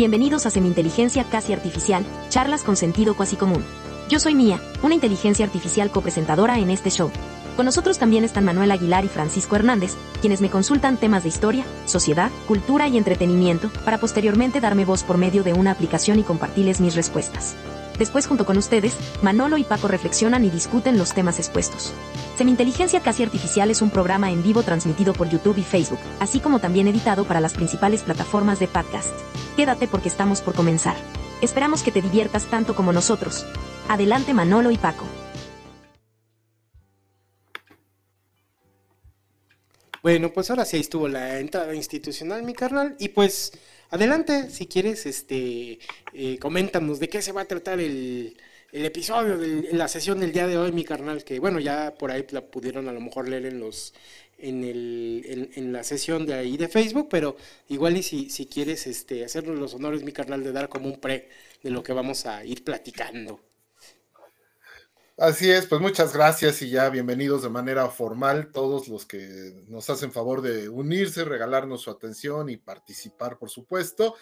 Bienvenidos a Semi-Inteligencia Casi Artificial, charlas con sentido cuasi común. Yo soy Mía, una inteligencia artificial copresentadora en este show. Con nosotros también están Manuel Aguilar y Francisco Hernández, quienes me consultan temas de historia, sociedad, cultura y entretenimiento, para posteriormente darme voz por medio de una aplicación y compartirles mis respuestas. Después junto con ustedes, Manolo y Paco reflexionan y discuten los temas expuestos. Seminteligencia Casi Artificial es un programa en vivo transmitido por YouTube y Facebook, así como también editado para las principales plataformas de podcast. Quédate porque estamos por comenzar. Esperamos que te diviertas tanto como nosotros. Adelante Manolo y Paco. Bueno, pues ahora sí estuvo la entrada institucional, mi carnal. Y pues, adelante, si quieres, este, eh, coméntanos de qué se va a tratar el, el episodio de la sesión del día de hoy, mi carnal, que bueno, ya por ahí la pudieron a lo mejor leer en los en, el, en, la sesión de ahí de Facebook, pero igual y si, si quieres este, hacernos los honores, mi carnal, de dar como un pre de lo que vamos a ir platicando. Así es, pues muchas gracias y ya bienvenidos de manera formal todos los que nos hacen favor de unirse, regalarnos su atención y participar, por supuesto.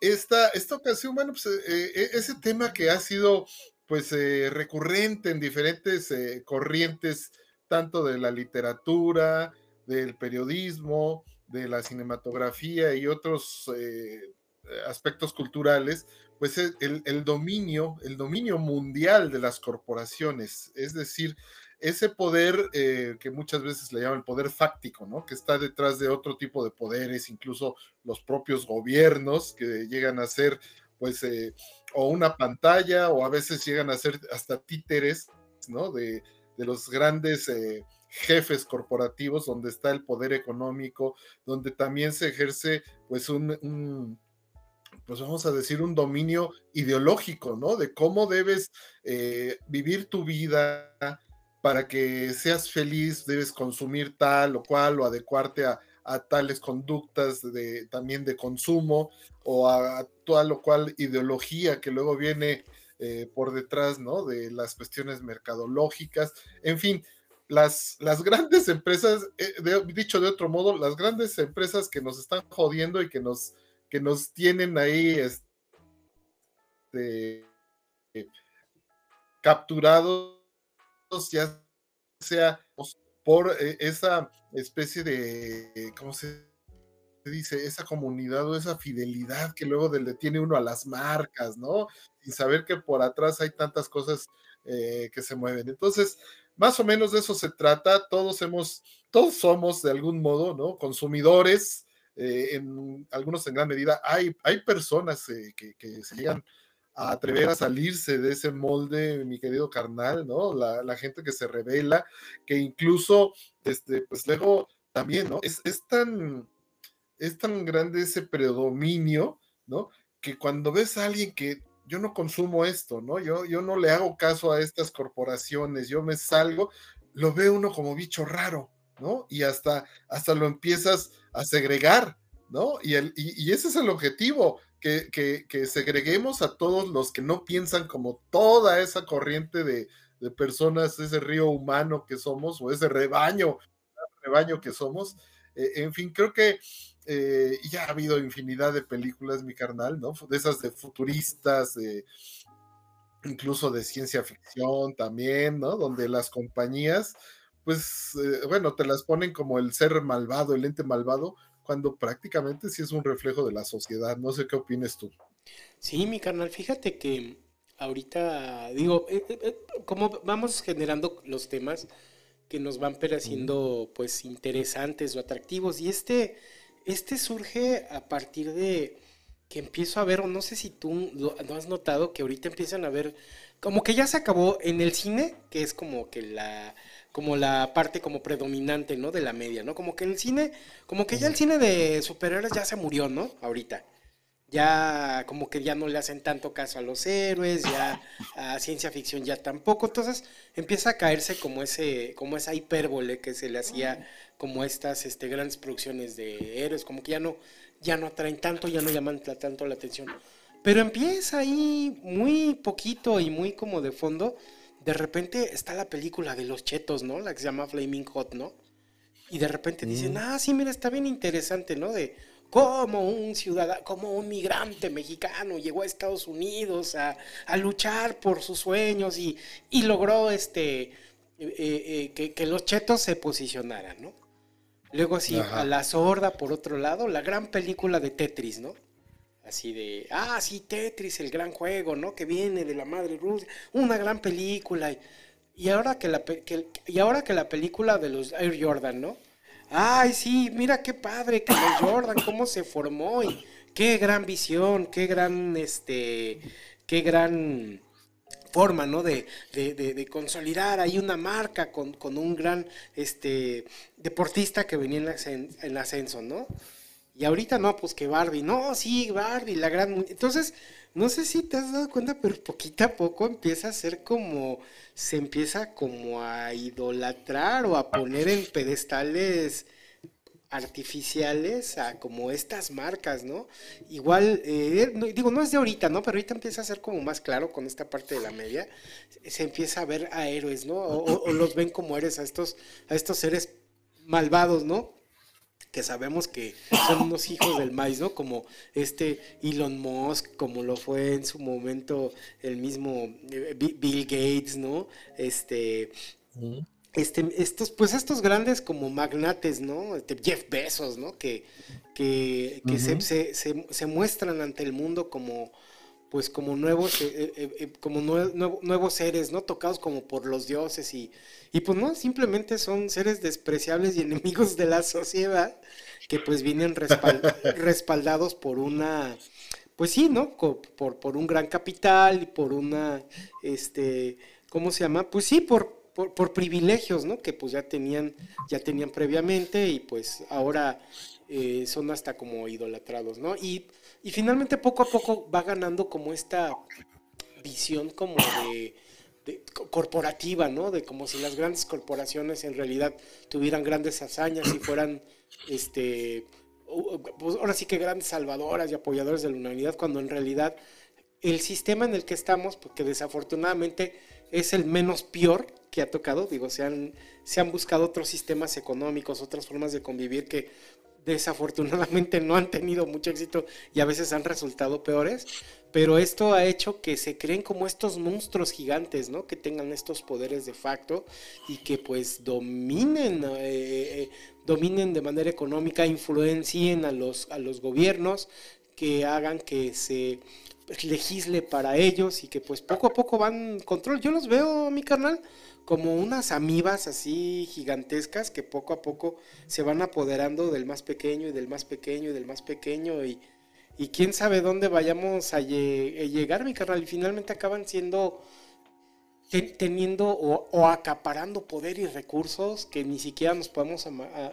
Esta, esta ocasión, bueno, pues eh, eh, ese tema que ha sido pues eh, recurrente en diferentes corrientes, tanto de la literatura, del periodismo, de la cinematografía y otros aspectos culturales, pues e, el, dominio, el dominio mundial de las corporaciones, es decir, ese poder eh, que muchas veces le llaman el poder fáctico, ¿no? Que está detrás de otro tipo de poderes, incluso los propios gobiernos que llegan a ser, pues, eh, o una pantalla, o a veces llegan a ser hasta títeres, ¿no? De, los grandes eh, jefes corporativos, donde está el poder económico, donde también se ejerce, pues, un pues vamos a decir, un dominio ideológico, ¿no? De cómo debes eh, vivir tu vida para que seas feliz, debes consumir tal o cual o adecuarte a, tales conductas de, también de consumo o a, tal o cual ideología que luego viene eh, por detrás, ¿no? De las cuestiones mercadológicas, en fin. Las, las grandes empresas, eh, dicho de otro modo, las grandes empresas que nos están jodiendo y que nos que nos tienen ahí este, capturados, ya sea por eh, esa especie de, ¿cómo se dice? Esa comunidad o esa fidelidad que luego le tiene uno a las marcas, ¿no? Sin saber que por atrás hay tantas cosas eh, que se mueven. Entonces, más o menos de eso se trata. Todos hemos, todos somos de algún modo, ¿no? Consumidores eh, en algunos en gran medida, hay, hay personas eh, que, se llegan a atrever a salirse de ese molde, mi querido carnal, ¿no? La, gente que se revela, que incluso, este, pues luego también, ¿no? Es, es, tan, es tan grande ese predominio, ¿no? Que cuando ves a alguien que yo no consumo esto, ¿no? Yo, yo no le hago caso a estas corporaciones, yo me salgo, lo ve uno como bicho raro, ¿no? Y hasta, hasta lo empiezas a segregar, ¿no? Y, el, y, ese es el objetivo, que, que, segreguemos a todos los que no piensan como toda esa corriente de, personas, ese río humano que somos, o ese rebaño, rebaño que somos. Eh, en fin, creo que eh, ya ha habido infinidad de películas, mi carnal, ¿no? De esas de futuristas, incluso de ciencia ficción también, ¿no? Donde las compañías pues eh, bueno, te las ponen como el ser malvado, el ente malvado, cuando prácticamente sí es un reflejo de la sociedad. No sé qué opines tú. Sí, mi carnal, fíjate que ahorita digo, eh, eh, como vamos generando los temas que nos van pareciendo pues interesantes o atractivos y este, este surge a partir de que empiezo a ver, o no sé si tú lo, has notado, que ahorita empiezan a ver, como que ya se acabó en el cine, que es como que la como la parte como predominante, ¿no? De la media, ¿no? Como que el cine, como que ya el cine de superhéroes ya se murió, ¿no? Ahorita. Ya como que ya no le hacen tanto caso a los héroes, ya a ciencia ficción ya tampoco. Entonces empieza a caerse como ese, como esa hipérbole que se le hacía como estas este, grandes producciones de héroes, como que ya no, ya no atraen tanto, ya no llaman tanto la atención. Pero empieza ahí muy poquito y muy como de fondo de repente está la película de los chetos, ¿no? La que se llama Flaming Hot, ¿no? Y de repente dicen, ah, sí, mira, está bien interesante, ¿no? De como un ciudadano, como un migrante mexicano llegó a Estados Unidos a, luchar por sus sueños y, logró este, eh, eh, que, los chetos se posicionaran, ¿no? Luego así, a la sorda, por otro lado, la gran película de Tetris, ¿no? Así de, ah, sí, Tetris, el gran juego, ¿no? Que viene de la madre Rusia, una gran película. Y ahora que la, y ahora que la película de los Air Jordan, ¿no? Ay, sí, mira qué padre que los Jordan, cómo se formó y qué gran visión, qué gran, este, qué gran forma, ¿no? De, de, de, consolidar ahí una marca con, un gran, este, deportista que venía en, en ascenso, ¿no? Y ahorita no, pues que Barbie, no, sí, Barbie, la gran... Entonces, no sé si te has dado cuenta, pero poquito a poco empieza a ser como, se empieza como a idolatrar o a poner en pedestales artificiales a como estas marcas, ¿no? Igual, eh, digo, no es de ahorita, ¿no? Pero ahorita empieza a ser como más claro con esta parte de la media, se empieza a ver a héroes, ¿no? O, o los ven como héroes a estos, a estos seres malvados, ¿no? Que sabemos que son unos hijos del maíz, ¿no? Como este Elon Musk, como lo fue en su momento el mismo eh, Bill Gates, ¿no? Este, este, estos, pues estos grandes como magnates, ¿no? Este Jeff Bezos, ¿no? Que, que, se, se, muestran ante el mundo como pues como nuevos, eh, eh, como nuevos seres, ¿no? Tocados como por los dioses y, y pues no, simplemente son seres despreciables y enemigos de la sociedad que pues vienen respaldados por una, pues sí, ¿no? Por, por un gran capital y por una, este, ¿cómo se llama? Pues sí, por, por, privilegios, ¿no? Que pues ya tenían, ya tenían previamente y pues ahora eh, son hasta como idolatrados, ¿no? Y, y finalmente poco a poco va ganando como esta visión como de corporativa, ¿no? De como si las grandes corporaciones en realidad tuvieran grandes hazañas y fueran, este, pues ahora sí que grandes salvadoras y apoyadores de la humanidad, cuando en realidad el sistema en el que estamos, porque desafortunadamente es el menos peor que ha tocado, digo, se han, se han buscado otros sistemas económicos, otras formas de convivir que desafortunadamente no han tenido mucho éxito y a veces han resultado peores, pero esto ha hecho que se creen como estos monstruos gigantes, ¿no? Que tengan estos poderes de facto y que pues dominen, eh, eh, dominen de manera económica, influencien a los, a los gobiernos, que hagan que se legisle para ellos y que pues poco a poco van control. Yo los veo, mi carnal, como unas amibas así gigantescas que poco a poco se van apoderando del más pequeño y del más pequeño y del más pequeño y y quién sabe dónde vayamos a, llegar, mi carnal, y finalmente acaban siendo, teniendo o, acaparando poder y recursos que ni siquiera nos podemos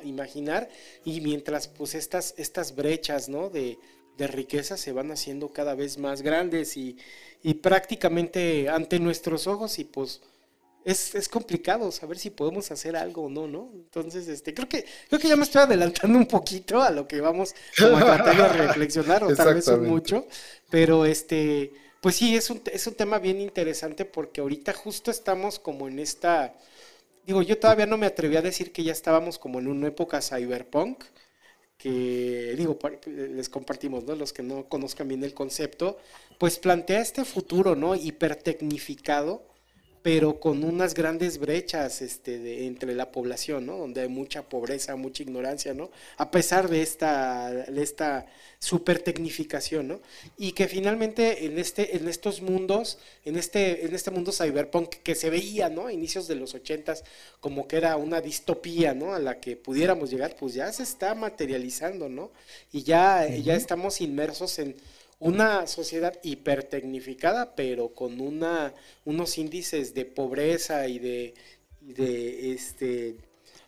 imaginar, y mientras pues estas, estas brechas, ¿no? De, riqueza se van haciendo cada vez más grandes y, y prácticamente ante nuestros ojos y pues es, complicado saber si podemos hacer algo o no, ¿no? Entonces, este, creo que, creo que ya me estoy adelantando un poquito a lo que vamos como a tratar de reflexionar, o tal vez mucho, pero este, pues sí, es un, es un tema bien interesante porque ahorita justo estamos como en esta, digo, yo todavía no me atreví a decir que ya estábamos como en una época cyberpunk, que digo, les compartimos, ¿no? Los que no conozcan bien el concepto, pues plantea este futuro, ¿no? Hipertecnificado pero con unas grandes brechas este, de, entre la población, ¿no? Donde hay mucha pobreza, mucha ignorancia, ¿no? A pesar de esta, de esta super tecnificación, ¿no? Y que finalmente en, este, en estos mundos, en este, en este mundo cyberpunk que se veía, ¿no? A inicios de los ochentas, como que era una distopía, ¿no? A la que pudiéramos llegar, pues ya se está materializando, ¿no? Y ya, ya estamos inmersos en una sociedad hipertecnificada, pero con una, unos índices de pobreza y de, de este,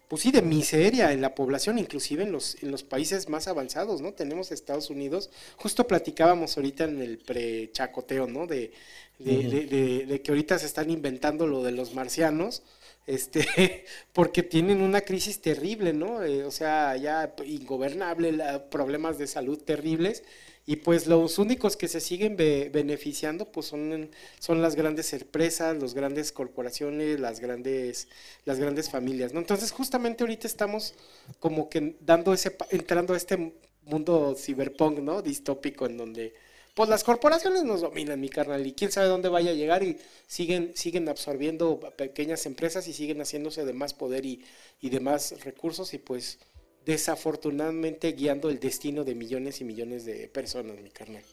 pues sí, de miseria en la población, inclusive en los, en los países más avanzados, ¿no? Tenemos Estados Unidos, justo platicábamos ahorita en el pre-chacoteo, ¿no? De, de, que ahorita se están inventando lo de los marcianos, este, porque tienen una crisis terrible, ¿no? Eh, o sea, ya ingobernable, problemas de salud terribles, y pues los únicos que se siguen beneficiando pues son, son las grandes empresas, las grandes corporaciones, las grandes, las grandes familias, ¿no? Entonces justamente ahorita estamos como que dando ese, entrando a este mundo cyberpunk, ¿no? Distópico en donde pues las corporaciones nos dominan, mi carnal, y quién sabe dónde vaya a llegar y siguen, siguen absorbiendo pequeñas empresas y siguen haciéndose de más poder y, y de más recursos y pues desafortunadamente guiando el destino de millones y millones de personas, mi carnal.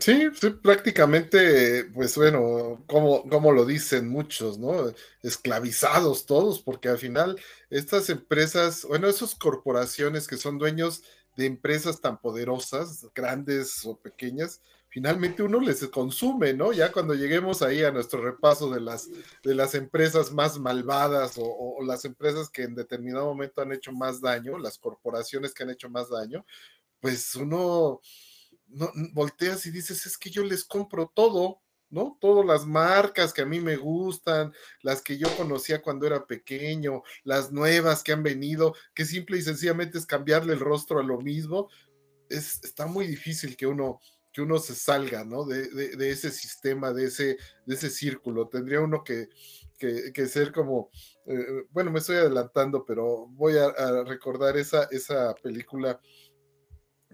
Sí, sí, prácticamente, pues bueno, como, como lo dicen muchos, ¿no? Esclavizados todos, porque al final estas empresas, bueno, esas corporaciones que son dueños de empresas tan poderosas, grandes o pequeñas, finalmente uno les consume, ¿no? Ya cuando lleguemos ahí a nuestro repaso de las, de las empresas más malvadas o, las empresas que en determinado momento han hecho más daño, las corporaciones que han hecho más daño, pues uno no, volteas y dices, es que yo les compro todo, ¿no? Todas las marcas que a mí me gustan, las que yo conocía cuando era pequeño, las nuevas que han venido, que simple y sencillamente es cambiarle el rostro a lo mismo, es, está muy difícil que uno, que uno se salga, ¿no? De, de, ese sistema, de ese, de ese círculo. Tendría uno que, que, ser como, eh, bueno, me estoy adelantando, pero voy a, a recordar esa, esa película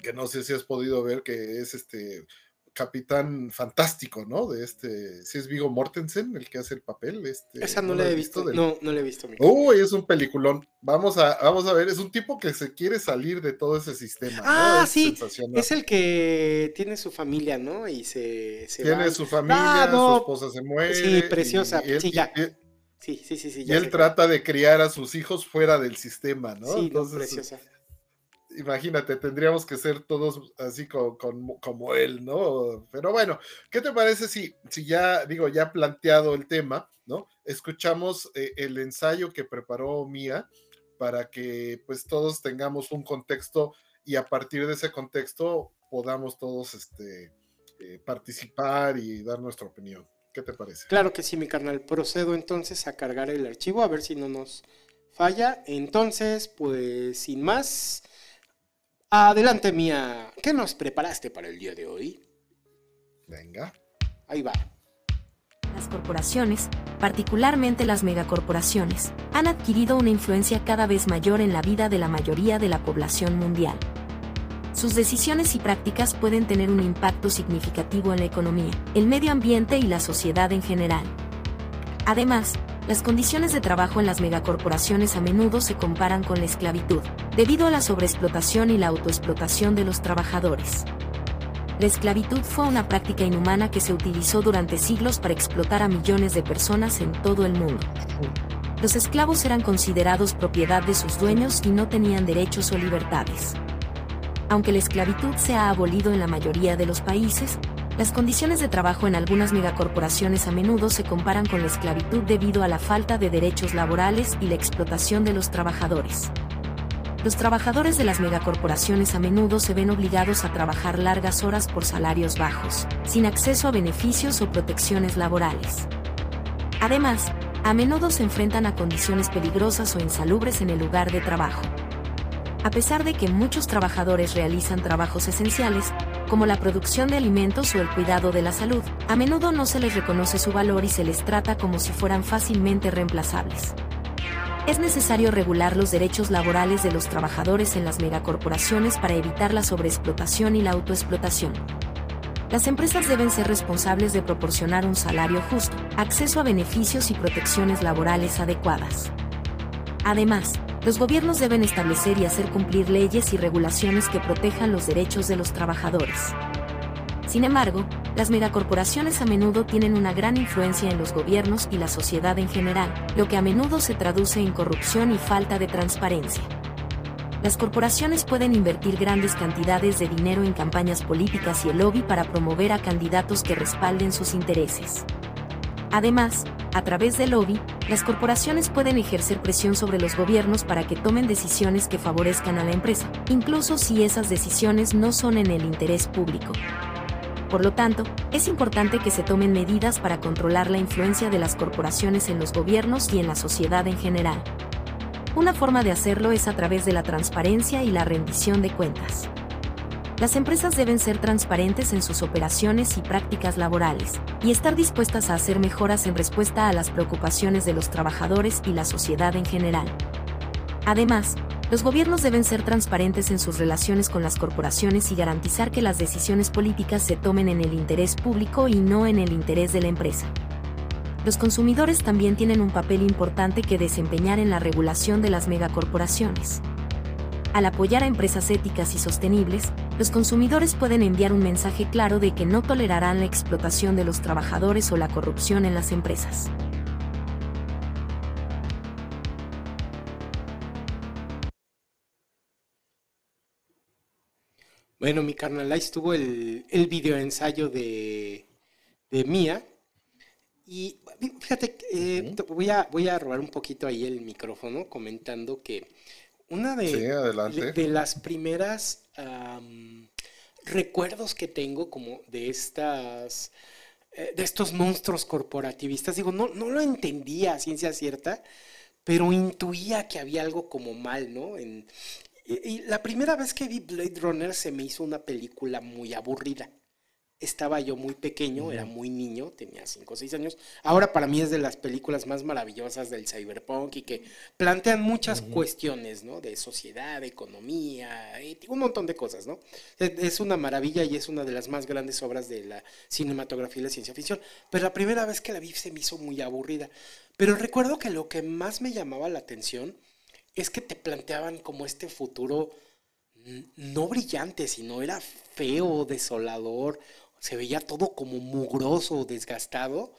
que no sé si has podido ver, que es este capitán fantástico, ¿no? De este, si es Vigo Mortensen el que hace el papel. Este, Esa no, la he visto, no, no la he visto. Uy, es un peliculón. Vamos a, vamos a ver, es un tipo que se quiere salir de todo ese sistema. Ah, sí, es el que tiene su familia, ¿no? Y se, tiene su familia, ah, su esposa se muere. Sí, preciosa, sí, ya. sí, sí, sí, sí. y él trata de criar a sus hijos fuera del sistema, ¿no? Sí, Entonces, preciosa imagínate, tendríamos que ser todos así como, él, ¿no? Pero bueno, ¿qué te parece si, si ya, digo, ya planteado el tema, ¿no? Escuchamos eh, el ensayo que preparó Mía para que pues todos tengamos un contexto y a partir de ese contexto podamos todos este, eh, participar y dar nuestra opinión. ¿Qué te parece? Claro que sí, mi carnal. Procedo entonces a cargar el archivo a ver si no nos falla. Entonces, pues sin más, Adelante, Mía. ¿Qué nos preparaste para el día de hoy? Venga. Ahí va. Las corporaciones, particularmente las megacorporaciones, han adquirido una influencia cada vez mayor en la vida de la mayoría de la población mundial. Sus decisiones y prácticas pueden tener un impacto significativo en la economía, el medio ambiente y la sociedad en general. Además, las condiciones de trabajo en las megacorporaciones a menudo se comparan con la esclavitud, debido a la sobreexplotación y la autoexplotación de los trabajadores. La esclavitud fue una práctica inhumana que se utilizó durante siglos para explotar a millones de personas en todo el mundo. Los esclavos eran considerados propiedad de sus dueños y no tenían derechos o libertades. Aunque la esclavitud se ha abolido en la mayoría de los países, las condiciones de trabajo en algunas megacorporaciones a menudo se comparan con la esclavitud debido a la falta de derechos laborales y la explotación de los trabajadores. Los trabajadores de las megacorporaciones a menudo se ven obligados a trabajar largas horas por salarios bajos, sin acceso a beneficios o protecciones laborales. Además, a menudo se enfrentan a condiciones peligrosas o insalubres en el lugar de trabajo. A pesar de que muchos trabajadores realizan trabajos esenciales, como la producción de alimentos o el cuidado de la salud, a menudo no se les reconoce su valor y se les trata como si fueran fácilmente reemplazables. Es necesario regular los derechos laborales de los trabajadores en las megacorporaciones para evitar la sobreexplotación y la autoexplotación. Las empresas deben ser responsables de proporcionar un salario justo, acceso a beneficios y protecciones laborales adecuadas. Además, los gobiernos deben establecer y hacer cumplir leyes y regulaciones que protejan los derechos de los trabajadores. Sin embargo, las megacorporaciones a menudo tienen una gran influencia en los gobiernos y la sociedad en general, lo que a menudo se traduce en corrupción y falta de transparencia. Las corporaciones pueden invertir grandes cantidades de dinero en campañas políticas y el lobby para promover a candidatos que respalden sus intereses. Además, a través del lobby, las corporaciones pueden ejercer presión sobre los gobiernos para que tomen decisiones que favorezcan a la empresa, incluso si esas decisiones no son en el interés público. Por lo tanto, es importante que se tomen medidas para controlar la influencia de las corporaciones en los gobiernos y en la sociedad en general. Una forma de hacerlo es a través de la transparencia y la rendición de cuentas. Las empresas deben ser transparentes en sus operaciones y prácticas laborales, y estar dispuestas a hacer mejoras en respuesta a las preocupaciones de los trabajadores y la sociedad en general. Además, Los gobiernos deben ser transparentes en sus relaciones con las corporaciones y garantizar que las decisiones políticas se tomen en el interés público y no en el interés de la empresa. Los consumidores también tienen un papel importante que desempeñar en la regulación de las megacorporaciones. Al apoyar a empresas éticas y sostenibles, los consumidores pueden enviar un mensaje claro de que no tolerarán la explotación de los trabajadores o la corrupción en las empresas. Bueno, mi carnal, ahí estuvo el, el video ensayo de, de Mía. Y fíjate, eh, voy, a, voy a robar un poquito ahí el micrófono comentando que una de, de, las primeras recuerdos que tengo como de estas eh, de estos monstruos corporativistas, digo, no, no lo entendía a ciencia cierta, pero intuía que había algo como mal, ¿no? En, y, la primera vez que vi Blade Runner se me hizo una película muy aburrida. Estaba yo muy pequeño, era muy niño, tenía 5 o 6 años. Ahora para mí es de las películas más maravillosas del cyberpunk y que plantean muchas cuestiones, ¿no? De sociedad, de economía, un montón de cosas, ¿no? Es una maravilla y es una de las más grandes obras de la cinematografía y la ciencia ficción. Pero la primera vez que la vi se me hizo muy aburrida. Pero recuerdo que lo que más me llamaba la atención es que te planteaban como este futuro no brillante, sino era feo, desolador, se veía todo como mugroso, desgastado,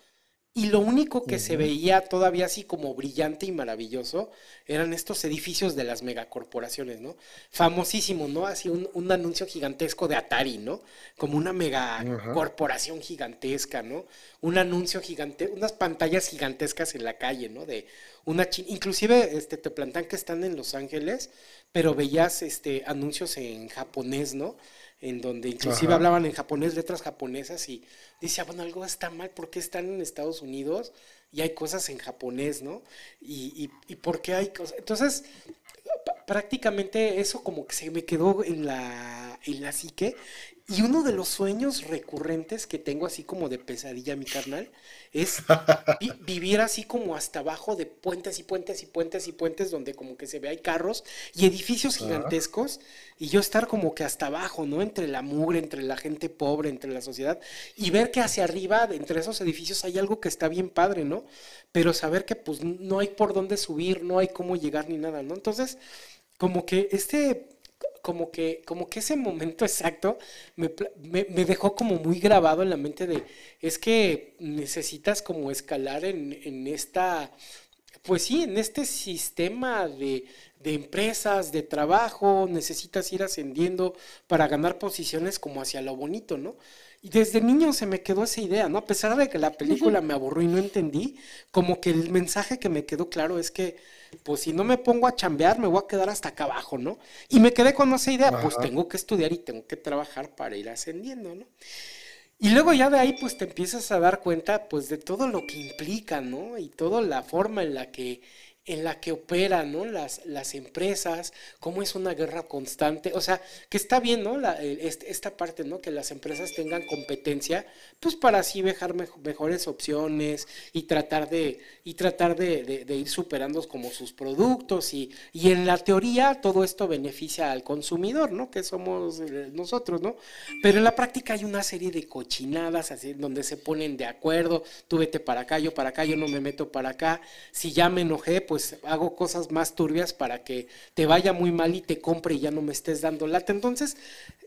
y lo único que se veía todavía así como brillante y maravilloso eran estos edificios de las megacorporaciones, ¿no? Famosísimo, ¿no? Así un, anuncio gigantesco de Atari, ¿no? Como una megacorporación gigantesca, ¿no? Un anuncio gigante, unas pantallas gigantescas en la calle, ¿no? De una inclusive este, te plantan que están en Los Ángeles, pero veías este, anuncios en japonés, ¿no? En donde inclusive hablaban en japonés, letras japonesas, y decía, bueno, algo está mal, ¿por qué están en Estados Unidos y hay cosas en japonés, ¿no? Y, y, y por qué hay cosas. Entonces, prácticamente eso como que se me quedó en la, en la psique y uno de los sueños recurrentes que tengo así como de pesadilla, mi carnal, es vivir así como hasta abajo de puentes y puentes y puentes y puentes donde como que se ve hay carros y edificios gigantescos y yo estar como que hasta abajo, ¿no? Entre la mugre, entre la gente pobre, entre la sociedad y ver que hacia arriba, entre esos edificios hay algo que está bien padre, ¿no? Pero saber que pues no hay por dónde subir, no hay cómo llegar ni nada, ¿no? Entonces, como que este como que, como que ese momento exacto me, dejó como muy grabado en la mente de, es que necesitas como escalar en, esta, pues sí, en este sistema de, de, empresas, de trabajo, necesitas ir ascendiendo para ganar posiciones como hacia lo bonito, ¿no? Y desde niño se me quedó esa idea, ¿no? A pesar de que la película me aburrió y no entendí, como que el mensaje que me quedó claro es que pues si no me pongo a chambear, me voy a quedar hasta acá abajo, ¿no? Y me quedé con esa idea, pues tengo que estudiar y tengo que trabajar para ir ascendiendo, ¿no? Y luego ya de ahí, pues te empiezas a dar cuenta, pues de todo lo que implica, ¿no? Y toda la forma en la que en la que operan ¿no? las, las empresas, cómo es una guerra constante, o sea, que está bien, ¿no? La, esta parte, ¿no? Que las empresas tengan competencia, pues para así dejar mejores opciones y tratar de, y tratar de, ir superando como sus productos y, y, en la teoría todo esto beneficia al consumidor, ¿no? Que somos eh, nosotros, ¿no? Pero en la práctica hay una serie de cochinadas así donde se ponen de acuerdo, tú vete para acá, yo para acá, yo no me meto para acá, si ya me enojé, pues pues hago cosas más turbias para que te vaya muy mal y te compre y ya no me estés dando lata. Entonces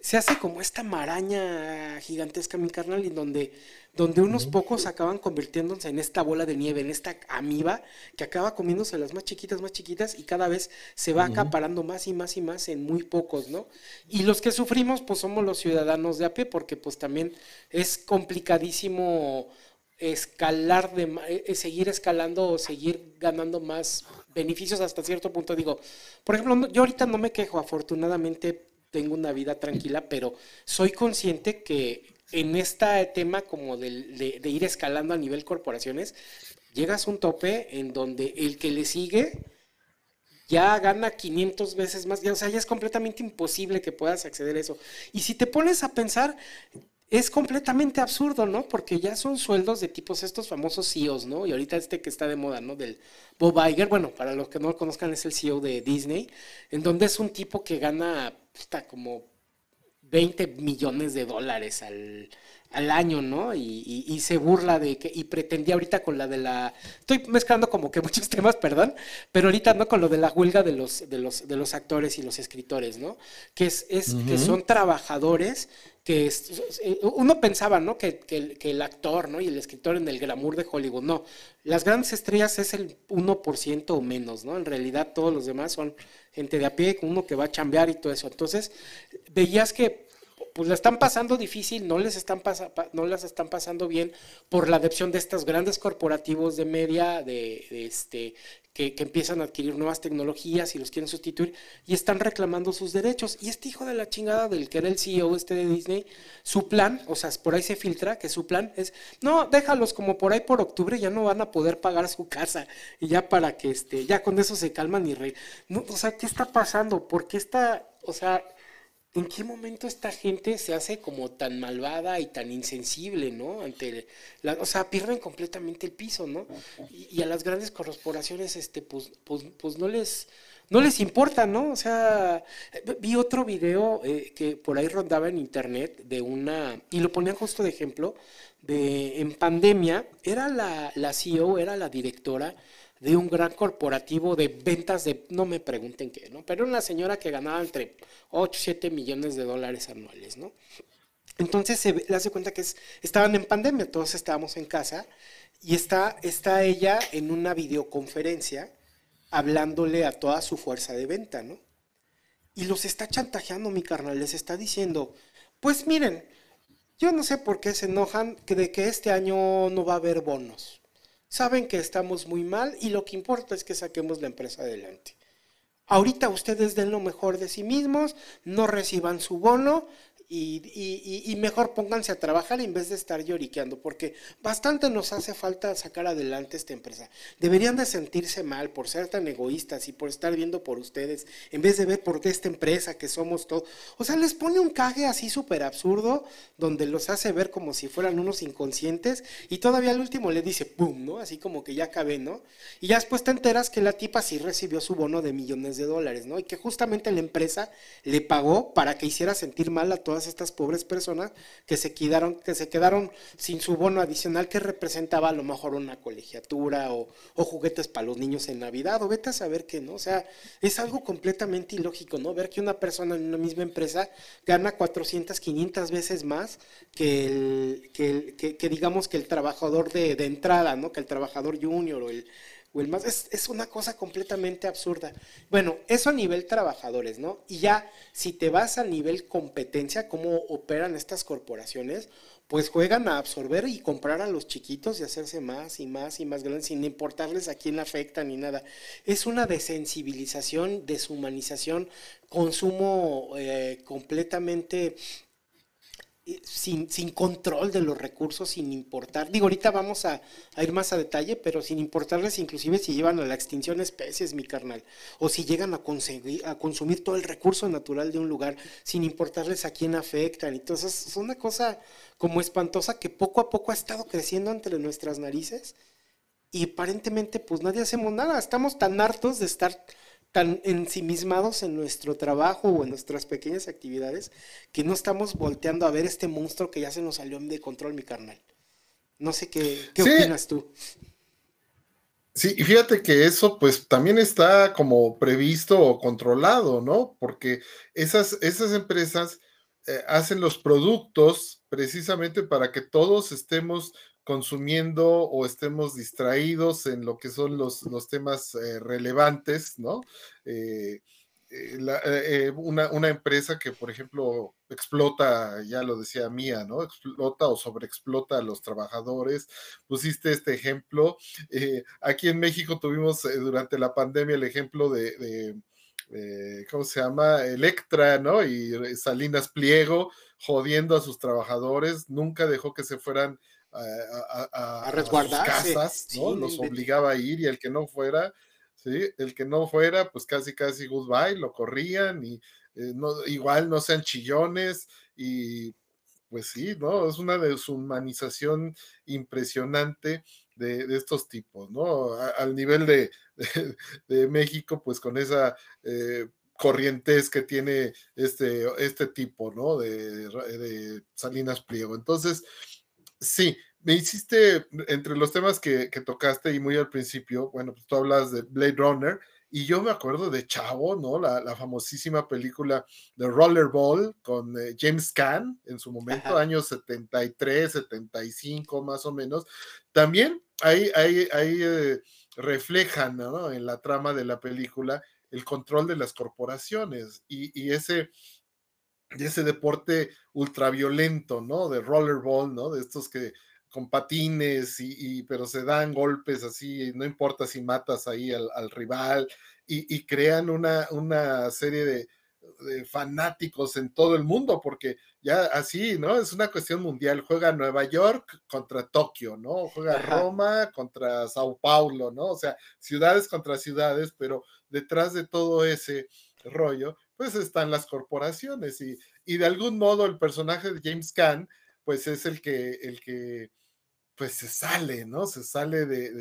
se hace como esta maraña gigantesca, mi carnal, y donde, donde unos pocos acaban convirtiéndose en esta bola de nieve, en esta amiba que acaba comiéndose las más chiquitas, más chiquitas y cada vez se va acaparando más y más y más en muy pocos, ¿no? Y los que sufrimos pues somos los ciudadanos de a pie porque pues también es complicadísimo escalar, de, eh, eh, seguir escalando o seguir ganando más beneficios hasta cierto punto. Digo, por ejemplo, yo ahorita no me quejo, afortunadamente tengo una vida tranquila, pero soy consciente que en este tema como de, de, ir escalando a nivel corporaciones, llegas a un tope en donde el que le sigue ya gana 500 veces más, o sea, ya es completamente imposible que puedas acceder a eso. Y si te pones a pensar, es completamente absurdo, ¿no? Porque ya son sueldos de tipos estos famosos CEOs, ¿no? Y ahorita este que está de moda, ¿no? Del Bob Iger, bueno, para los que no lo conozcan es el CEO de Disney, en donde es un tipo que gana está como 20 millones de dólares al, al año, ¿no? Y, y, se burla de que, y pretendía ahorita con la de la, estoy mezclando como que muchos temas, perdón, pero ahorita no con lo de la huelga de los, de los, de los actores y los escritores, ¿no? Que es, es que son trabajadores que eh, uno pensaba, ¿no? Que, el actor, ¿no? Y el escritor en el glamour de Hollywood, no. Las grandes estrellas es el 1% o menos, ¿no? En realidad todos los demás son gente de a pie, uno que va a chambear y todo eso. Entonces, veías que pues la están pasando difícil, no les están no las están pasando bien por la adopción de estos grandes corporativos de media, de, este, que, empiezan a adquirir nuevas tecnologías y los quieren sustituir y están reclamando sus derechos. Y este hijo de la chingada del que era el CEO este de Disney, su plan, o sea, por ahí se filtra que su plan es, no, déjalos como por ahí por octubre ya no van a poder pagar su casa y ya para que este, ya con eso se calman y re... O sea, ¿qué está pasando? ¿Por qué está, o sea, ¿En qué momento esta gente se hace como tan malvada y tan insensible, ¿no? Ante la, o sea, pierden completamente el piso, ¿no? Y, a las grandes corporaciones, este, pues, pues, pues, no les, no les importa, ¿no? O sea, vi otro video eh, que por ahí rondaba en internet de una, y lo ponían justo de ejemplo, de en pandemia, era la, la CEO, era la directora de un gran corporativo de ventas de, no me pregunten qué, ¿no? Pero una señora que ganaba entre 8 y 7 millones de dólares anuales, ¿no? Entonces se le hace cuenta que es, estaban en pandemia, todos estábamos en casa y está, está ella en una videoconferencia hablándole a toda su fuerza de venta, ¿no? Y los está chantajeando, mi carnal, les está diciendo, pues miren, yo no sé por qué se enojan de que este año no va a haber bonos saben que estamos muy mal y lo que importa es que saquemos la empresa adelante. Ahorita ustedes den lo mejor de sí mismos, no reciban su bono y, mejor pónganse a trabajar en vez de estar lloriqueando, porque bastante nos hace falta sacar adelante esta empresa. Deberían de sentirse mal por ser tan egoístas y por estar viendo por ustedes, en vez de ver por esta empresa que somos todos. O sea, les pone un caje así súper absurdo, donde los hace ver como si fueran unos inconscientes, y todavía al último le dice, ¡pum!, ¿no? Así como que ya acabé, ¿no? Y ya después te enteras que la tipa sí recibió su bono de millones de dólares, ¿no? Y que justamente la empresa le pagó para que hiciera sentir mal a todas estas pobres personas que se quedaron, que se quedaron sin su bono adicional que representaba a lo mejor una colegiatura o, juguetes para los niños en Navidad, o vete a saber que no, o sea, es algo completamente ilógico, ¿no? Ver que una persona en una misma empresa gana 400, 500 veces más que el, que, digamos que el trabajador de, de entrada, ¿no? Que el trabajador junior o el es, una cosa completamente absurda. Bueno, eso a nivel trabajadores, ¿no? Y ya, si te vas a nivel competencia, cómo operan estas corporaciones, pues juegan a absorber y comprar a los chiquitos y hacerse más y más y más grandes sin importarles a quién afecta ni nada. Es una desensibilización, deshumanización, consumo eh, completamente sin, control de los recursos, sin importar. Digo, ahorita vamos a, ir más a detalle, pero sin importarles inclusive si llevan a la extinción especies, mi carnal, o si llegan a, conseguir, a consumir todo el recurso natural de un lugar, sin importarles a quién afectan. Entonces, es una cosa como espantosa que poco a poco ha estado creciendo entre nuestras narices y aparentemente pues nadie hacemos nada. Estamos tan hartos de estar tan ensimismados en nuestro trabajo o en nuestras pequeñas actividades que no estamos volteando a ver este monstruo que ya se nos salió de control, mi carnal. No sé qué, qué opinas tú. Sí, y fíjate que eso pues también está como previsto o controlado, ¿no? Porque esas, esas empresas eh, hacen los productos precisamente para que todos estemos consumiendo o estemos distraídos en lo que son los, los temas eh, relevantes, ¿no? Eh, eh, una, una, empresa que, por ejemplo, explota, ya lo decía Mía, ¿no? Explota o sobreexplota a los trabajadores. Pusiste este ejemplo. aquí en México tuvimos durante la pandemia el ejemplo de, de ¿cómo se llama? Electra, ¿no? Y Salinas Pliego jodiendo a sus trabajadores, nunca dejó que se fueran a, resguardar casas, ¿no? Los obligaba a ir y el que no fuera, ¿sí? El que no fuera, pues casi, casi goodbye, lo corrían y eh, no, igual no sean chillones y pues sí, ¿no? Es una deshumanización impresionante de, estos tipos, ¿no? al nivel de, de, México, pues con esa eh, corrientes que tiene este, este tipo, ¿no? De, de, Salinas Pliego. Entonces, sí, me hiciste, entre los temas que, que, tocaste y muy al principio, bueno, pues tú hablas de Blade Runner, y yo me acuerdo de Chavo, ¿no? La, famosísima película de Rollerball con eh, James Caan en su momento, años 73, 75 más o menos. También ahí, ahí, ahí eh, reflejan, ¿no? En la trama de la película el control de las corporaciones y, y ese ese deporte ultraviolento, ¿no? De rollerball, ¿no? De estos que con patines y, pero se dan golpes así, no importa si matas ahí al, rival y, crean una, una serie de, fanáticos en todo el mundo, porque ya así, ¿no? Es una cuestión mundial. Juega Nueva York contra Tokio, ¿no? Juega Roma contra Sao Paulo, ¿no? O sea, ciudades contra ciudades, pero detrás de todo ese rollo, pues están las corporaciones y, y de algún modo el personaje de James Caan, pues es el que, el que pues se sale, ¿no? Se sale de,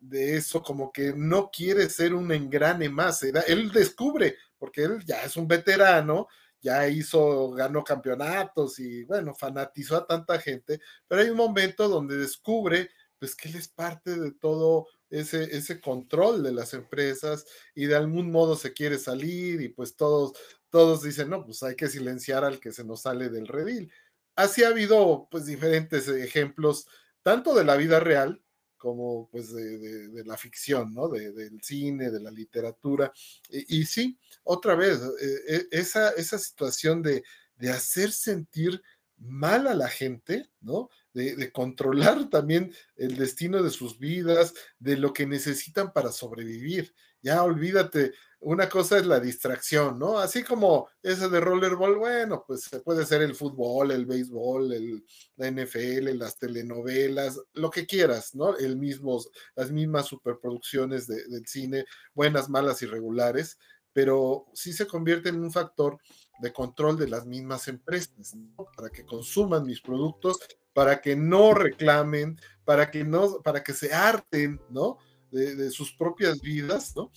de, eso, como que no quiere ser un engrane más. Él descubre, porque él ya es un veterano, ya hizo, ganó campeonatos y bueno, fanatizó a tanta gente, pero hay un momento donde descubre pues que él es parte de todo ese, ese control de las empresas y de algún modo se quiere salir y pues todos, todos dicen, no, pues hay que silenciar al que se nos sale del redil así ha habido pues diferentes ejemplos, tanto de la vida real como pues de, la ficción, ¿no? del cine, de la literatura. Y, sí, otra vez, e, e, esa, esa situación de, de hacer sentir mal a la gente, ¿no? De, controlar también el destino de sus vidas, de lo que necesitan para sobrevivir. Ya olvídate una cosa es la distracción, ¿no? Así como ese de rollerball, bueno, pues puede ser el fútbol, el béisbol, el, la NFL, las telenovelas, lo que quieras, ¿no? El mismo, las mismas superproducciones del cine, buenas, malas y regulares, pero sí se convierte en un factor de control de las mismas empresas, ¿no? Para que consuman mis productos, para que no reclamen, para que no, para que se harten, ¿no? De, sus propias vidas, ¿no?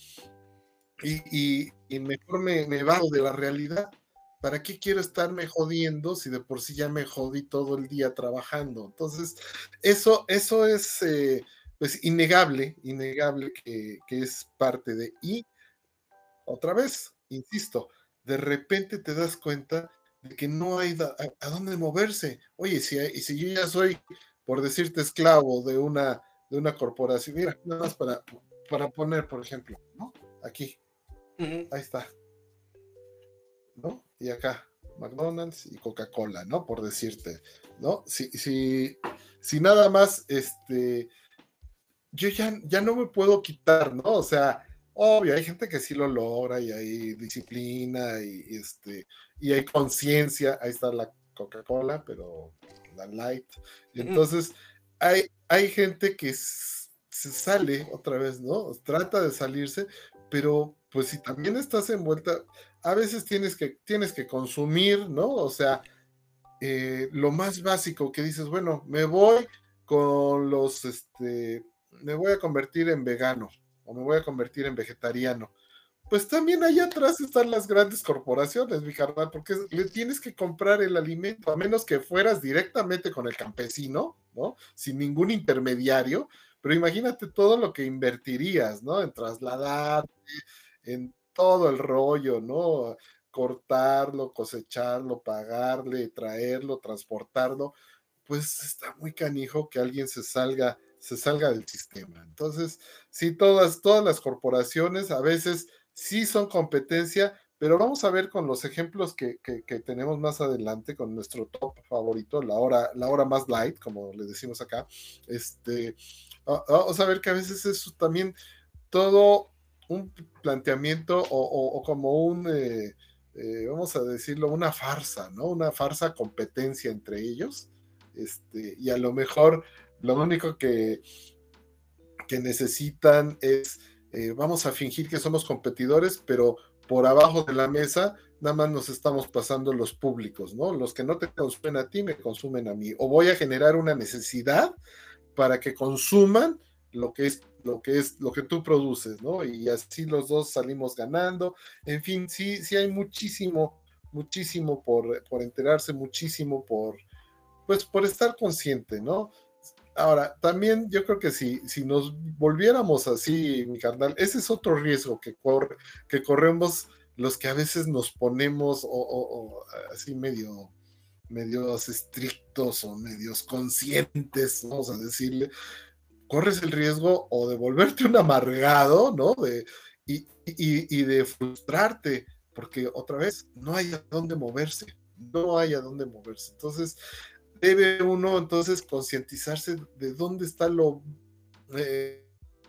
y, mejor me, me de la realidad. ¿Para qué quiero estarme jodiendo si de por sí ya me jodí todo el día trabajando? Entonces, eso, eso es eh, pues innegable, innegable que, es parte de. Y otra vez, insisto, de repente te das cuenta de que no hay a, dónde moverse. Oye, si, si yo ya soy, por decirte, esclavo de una, de una corporación, mira, nada más para, para poner, por ejemplo, ¿no? Aquí, Ahí está. ¿No? Y acá, McDonald's y Coca-Cola, ¿no? Por decirte, ¿no? Si, si, si nada más, este, yo ya, ya no me puedo quitar, ¿no? O sea, obvio, hay gente que sí lo logra y hay disciplina y, este, y hay conciencia, ahí está la Coca-Cola, pero la light. Y entonces, hay, hay gente que se sale otra vez, ¿no? Trata de salirse, pero pues si también estás envuelta, a veces tienes que, tienes que consumir, ¿no? O sea, eh, lo más básico que dices, bueno, me voy con los, este, me voy a convertir en vegano o me voy a convertir en vegetariano. Pues también allá atrás están las grandes corporaciones, mi carnal, porque le tienes que comprar el alimento, a menos que fueras directamente con el campesino, ¿no? Sin ningún intermediario, pero imagínate todo lo que invertirías, ¿no? En trasladarte, en todo el rollo, ¿no? Cortarlo, cosecharlo, pagarle, traerlo, transportarlo, pues está muy canijo que alguien se salga, se salga del sistema. Entonces, sí, todas, todas las corporaciones a veces sí son competencia, pero vamos a ver con los ejemplos que, tenemos más adelante, con nuestro top favorito, la hora, la hora más light, como le decimos acá. Este, vamos a ver que a veces eso también todo un planteamiento o, como un, eh, eh, vamos a decirlo, una farsa, ¿no? Una farsa competencia entre ellos. Este, y a lo mejor lo único que, que necesitan es, eh, vamos a fingir que somos competidores, pero por abajo de la mesa nada más nos estamos pasando los públicos, ¿no? Los que no te consumen a ti, me consumen a mí. O voy a generar una necesidad para que consuman lo que es lo que es lo que tú produces, ¿no? Y así los dos salimos ganando. En fin, sí, sí hay muchísimo, muchísimo por, por enterarse, muchísimo por, pues, por estar consciente, ¿no? Ahora, también yo creo que si, si nos volviéramos así, mi carnal, ese es otro riesgo que, corre, que corremos los que a veces nos ponemos o, así medio estrictos o medios conscientes, vamos a decirle, corres el riesgo o de volverte un amargado, ¿no? De, y, y, de frustrarte, porque otra vez no hay a dónde moverse, no hay a dónde moverse. Entonces, debe uno entonces concientizarse de dónde está lo, eh,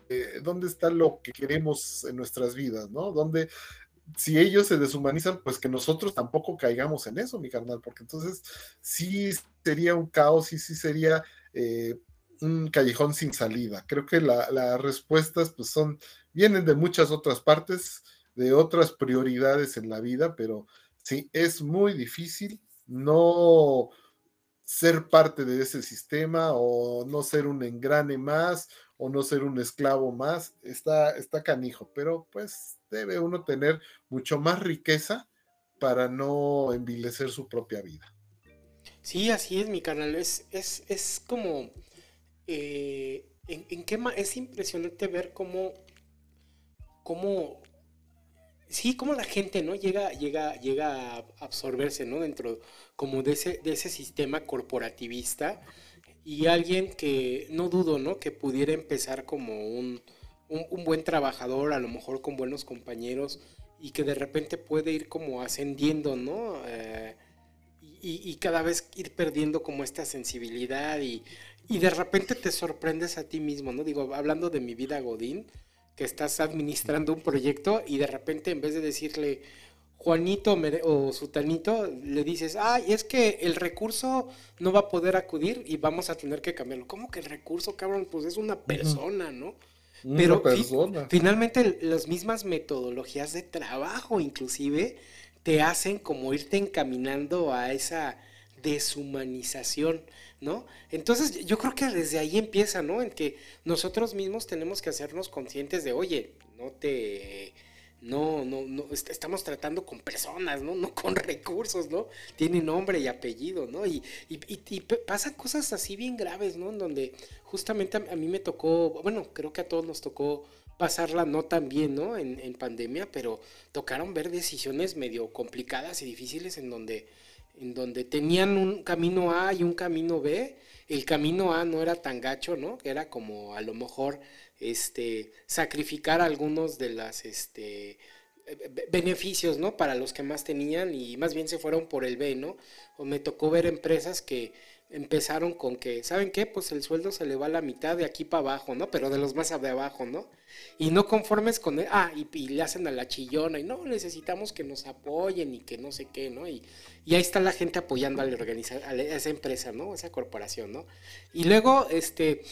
eh, dónde está lo que queremos en nuestras vidas, ¿no? Dónde, si ellos se deshumanizan, pues que nosotros tampoco caigamos en eso, mi carnal, porque entonces sí sería un caos y sí sería eh, un callejón sin salida. Creo que las respuestas pues son, vienen de muchas otras partes, de otras prioridades en la vida, pero sí, es muy difícil no ser parte de ese sistema o no ser un engrane más o no ser un esclavo más, está, está canijo, pero pues debe uno tener mucho más riqueza para no envilecer su propia vida. Sí, así es, mi canal. Es, es, es como. Eh, en, qué es impresionante ver cómo. cómo. Sí, cómo la gente, ¿no? Llega, llega, llega a absorberse, ¿no? Dentro como de ese, de ese sistema corporativista. Y alguien que no dudo, ¿no? Que pudiera empezar como un, un, buen trabajador, a lo mejor con buenos compañeros, y que de repente puede ir como ascendiendo, ¿no? Eh, y, cada vez ir perdiendo como esta sensibilidad y, de repente te sorprendes a ti mismo, ¿no? Digo, hablando de mi vida Godín, que estás administrando un proyecto y de repente en vez de decirle Juanito o Sutanito, le dices, ay, es que el recurso no va a poder acudir y vamos a tener que cambiarlo. ¿Cómo que el recurso, cabrón? Pues es una persona, ¿no? Pero finalmente las mismas metodologías de trabajo inclusive te hacen como irte encaminando a esa deshumanización, ¿no? Entonces yo creo que desde ahí empieza, ¿no? En que nosotros mismos tenemos que hacernos conscientes de, oye, no te no, no, no, estamos tratando con personas, ¿no? No con recursos, ¿no? Tiene nombre y apellido, ¿no? Y, y, y, pasan cosas así bien graves, ¿no? En donde justamente a, mí me tocó, bueno, creo que a todos nos tocó pasarla no tan bien, ¿no? En, en pandemia, pero tocaron ver decisiones medio complicadas y difíciles en donde, en donde tenían un camino A y un camino B. El camino A no era tan gacho, ¿no? Era como a lo mejor este, sacrificar algunos de las este, beneficios, ¿no? Para los que más tenían y más bien se fueron por el B, ¿no? O me tocó ver empresas que empezaron con que, ¿saben qué? Pues el sueldo se le va a la mitad de aquí para abajo, ¿no? Pero de los más de abajo, ¿no? Y no conformes con, él, ah, y, le hacen a la chillona, y no, necesitamos que nos apoyen y que no sé qué, ¿no? Y, y ahí está la gente apoyando a, la a esa empresa, ¿no? Esa corporación, ¿no? Y luego, este,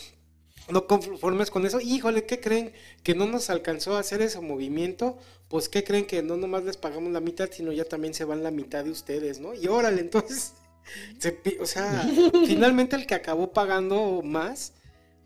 no conformes con eso, híjole, ¿qué creen? Que no nos alcanzó a hacer ese movimiento, pues ¿qué creen? Que no nomás les pagamos la mitad, sino ya también se van la mitad de ustedes, ¿no? Y órale, entonces, o sea, finalmente el que acabó pagando más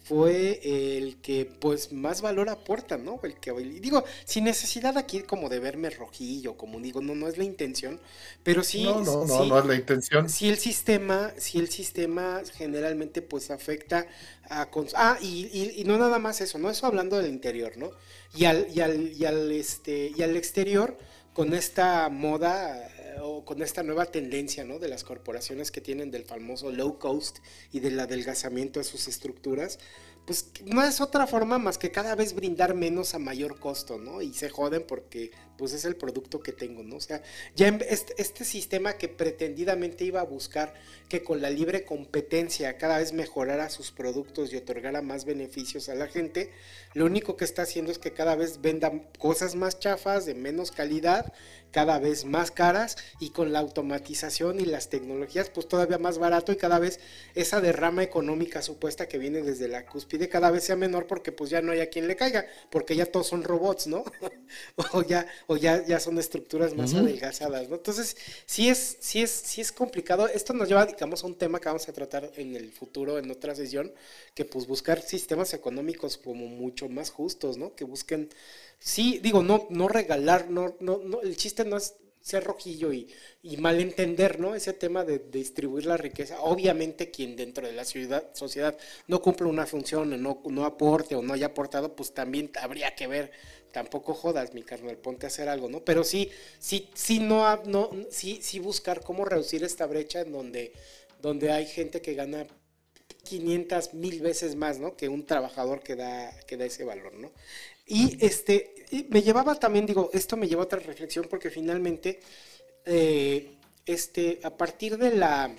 fue el que pues más valor aporta, ¿no? El que digo, sin necesidad aquí como de verme rojillo, como digo, no, no es la intención, pero sí. No, no, no, no es la intención. Si el sistema, si el sistema generalmente pues afecta a ah, y, y, no nada más eso, ¿no? Eso hablando del interior, ¿no? Y al, y al, y al este, y al exterior, con esta moda o con esta nueva tendencia ¿no? de las corporaciones que tienen del famoso low cost y del adelgazamiento de sus estructuras, pues no es otra forma más que cada vez brindar menos a mayor costo, ¿no? Y se joden porque pues es el producto que tengo, ¿no? O sea, ya este, este, sistema que pretendidamente iba a buscar que con la libre competencia cada vez mejorara sus productos y otorgara más beneficios a la gente, lo único que está haciendo es que cada vez vendan cosas más chafas, de menos calidad, cada vez más caras y con la automatización y las tecnologías pues todavía más barato y cada vez esa derrama económica supuesta que viene desde la cúspide pide cada vez sea menor porque pues ya no hay a quien le caiga, porque ya todos son robots, ¿no? o ya, o ya, ya son estructuras más adelgazadas, ¿no? Entonces, sí es, sí es, sí es complicado. Esto nos lleva, digamos, a un tema que vamos a tratar en el futuro, en otra sesión, que pues buscar sistemas económicos como mucho más justos, ¿no? Que busquen, sí, digo, no, no regalar, no, no, no, el chiste no es ser rojillo y, y malentender, ¿no? Ese tema de, distribuir la riqueza. Obviamente quien dentro de la ciudad, sociedad no cumple una función o no, no aporte o no haya aportado, pues también habría que ver. Tampoco jodas, mi carnal, ponte a hacer algo, ¿no? Pero sí, sí, sí, no, sí, sí buscar cómo reducir esta brecha en donde, donde hay gente que gana 500 mil veces más, ¿no? Que un trabajador que da, que da ese valor, ¿no? Y este, me llevaba también, digo, esto me lleva a otra reflexión porque finalmente, eh, este, a partir de la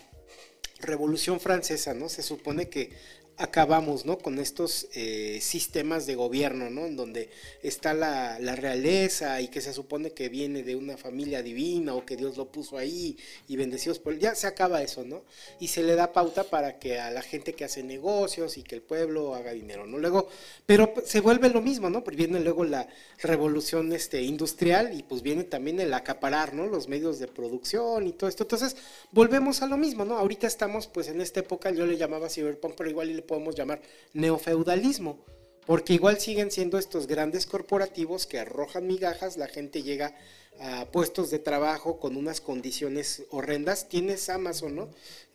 Revolución Francesa, ¿no? Se supone que acabamos, ¿no? Con estos eh, sistemas de gobierno, ¿no? En donde está la, realeza y que se supone que viene de una familia divina o que Dios lo puso ahí y bendecidos por él. Ya se acaba eso, ¿no? Y se le da pauta para que a la gente que hace negocios y que el pueblo haga dinero, ¿no? Luego, pero se vuelve lo mismo, ¿no? Porque viene luego la revolución este, industrial y pues viene también el acaparar, ¿no? Los medios de producción y todo esto. Entonces, volvemos a lo mismo, ¿no? Ahorita estamos pues en esta época, yo le llamaba cyberpunk, pero igual le podemos llamar neofeudalismo, porque igual siguen siendo estos grandes corporativos que arrojan migajas, la gente llega a puestos de trabajo con unas condiciones horrendas. Tienes Amazon, ¿no?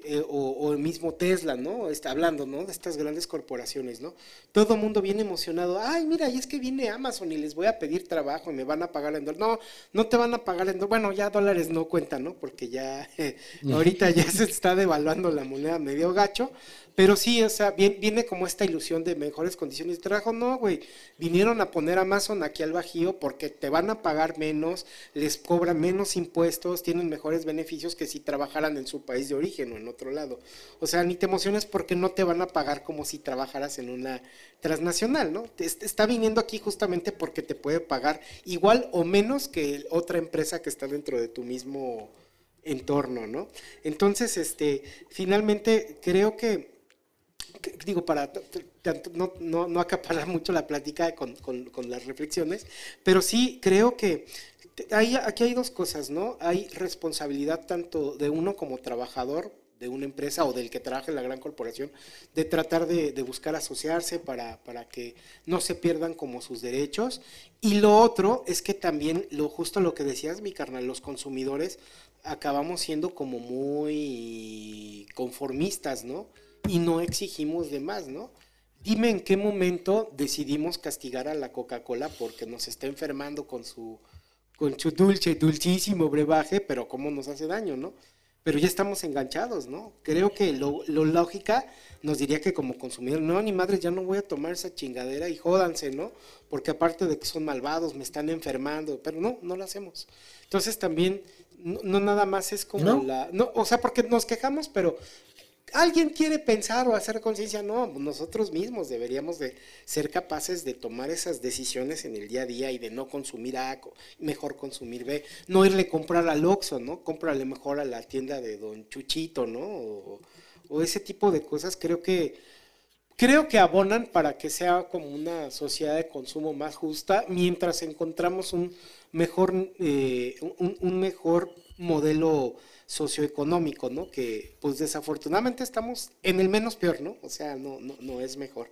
Eh, o, el mismo Tesla, ¿no? Está hablando, ¿no? De estas grandes corporaciones, ¿no? Todo mundo viene emocionado. Ay, mira, y es que viene Amazon y les voy a pedir trabajo y me van a pagar en dólares. No, no te van a pagar en dólares. Bueno, ya dólares no cuentan, ¿no? Porque ya ahorita ya se está devaluando la moneda medio gacho. Pero sí, o sea, viene, como esta ilusión de mejores condiciones de trabajo. No, güey, vinieron a poner Amazon aquí al Bajío porque te van a pagar menos, les cobran menos impuestos, tienen mejores beneficios que si trabajaran en su país de origen o en otro lado. O sea, ni te emociones porque no te van a pagar como si trabajaras en una transnacional, ¿no? Está viniendo aquí justamente porque te puede pagar igual o menos que otra empresa que está dentro de tu mismo entorno, ¿no? Entonces, este, finalmente creo que digo, para no, no, no, acaparar mucho la plática con, las reflexiones, pero sí creo que hay, aquí hay dos cosas, ¿no? Hay responsabilidad tanto de uno como trabajador de una empresa o del que trabaja en la gran corporación, de tratar de, buscar asociarse para, para, que no se pierdan como sus derechos. Y lo otro es que también, lo justo lo que decías, mi carnal, los consumidores acabamos siendo como muy conformistas, ¿no? y no exigimos de más, ¿no? Dime en qué momento decidimos castigar a la Coca-Cola porque nos está enfermando con su, con su dulce, dulcísimo brebaje, pero cómo nos hace daño, ¿no? Pero ya estamos enganchados, ¿no? Creo que lo, lo lógica nos diría que como consumidor, no, ni madre, ya no voy a tomar esa chingadera y jódanse, ¿no? Porque aparte de que son malvados, me están enfermando, pero no, no lo hacemos. Entonces también, no, nada más es como la... No, o sea, porque nos quejamos, pero alguien quiere pensar o hacer conciencia, no, nosotros mismos deberíamos de ser capaces de tomar esas decisiones en el día a día y de no consumir A, mejor consumir B, no irle a comprar al Oxxo, ¿no? Cómprale mejor a la tienda de Don Chuchito, ¿no? O, ese tipo de cosas creo que creo que abonan para que sea como una sociedad de consumo más justa mientras encontramos un mejor eh, un mejor modelo socioeconómico, ¿no? Que pues desafortunadamente estamos en el menos peor, ¿no? O sea, no, no, no es mejor.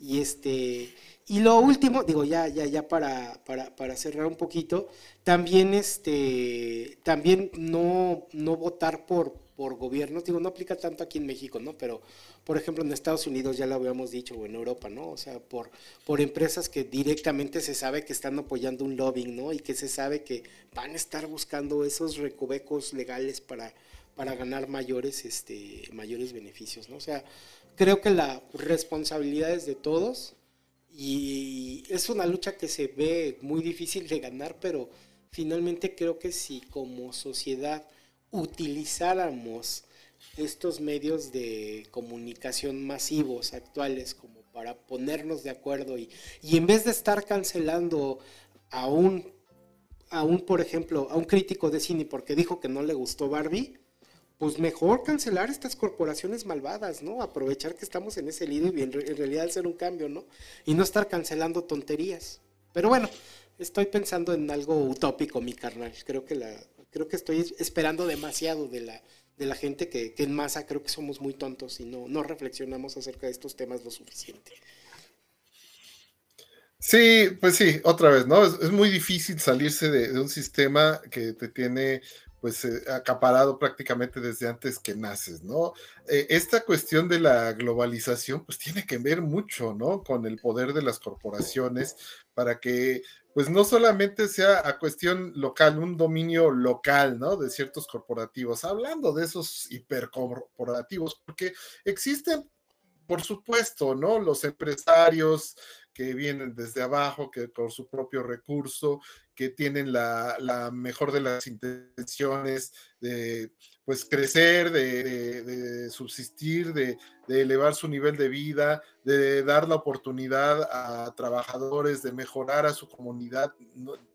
Y este, y lo último, digo, ya, ya, ya para, para, cerrar un poquito, también este, también no, no votar por, por gobiernos, digo, no aplica tanto aquí en México, ¿no? Pero, por ejemplo, en Estados Unidos ya lo habíamos dicho, o en Europa, ¿no? O sea, por, por empresas que directamente se sabe que están apoyando un lobbying, ¿no? Y que se sabe que van a estar buscando esos recovecos legales para, para ganar mayores, este, mayores beneficios, ¿no? O sea, creo que la responsabilidad es de todos y es una lucha que se ve muy difícil de ganar, pero finalmente creo que si como sociedad utilizáramos estos medios de comunicación masivos actuales como para ponernos de acuerdo y, y en vez de estar cancelando a un, a un, por ejemplo, a un crítico de cine porque dijo que no le gustó Barbie, pues mejor cancelar estas corporaciones malvadas, ¿no? Aprovechar que estamos en ese lío y en, realidad hacer un cambio, ¿no? Y no estar cancelando tonterías. Pero bueno, estoy pensando en algo utópico, mi carnal. Creo que la, creo que estoy esperando demasiado de la, de la gente que, en masa creo que somos muy tontos y no, no reflexionamos acerca de estos temas lo suficiente. Sí, pues sí, otra vez, ¿no? Es, muy difícil salirse de, un sistema que te tiene pues eh, acaparado prácticamente desde antes que naces, ¿no? Eh, esta cuestión de la globalización, pues tiene que ver mucho, ¿no? Con el poder de las corporaciones para que, pues no solamente sea a cuestión local, un dominio local, ¿no? De ciertos corporativos, hablando de esos hipercorporativos, porque existen, por supuesto, ¿no? Los empresarios, que vienen desde abajo, que por su propio recurso, que tienen la, mejor de las intenciones de pues crecer, de, subsistir, de, elevar su nivel de vida, de dar la oportunidad a trabajadores, de mejorar a su comunidad.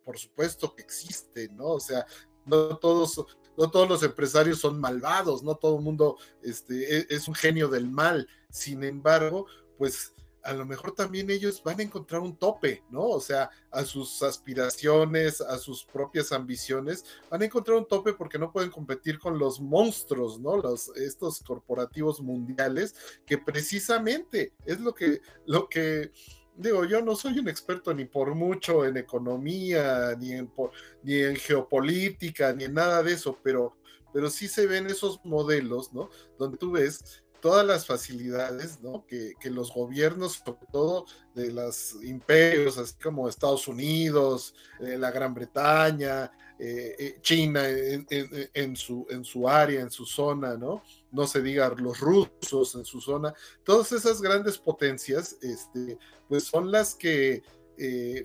por supuesto que existe, ¿no? O sea, no todos, no todos los empresarios son malvados, no todo el mundo este, e, es un genio del mal. Sin embargo, pues a lo mejor también ellos van a encontrar un tope, ¿no? O sea, a sus aspiraciones, a sus propias ambiciones, van a encontrar un tope porque no pueden competir con los monstruos, ¿no? Los, estos corporativos mundiales, que precisamente es lo que, lo que, digo, yo no soy un experto ni por mucho en economía, ni en, ni en geopolítica, ni en nada de eso, pero, pero sí se ven esos modelos, ¿no? Donde tú ves todas las facilidades que, los gobiernos, sobre todo de los imperios, así como Estados Unidos, eh, la Gran Bretaña, eh, eh, China en, su, en su área, en su zona, ¿no? No se diga los rusos en su zona, todas esas grandes potencias, este, pues son las que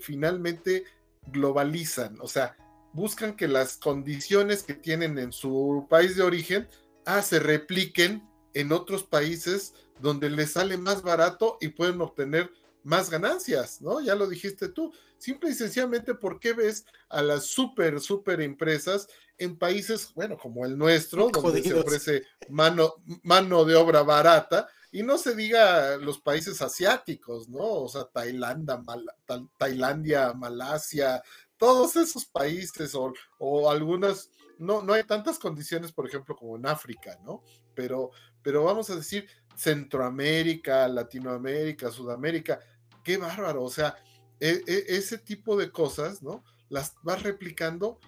finalmente globalizan, o sea, buscan que las condiciones que tienen en su país de origen, ah, se repliquen en otros países donde les sale más barato y pueden obtener más ganancias, ¿no? Ya lo dijiste tú. Simple y sencillamente, ¿por qué ves a las súper, súper empresas en países, bueno, como el nuestro, donde se ofrece mano, mano de obra barata? Y no se diga los países asiáticos, ¿no? O sea, Tailandia, Tailandia Malasia, todos esos países o, o algunas, no, no hay tantas condiciones, por ejemplo, como en África, ¿no? Pero, pero vamos a decir Centroamérica, Latinoamérica, Sudamérica, qué bárbaro, o sea, e, e, ese tipo de cosas, ¿no? Las vas replicando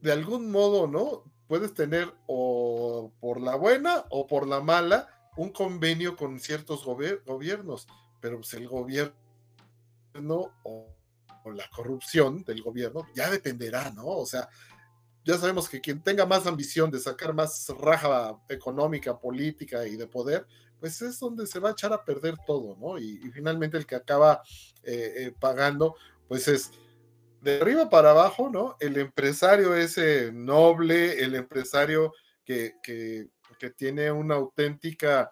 de algún modo, ¿no? Puedes tener o por la buena o por la mala un convenio con ciertos gobiernos, pero pues el gobierno o, o la corrupción del gobierno ya dependerá, ¿no? O sea, ya sabemos que quien tenga más ambición de sacar más raja económica, política y de poder, pues es donde se va a echar a perder todo, ¿no? Y, finalmente el que acaba eh, eh, pagando, pues es de arriba para abajo, ¿no? El empresario ese noble, el empresario que, que, tiene una auténtica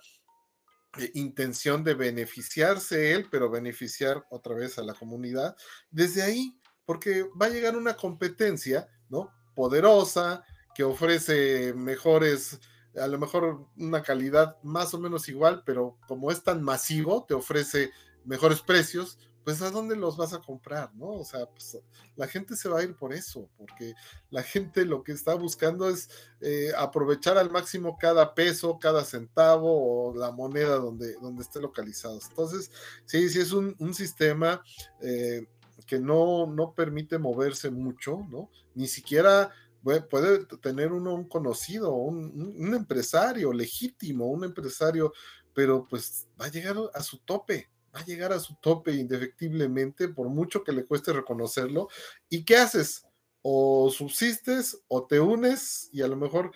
eh, intención de beneficiarse él, pero beneficiar otra vez a la comunidad, desde ahí, porque va a llegar una competencia, ¿no? Poderosa, que ofrece mejores, a lo mejor una calidad más o menos igual, pero como es tan masivo, te ofrece mejores precios, pues a dónde los vas a comprar, ¿no? O sea, pues la gente se va a ir por eso, porque la gente lo que está buscando es eh, aprovechar al máximo cada peso, cada centavo o la moneda donde, donde esté localizado. Entonces, sí, sí es un, sistema eh, que no, no permite moverse mucho, ¿no? Ni siquiera puede tener uno un conocido, un, empresario legítimo, un empresario, pero pues va a llegar a su tope, va a llegar a su tope indefectiblemente, por mucho que le cueste reconocerlo. ¿Y qué haces? O subsistes o te unes y a lo mejor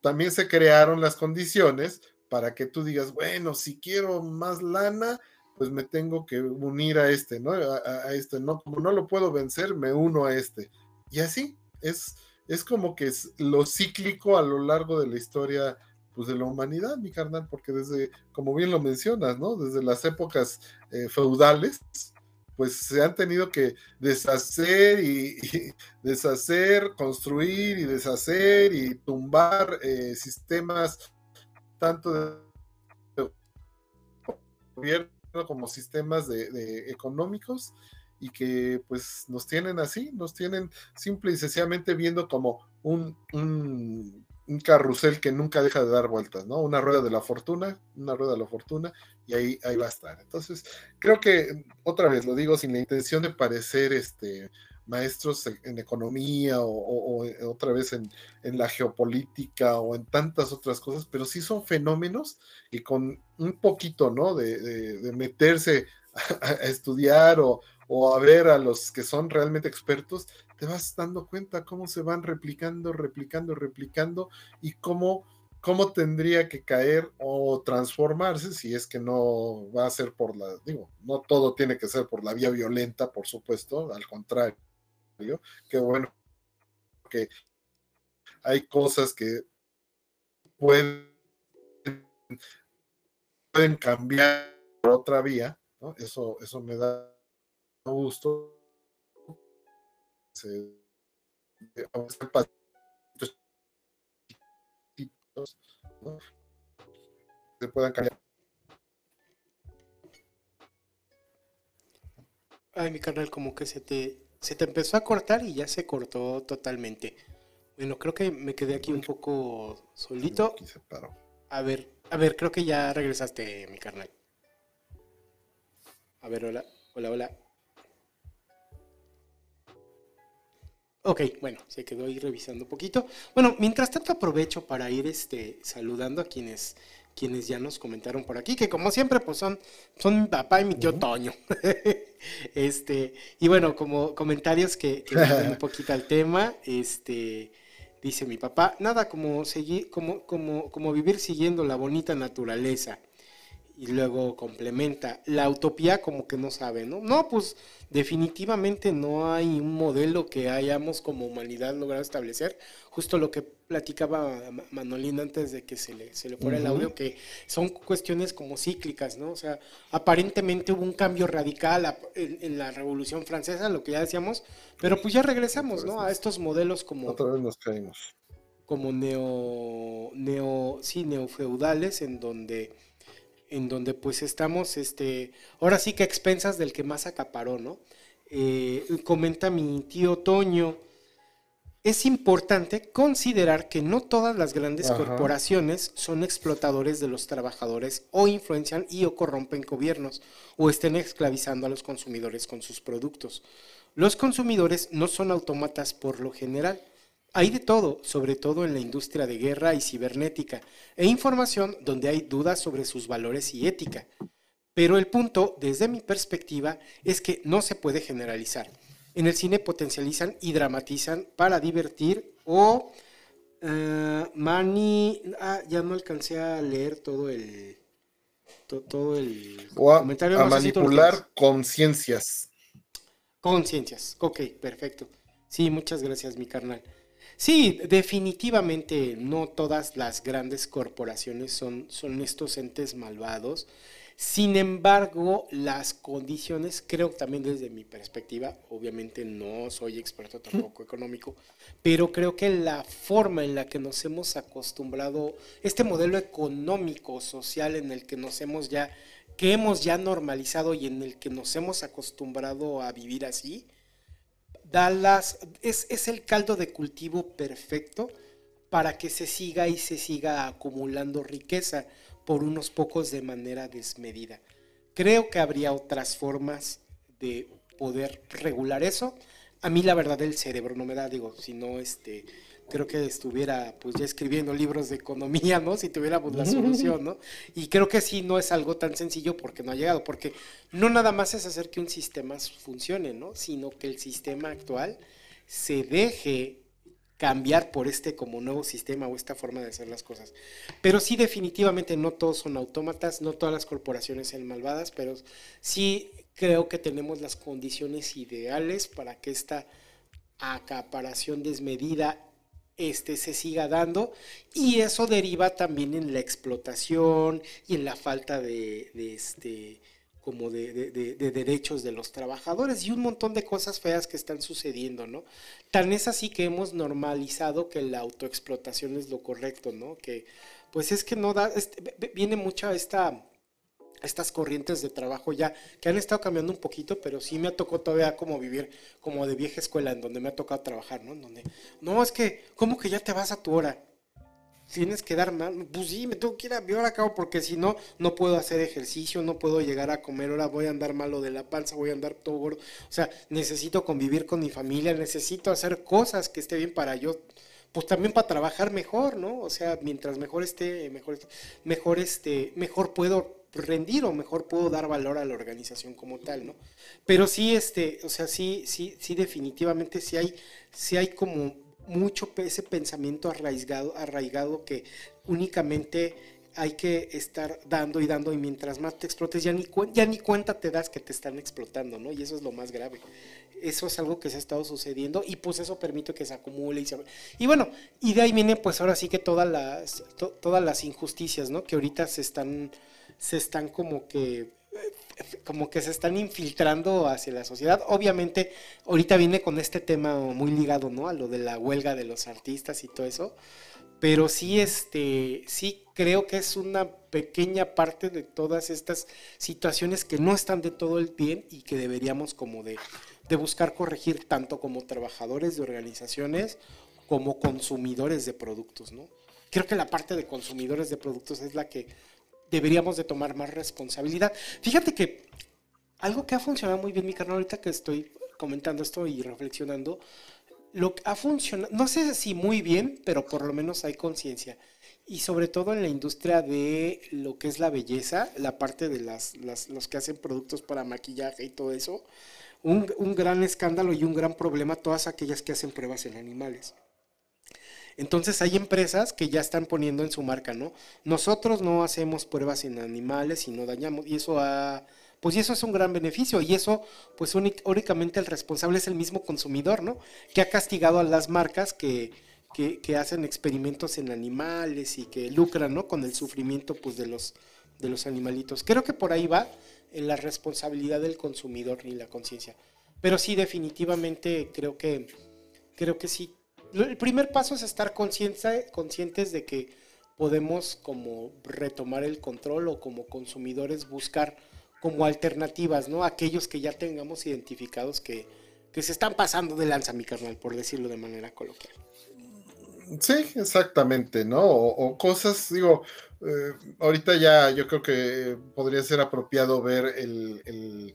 también se crearon las condiciones para que tú digas, bueno, si quiero más lana, pues me tengo que unir a este, ¿no? A, este, ¿no? Como no lo puedo vencer, me uno a este. Y así, es, es como que es lo cíclico a lo largo de la historia, pues de la humanidad, mi carnal, porque desde, como bien lo mencionas, ¿no? Desde las épocas eh, feudales, pues se han tenido que deshacer y, deshacer, construir y deshacer y tumbar eh, sistemas tanto de gobierno como sistemas de, económicos y que pues nos tienen así, nos tienen simple y sencillamente viendo como un, un, carrusel que nunca deja de dar vueltas, ¿no? Una rueda de la fortuna, una rueda de la fortuna, y ahí, ahí va a estar. Entonces, creo que, otra vez lo digo sin la intención de parecer este maestros en economía o, otra vez en, la geopolítica o en tantas otras cosas, pero sí son fenómenos y con un poquito, ¿no? De, meterse a, estudiar o, a ver a los que son realmente expertos, te vas dando cuenta cómo se van replicando, replicando, replicando y cómo, cómo tendría que caer o transformarse si es que no va a ser por la, digo, no todo tiene que ser por la vía violenta, por supuesto, al contrario Qué bueno que hay cosas que pueden, pueden cambiar otra vía. Eso, eso me da gusto. Se, se puedan cambiar. Ay, mi canal como que se te se te empezó a cortar y ya se cortó totalmente. Bueno, creo que me quedé aquí un poco solito. A ver, a ver, creo que ya regresaste, mi carnal. A ver, hola, hola, hola. Ok, bueno, se quedó ahí revisando un poquito. Bueno, mientras tanto aprovecho para ir este, saludando a quienes quienes ya nos comentaron por aquí, que como siempre, pues son, son mi papá y mi tío Toño. este, y bueno, como comentarios que, que un poquito al tema, este, dice mi papá, nada como seguir, como, como, como vivir siguiendo la bonita naturaleza y luego complementa. La utopía como que no sabe, ¿no? No, pues definitivamente no hay un modelo que hayamos como humanidad logrado establecer. Justo lo que platicaba Manolín antes de que se le, se le fuera el audio, que son cuestiones como cíclicas, ¿no? O sea, aparentemente hubo un cambio radical en, la Revolución Francesa, lo que ya decíamos, pero pues ya regresamos, ¿no? A estos modelos como... Otra vez nos caímos. Como neo, neo, sí, neofeudales, en donde en donde pues estamos, este, ahora sí que expensas del que más acaparó, ¿no? Eh, comenta mi tío Toño, es importante considerar que no todas las grandes corporaciones son explotadores de los trabajadores o influencian y o corrompen gobiernos o estén esclavizando a los consumidores con sus productos. Los consumidores no son autómatas por lo general hay de todo, sobre todo en la industria de guerra y cibernética, e información donde hay dudas sobre sus valores y ética. Pero el punto, desde mi perspectiva, es que no se puede generalizar. En el cine potencializan y dramatizan para divertir o uh, mani... Ah, ya no alcancé a leer todo el... todo el comentario. A manipular conciencias. Conciencias, ok, perfecto. Sí, muchas gracias, mi carnal. Sí, definitivamente no todas las grandes corporaciones son, son estos entes malvados. Sin embargo, las condiciones, creo también desde mi perspectiva, obviamente no soy experto tampoco económico, pero creo que la forma en la que nos hemos acostumbrado, este modelo económico, social en el que nos hemos ya, que hemos ya normalizado y en el que nos hemos acostumbrado a vivir así, Dallas es, es el caldo de cultivo perfecto para que se siga y se siga acumulando riqueza por unos pocos de manera desmedida. Creo que habría otras formas de poder regular eso. A mí la verdad el cerebro no me da, digo, si no este creo que estuviera pues ya escribiendo libros de economía, ¿no? Si tuviéramos la solución, ¿no? Y creo que sí no es algo tan sencillo porque no ha llegado, porque no nada más es hacer que un sistema funcione, ¿no? Sino que el sistema actual se deje cambiar por este como nuevo sistema o esta forma de hacer las cosas. Pero sí definitivamente no todos son autómatas, no todas las corporaciones son malvadas, pero sí creo que tenemos las condiciones ideales para que esta acaparación desmedida este, se siga dando y eso deriva también en la explotación y en la falta de, este, como de, derechos de los trabajadores y un montón de cosas feas que están sucediendo, ¿no? Tan es así que hemos normalizado que la autoexplotación es lo correcto, ¿no? Que pues es que no da, este, viene mucha esta estas corrientes de trabajo ya que han estado cambiando un poquito, pero sí me ha tocado todavía como vivir como de vieja escuela en donde me ha tocado trabajar, ¿no? En donde no es que cómo que ya te vas a tu hora tienes que dar más, pues sí, me tengo que ir a mi hora cabo porque si no, no puedo hacer ejercicio, no puedo llegar a comer, ahora voy a andar malo de la panza, voy a andar todo gordo, o sea, necesito convivir con mi familia, necesito hacer cosas que esté bien para yo, pues también para trabajar mejor, ¿no? O sea, mientras mejor esté, mejor, mejor este, mejor puedo rendir o mejor puedo dar valor a la organización como tal, ¿no? Pero sí, este, o sea, sí, sí, sí, definitivamente sí hay, sí hay como mucho ese pensamiento arraigado, arraigado que únicamente hay que estar dando y dando y mientras más te explotes ya ni, ya ni cuenta te das que te están explotando, ¿no? Y eso es lo más grave. Eso es algo que se ha estado sucediendo y pues eso permite que se acumule y se... Y bueno, y de ahí viene pues ahora sí que todas las, todas las injusticias, ¿no? Que ahorita se están, se están como que como que se están infiltrando hacia la sociedad. Obviamente, ahorita viene con este tema muy ligado, ¿no? A lo de la huelga de los artistas y todo eso. Pero sí, este, sí creo que es una pequeña parte de todas estas situaciones que no están de todo el bien y que deberíamos como de, de buscar corregir tanto como trabajadores de organizaciones como consumidores de productos, ¿no? Creo que la parte de consumidores de productos es la que deberíamos de tomar más responsabilidad. Fíjate que algo que ha funcionado muy bien, mi carnal, ahorita que estoy comentando esto y reflexionando, lo que ha funcionado, no sé si muy bien, pero por lo menos hay conciencia. Y sobre todo en la industria de lo que es la belleza, la parte de las, los que hacen productos para maquillaje y todo eso, un, un gran escándalo y un gran problema todas aquellas que hacen pruebas en animales. Entonces hay empresas que ya están poniendo en su marca, ¿no? Nosotros no hacemos pruebas en animales y no dañamos, y eso ha, pues eso es un gran beneficio, y eso, pues únicamente el responsable es el mismo consumidor, ¿no? Que ha castigado a las marcas que, que, hacen experimentos en animales y que lucran, ¿no? Con el sufrimiento, pues, de los, de los animalitos. Creo que por ahí va en la responsabilidad del consumidor y la conciencia. Pero sí, definitivamente creo que, creo que sí el primer paso es estar conscientes de que podemos como retomar el control o como consumidores buscar como alternativas, ¿no? Aquellos que ya tengamos identificados que, se están pasando de lanza, mi carnal, por decirlo de manera coloquial. Sí, exactamente, ¿no? O, cosas, digo, eh, ahorita ya yo creo que podría ser apropiado ver el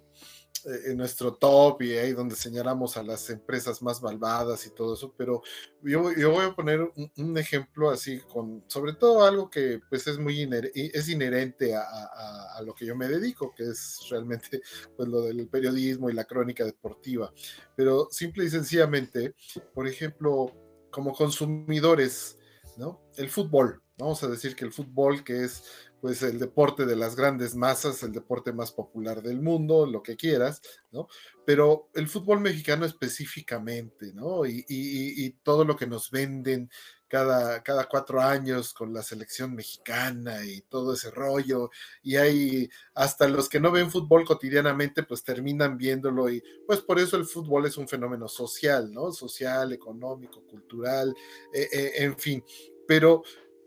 en nuestro top y ahí donde señalamos a las empresas más malvadas y todo eso, pero yo, yo voy a poner un, ejemplo así con, sobre todo algo que pues es muy es inherente a, a, lo que yo me dedico, que es realmente pues lo del periodismo y la crónica deportiva, pero simple y sencillamente, por ejemplo, como consumidores, ¿no? El fútbol, vamos a decir que el fútbol que es pues el deporte de las grandes masas, el deporte más popular del mundo, lo que quieras, ¿no? Pero el fútbol mexicano específicamente, ¿no? Y, todo lo que nos venden cada, cada cuatro años con la selección mexicana y todo ese rollo, y hay hasta los que no ven fútbol cotidianamente, pues terminan viéndolo y pues por eso el fútbol es un fenómeno social, ¿no? Social, económico, cultural, eh, eh, en fin, pero,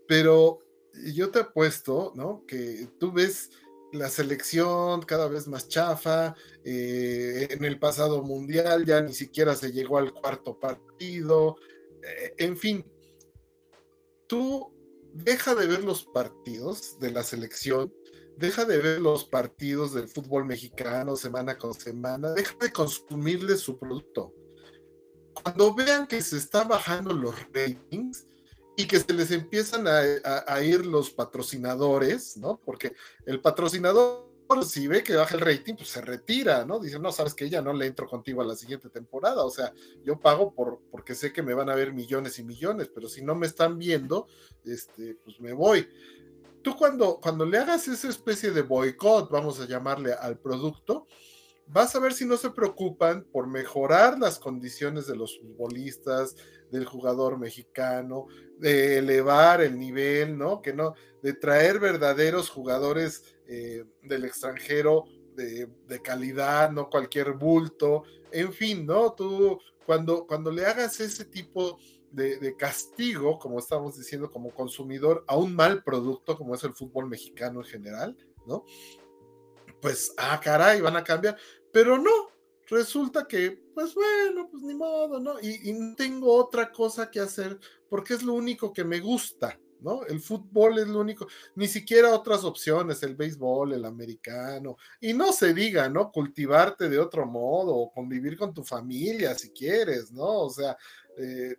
pero yo te apuesto, ¿no? Que tú ves la selección cada vez más chafa, eh, en el pasado mundial ya ni siquiera se llegó al cuarto partido, eh, en fin, tú deja de ver los partidos de la selección, deja de ver los partidos del fútbol mexicano semana con semana, deja de consumirle su producto. Cuando vean que se están bajando los ratings, y que se les empiezan a, ir los patrocinadores, ¿no? Porque el patrocinador, si ve que baja el rating, pues se retira, ¿no? Dice, no, sabes que ya no le entro contigo a la siguiente temporada, o sea, yo pago por, porque sé que me van a ver millones y millones, pero si no me están viendo, este, pues me voy. Tú cuando, cuando le hagas esa especie de boicot, vamos a llamarle al producto, vas a ver si no se preocupan por mejorar las condiciones de los futbolistas, del jugador mexicano, de elevar el nivel, ¿no? Que no, de traer verdaderos jugadores eh, del extranjero de, calidad, no cualquier bulto, en fin, ¿no? Tú cuando, cuando le hagas ese tipo de, de, castigo, como estamos diciendo, como consumidor, a un mal producto como es el fútbol mexicano en general, ¿no? Pues, ah, caray, van a cambiar, pero no, resulta que, pues bueno, pues ni modo, ¿no? Y, y tengo otra cosa que hacer porque es lo único que me gusta, ¿no? El fútbol es lo único, ni siquiera otras opciones, el béisbol, el americano, y no se diga, ¿no? Cultivarte de otro modo o convivir con tu familia si quieres, ¿no? O sea, eh,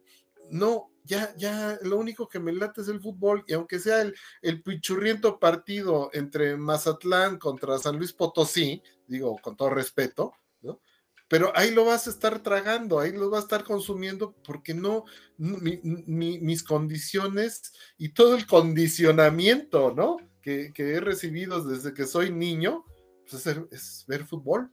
no, ya, ya, lo único que me late es el fútbol, y aunque sea el, el pichurriento partido entre Mazatlán contra San Luis Potosí, digo, con todo respeto, ¿no? pero ahí lo vas a estar tragando, ahí lo vas a estar consumiendo porque no, mis condiciones y todo el condicionamiento, ¿no? Que, he recibido desde que soy niño, pues es, ver fútbol,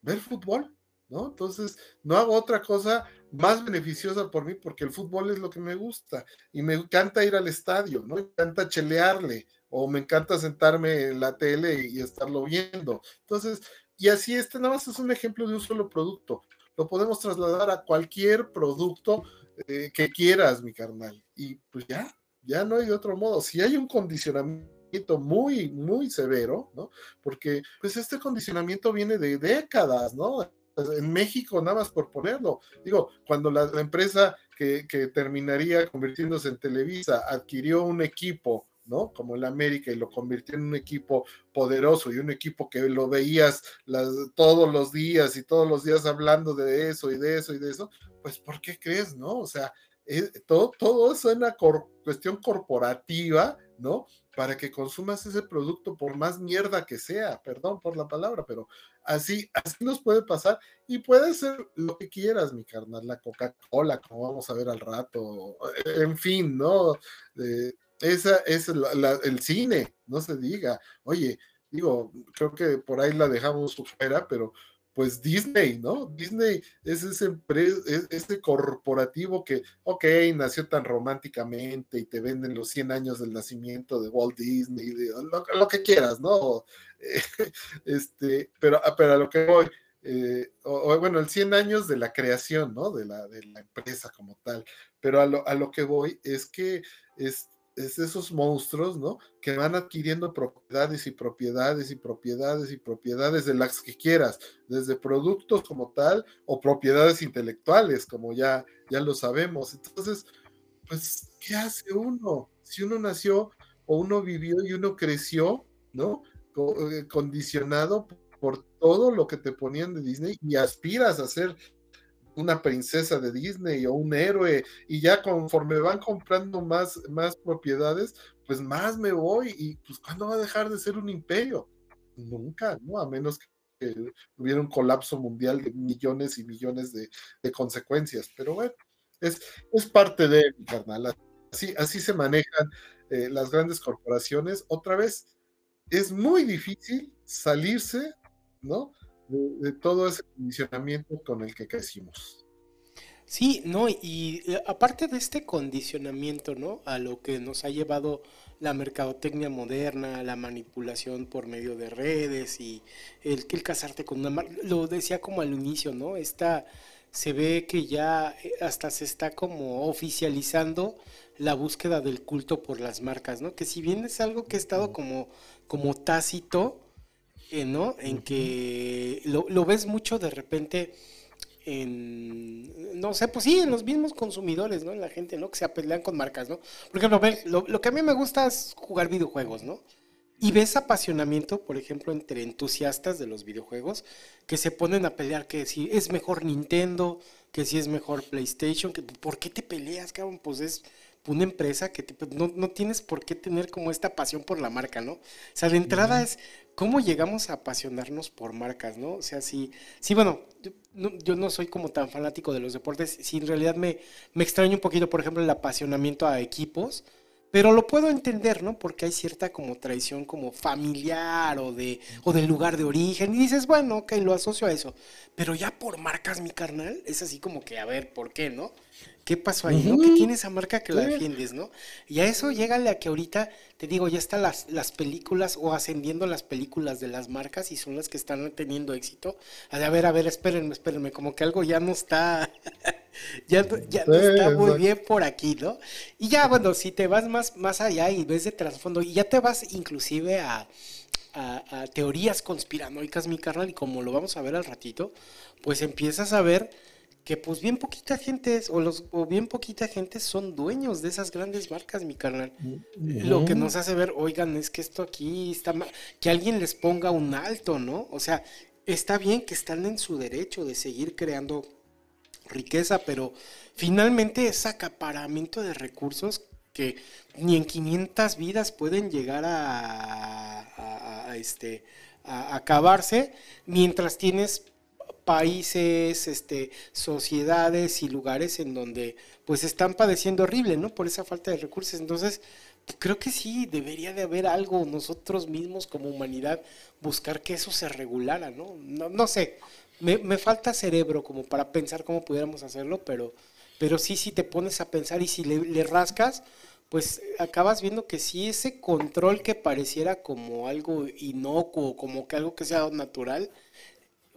ver fútbol, ¿no? Entonces, no hago otra cosa más beneficiosa por mí porque el fútbol es lo que me gusta y me encanta ir al estadio, ¿no? Me encanta chelearle o me encanta sentarme en la tele y estarlo viendo. Entonces, y así este nada más es un ejemplo de un solo producto. Lo podemos trasladar a cualquier producto eh, que quieras, mi carnal. Y pues ya, ya no hay otro modo. Si hay un condicionamiento muy, muy severo, ¿no? Porque pues este condicionamiento viene de décadas, ¿no? En México, nada más por ponerlo. Digo, cuando la, empresa que, terminaría convirtiéndose en Televisa adquirió un equipo ¿no? Como el América y lo convirtió en un equipo poderoso y un equipo que lo veías todos los días y todos los días hablando de eso y de eso y de eso, pues ¿por qué crees, no? O sea, eh, todo, todo es una cuestión corporativa, ¿no? Para que consumas ese producto por más mierda que sea, perdón por la palabra, pero así, así nos puede pasar y puede ser lo que quieras, mi carnal, la Coca-Cola, como vamos a ver al rato, en fin, ¿no? Eh, esa es el cine, no se diga. Oye, digo, creo que por ahí la dejamos fuera, pero pues Disney, ¿no? Disney es ese, corporativo que, ok, nació tan románticamente y te venden los 100 años del nacimiento de Walt Disney, lo, que quieras, ¿no? este, pero, ah, pero a lo que voy, eh, bueno, el 100 años de la creación, ¿no? De la, de la empresa como tal, pero a lo, a lo que voy es que es, es esos monstruos, ¿no? Que van adquiriendo propiedades y propiedades y propiedades y propiedades de las que quieras, desde productos como tal o propiedades intelectuales, como ya, ya lo sabemos. Entonces, pues, ¿qué hace uno? Si uno nació o uno vivió y uno creció, ¿no? Eh, condicionado por todo lo que te ponían de Disney y aspiras a ser una princesa de Disney o un héroe, y ya conforme van comprando más, más propiedades, pues más me voy, y pues ¿cuándo va a dejar de ser un imperio? Nunca, ¿no? A menos que hubiera un colapso mundial de millones y millones de, consecuencias, pero bueno, es, es parte de mi carnal, así, así se manejan eh, las grandes corporaciones. Otra vez, es muy difícil salirse, ¿no? De, todo ese condicionamiento con el que crecimos. Sí, no, y aparte de este condicionamiento, ¿no? A lo que nos ha llevado la mercadotecnia moderna, la manipulación por medio de redes y el el casarte con una marca, lo decía como al inicio, ¿no? Esta, se ve que ya eh, hasta se está como oficializando la búsqueda del culto por las marcas, ¿no? Que si bien es algo que ha estado como, como tácito, ¿no? En que lo, ves mucho de repente en, no sé, pues sí, en los mismos consumidores, ¿no? En la gente, ¿no? Que se pelean con marcas, ¿no? Por ejemplo, lo, lo que a mí me gusta es jugar videojuegos, ¿no? Y ves apasionamiento, por ejemplo, entre entusiastas de los videojuegos que se ponen a pelear que si es mejor Nintendo, que si es mejor PlayStation, que ¿por qué te peleas, cabrón? Pues es una empresa que pues, no, no, tienes por qué tener como esta pasión por la marca, ¿no? O sea, de entrada es cómo llegamos a apasionarnos por marcas, ¿no? O sea, sí, sí, bueno, yo no, soy como tan fanático de los deportes, sí, en realidad me, me extraño un poquito, por ejemplo, el apasionamiento a equipos, Pero lo puedo entender, ¿no? Porque hay cierta como traición como familiar o de o del lugar de origen y dices, bueno, ok, lo asocio a eso. Pero ya por marcas, mi carnal, es así como que, a ver, ¿por qué, no? ¿Qué pasó ahí, no? Que tiene esa marca que la defiendes, ¿no? Y a eso llégale a que ahorita, te digo, ya están las, las películas o ascendiendo las películas de las marcas y son las que están teniendo éxito. A ver, a ver, espérenme, espérenme, como que algo ya no está, ya, ya no está muy bien por aquí, ¿no? Y ya, bueno, si te vas más, más allá y ves de trasfondo, y ya te vas inclusive a, a, a teorías conspiranoicas, mi carnal, y como lo vamos a ver al ratito, pues empiezas a ver que pues bien poquita gente o los o bien poquita gente son dueños de esas grandes marcas, mi carnal. Lo que nos hace ver, oigan, es que esto aquí está mal, que alguien les ponga un alto, ¿no? O sea, está bien que están en su derecho de seguir creando riqueza, pero finalmente es acaparamiento de recursos que ni en 500 vidas pueden llegar a, a, a este a acabarse mientras tienes países, este, sociedades y lugares en donde pues están padeciendo horrible, ¿no? Por esa falta de recursos. Entonces, creo que sí, debería de haber algo nosotros mismos como humanidad, buscar que eso se regulara, ¿no? No, no sé, me, me, falta cerebro como para pensar cómo pudiéramos hacerlo, pero, pero sí, si te pones a pensar y si le, le rascas, pues acabas viendo que sí ese control que pareciera como algo inocuo, como que algo que sea natural,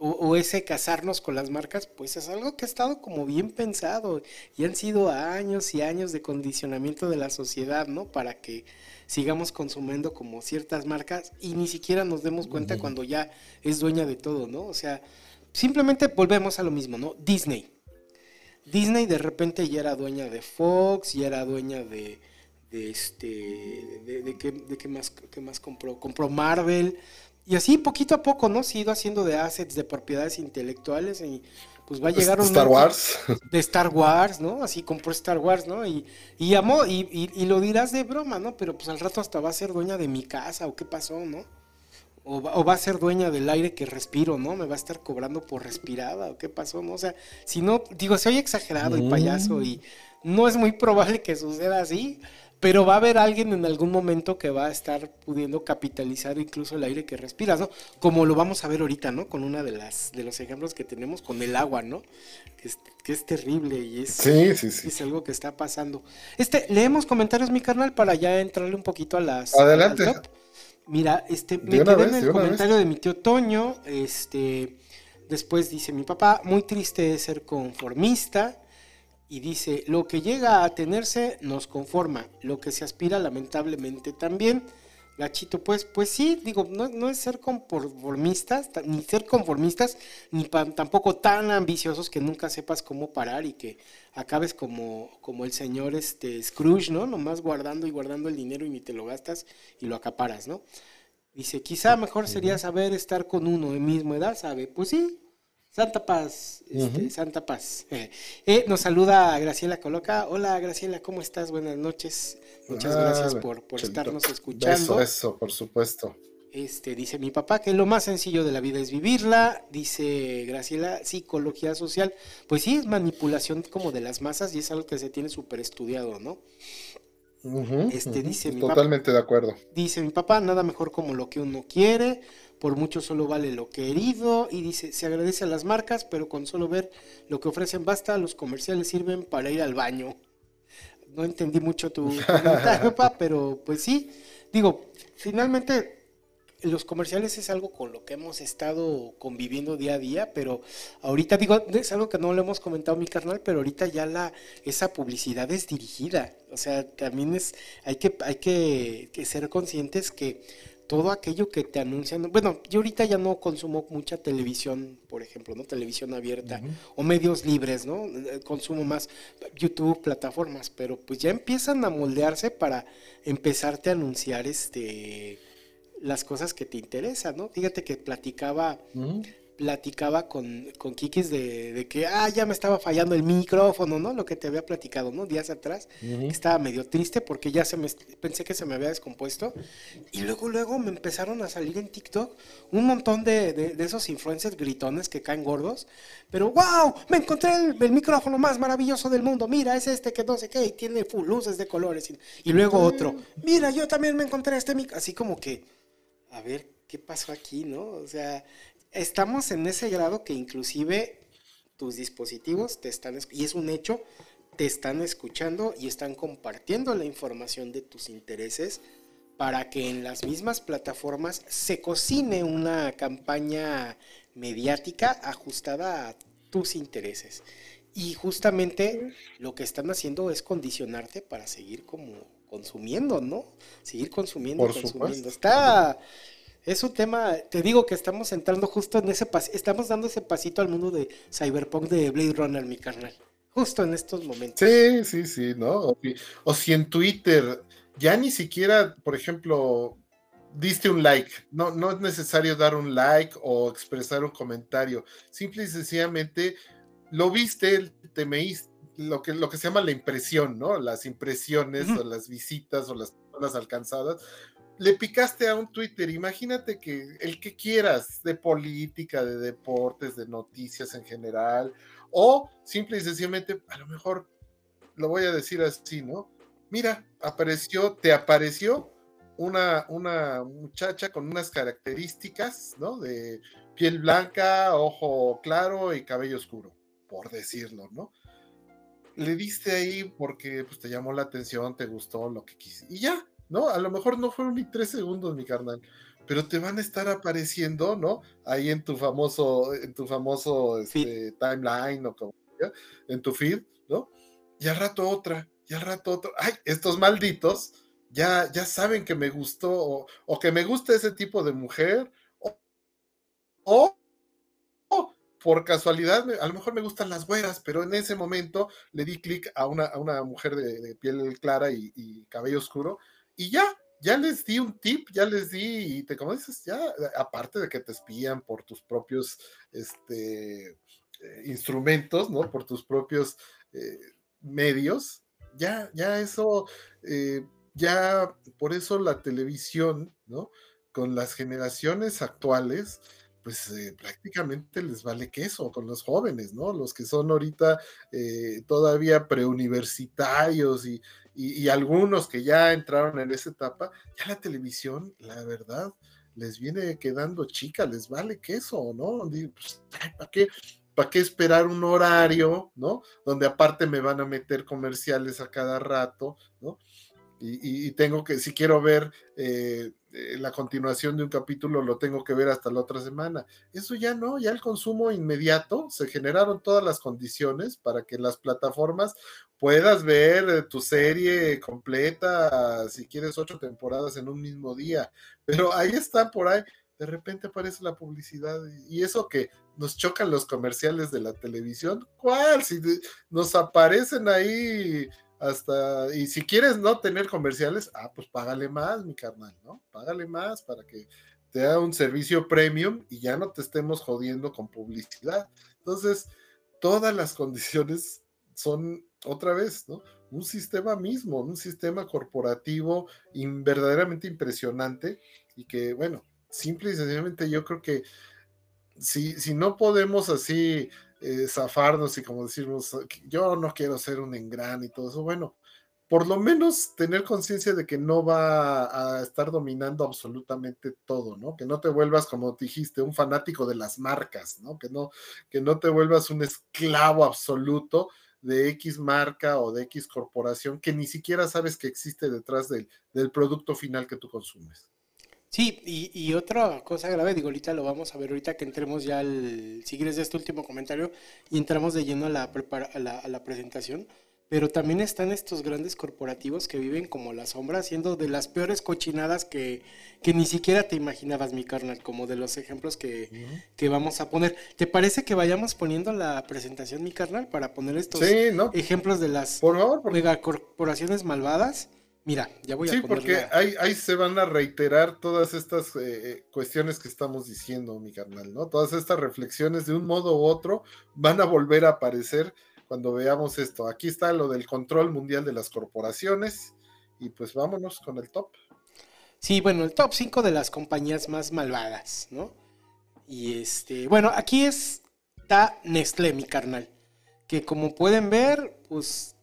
o, ese casarnos con las marcas, pues es algo que ha estado como bien pensado y han sido años y años de condicionamiento de la sociedad, ¿no? Para que sigamos consumiendo como ciertas marcas y ni siquiera nos demos cuenta cuando ya es dueña de todo, ¿no? O sea, simplemente volvemos a lo mismo, ¿no? Disney. Disney de repente ya era dueña de Fox, ya era dueña de, de este, de, de, qué, de qué más, qué más compró, compró Marvel, y así poquito a poco, ¿no? Se ha ido haciendo de assets, de propiedades intelectuales y pues va a llegar un... Star Wars. De Star Wars, ¿no? Así compró Star Wars, ¿no? Y, y amó, y, y, lo dirás de broma, ¿no? Pero pues al rato hasta va a ser dueña de mi casa o qué pasó, ¿no? O va, o va, a ser dueña del aire que respiro, ¿no? Me va a estar cobrando por respirada o qué pasó, ¿no? O sea, si no, digo, soy exagerado y payaso y no es muy probable que suceda así, pero va a haber alguien en algún momento que va a estar pudiendo capitalizar incluso el aire que respiras, ¿no? Como lo vamos a ver ahorita, ¿no? Con una de las de los ejemplos que tenemos con el agua, ¿no? Que es, que es terrible y es, sí, sí, sí. es algo que está pasando. Este, leemos comentarios, mi carnal, para ya entrarle un poquito a las. Adelante. Mira, este, me quedé vez, en el de comentario vez. de mi tío Toño, este, después dice mi papá, muy triste es ser conformista y dice, lo que llega a tenerse nos conforma, lo que se aspira lamentablemente también. Gachito, pues, pues sí, digo, no, no es ser conformistas, ni ser conformistas, ni tampoco tan ambiciosos que nunca sepas cómo parar y que acabes como, como el señor este, Scrooge, ¿no? Nomás guardando y guardando el dinero y ni te lo gastas y lo acaparas, ¿no? Dice, quizá mejor sería saber estar con uno de misma edad, ¿sabe? Pues sí, Santa Paz, este, uh -huh. Santa Paz. Eh, nos saluda Graciela Coloca. Hola Graciela, ¿cómo estás? Buenas noches. Muchas ah, gracias por, por estarnos escuchando. Eso, eso, por supuesto. Este, dice mi papá que lo más sencillo de la vida es vivirla. Dice Graciela, psicología social. Pues sí, es manipulación como de las masas y es algo que se tiene súper estudiado, ¿no? Uh -huh, este, uh -huh. dice mi Totalmente papá, de acuerdo. Dice mi papá, nada mejor como lo que uno quiere por mucho solo vale lo querido y dice, se agradece a las marcas, pero con solo ver lo que ofrecen basta, los comerciales sirven para ir al baño. No entendí mucho tu comentario, papá, pero pues sí, digo, finalmente los comerciales es algo con lo que hemos estado conviviendo día a día, pero ahorita digo, es algo que no lo hemos comentado mi carnal, pero ahorita ya la esa publicidad es dirigida, o sea, también es hay que hay que, que ser conscientes que todo aquello que te anuncian. Bueno, yo ahorita ya no consumo mucha televisión, por ejemplo, ¿no? Televisión abierta uh -huh. o medios libres, ¿no? Consumo más YouTube, plataformas, pero pues ya empiezan a moldearse para empezarte a anunciar este las cosas que te interesan, ¿no? Fíjate que platicaba uh -huh. Platicaba con, con Kikis de, de, que, ah, ya me estaba fallando el micrófono, ¿no? Lo que te había platicado, ¿no? Días atrás. Estaba medio triste porque ya se me, pensé que se me había descompuesto. Y luego, luego me empezaron a salir en TikTok un montón de, de, esos influencers gritones que caen gordos. Pero, wow, me encontré el, micrófono más maravilloso del mundo. Mira, es este que no sé qué, y tiene full luces de colores. Y, y luego otro, mira, yo también me encontré este micrófono. Así como que, a ver, ¿qué pasó aquí, no? O sea, estamos en ese grado que inclusive tus dispositivos te están, y es un hecho, te están escuchando y están compartiendo la información de tus intereses para que en las mismas plataformas se cocine una campaña mediática ajustada a tus intereses. Y justamente lo que están haciendo es condicionarte para seguir como consumiendo, ¿no? Seguir consumiendo, consumiendo. Está es un tema, te digo que estamos entrando justo en ese pasito, estamos dando ese pasito al mundo de Cyberpunk de Blade Runner, mi carnal. Justo en estos momentos. Sí, sí, sí, ¿no? O, si en Twitter ya ni siquiera, por ejemplo, diste un like. No, no es necesario dar un like o expresar un comentario. Simple y sencillamente lo viste, te me lo que, lo que se llama la impresión, ¿no? Las impresiones o las visitas o las personas alcanzadas le picaste a un Twitter, imagínate que el que quieras, de política, de deportes, de noticias en general, o simple y sencillamente, a lo mejor lo voy a decir así, ¿no? Mira, apareció, te apareció una, una muchacha con unas características, ¿no? De piel blanca, ojo claro y cabello oscuro, por decirlo, ¿no? Le diste ahí porque pues, te llamó la atención, te gustó lo que quisiste. Y ya, ¿no? A lo mejor no fueron ni tres segundos, mi carnal, pero te van a estar apareciendo, ¿no? Ahí en tu famoso, en tu famoso este, timeline o como, en tu feed, ¿no? Y al rato otra, y al rato otra. Ay, estos malditos ya, ya saben que me gustó o, que me gusta ese tipo de mujer o, por casualidad, a lo mejor me gustan las güeras, pero en ese momento le di clic a una, a una mujer de, piel clara y, y, cabello oscuro y ya, ya les di un tip, ya les di, y te como dices, ya, aparte de que te espían por tus propios este, eh, instrumentos, ¿no? Por tus propios eh, medios, ya, ya eso, eh, ya, por eso la televisión, ¿no? Con las generaciones actuales, pues eh, prácticamente les vale queso con los jóvenes, ¿no? Los que son ahorita todavía preuniversitarios y, y, algunos que ya entraron en esa etapa, ya la televisión, la verdad, les viene quedando chica, les vale queso, ¿no? Pues, ¿Para qué? ¿Para qué esperar un horario, ¿no? Donde aparte me van a meter comerciales a cada rato, ¿no? Y, tengo que, si quiero ver eh, eh, la continuación de un capítulo, lo tengo que ver hasta la otra semana. Eso ya no, ya el consumo inmediato, se generaron todas las condiciones para que las plataformas puedas ver eh, tu serie completa, si quieres ocho temporadas en un mismo día, pero ahí está por ahí. De repente aparece la publicidad y eso que nos chocan los comerciales de la televisión, ¿cuál? Si nos aparecen ahí hasta, y si quieres no tener comerciales, ah, pues págale más, mi carnal, ¿no? Págale más para que te haga un servicio premium y ya no te estemos jodiendo con publicidad. Entonces, todas las condiciones son otra vez, ¿no? Un sistema mismo, un sistema corporativo verdaderamente impresionante y que, bueno, simple y sencillamente yo creo que si, si no podemos así eh, zafarnos y como decirnos, yo no quiero ser un engran y todo eso, bueno, por lo menos tener conciencia de que no va a estar dominando absolutamente todo, ¿no? Que no te vuelvas, como dijiste, un fanático de las marcas, ¿no? Que no, que no te vuelvas un esclavo absoluto de X marca o de X corporación que ni siquiera sabes que existe detrás del, del producto final que tú consumes. Sí, y, otra cosa grave, digo, ahorita lo vamos a ver, ahorita que entremos ya al, si quieres este último comentario, y entramos de lleno a la, a la, a la presentación, pero también están estos grandes corporativos que viven como la sombra, haciendo de las peores cochinadas que, que ni siquiera te imaginabas, mi carnal, como de los ejemplos que, que, vamos a poner. ¿Te parece que vayamos poniendo la presentación, mi carnal, para poner estos ejemplos de las por favor, megacorporaciones malvadas? Mira, ya voy a Sí, porque ahí, ahí se van a reiterar todas estas eh, eh, cuestiones que estamos diciendo, mi carnal, ¿no? Todas estas reflexiones de un modo u otro van a volver a aparecer cuando veamos esto. Aquí está lo del control mundial de las corporaciones y pues vámonos con el top. Sí, bueno, el top 5 de las compañías más malvadas, ¿no? Y este, bueno, aquí está Nestlé, mi carnal, que como pueden ver, pues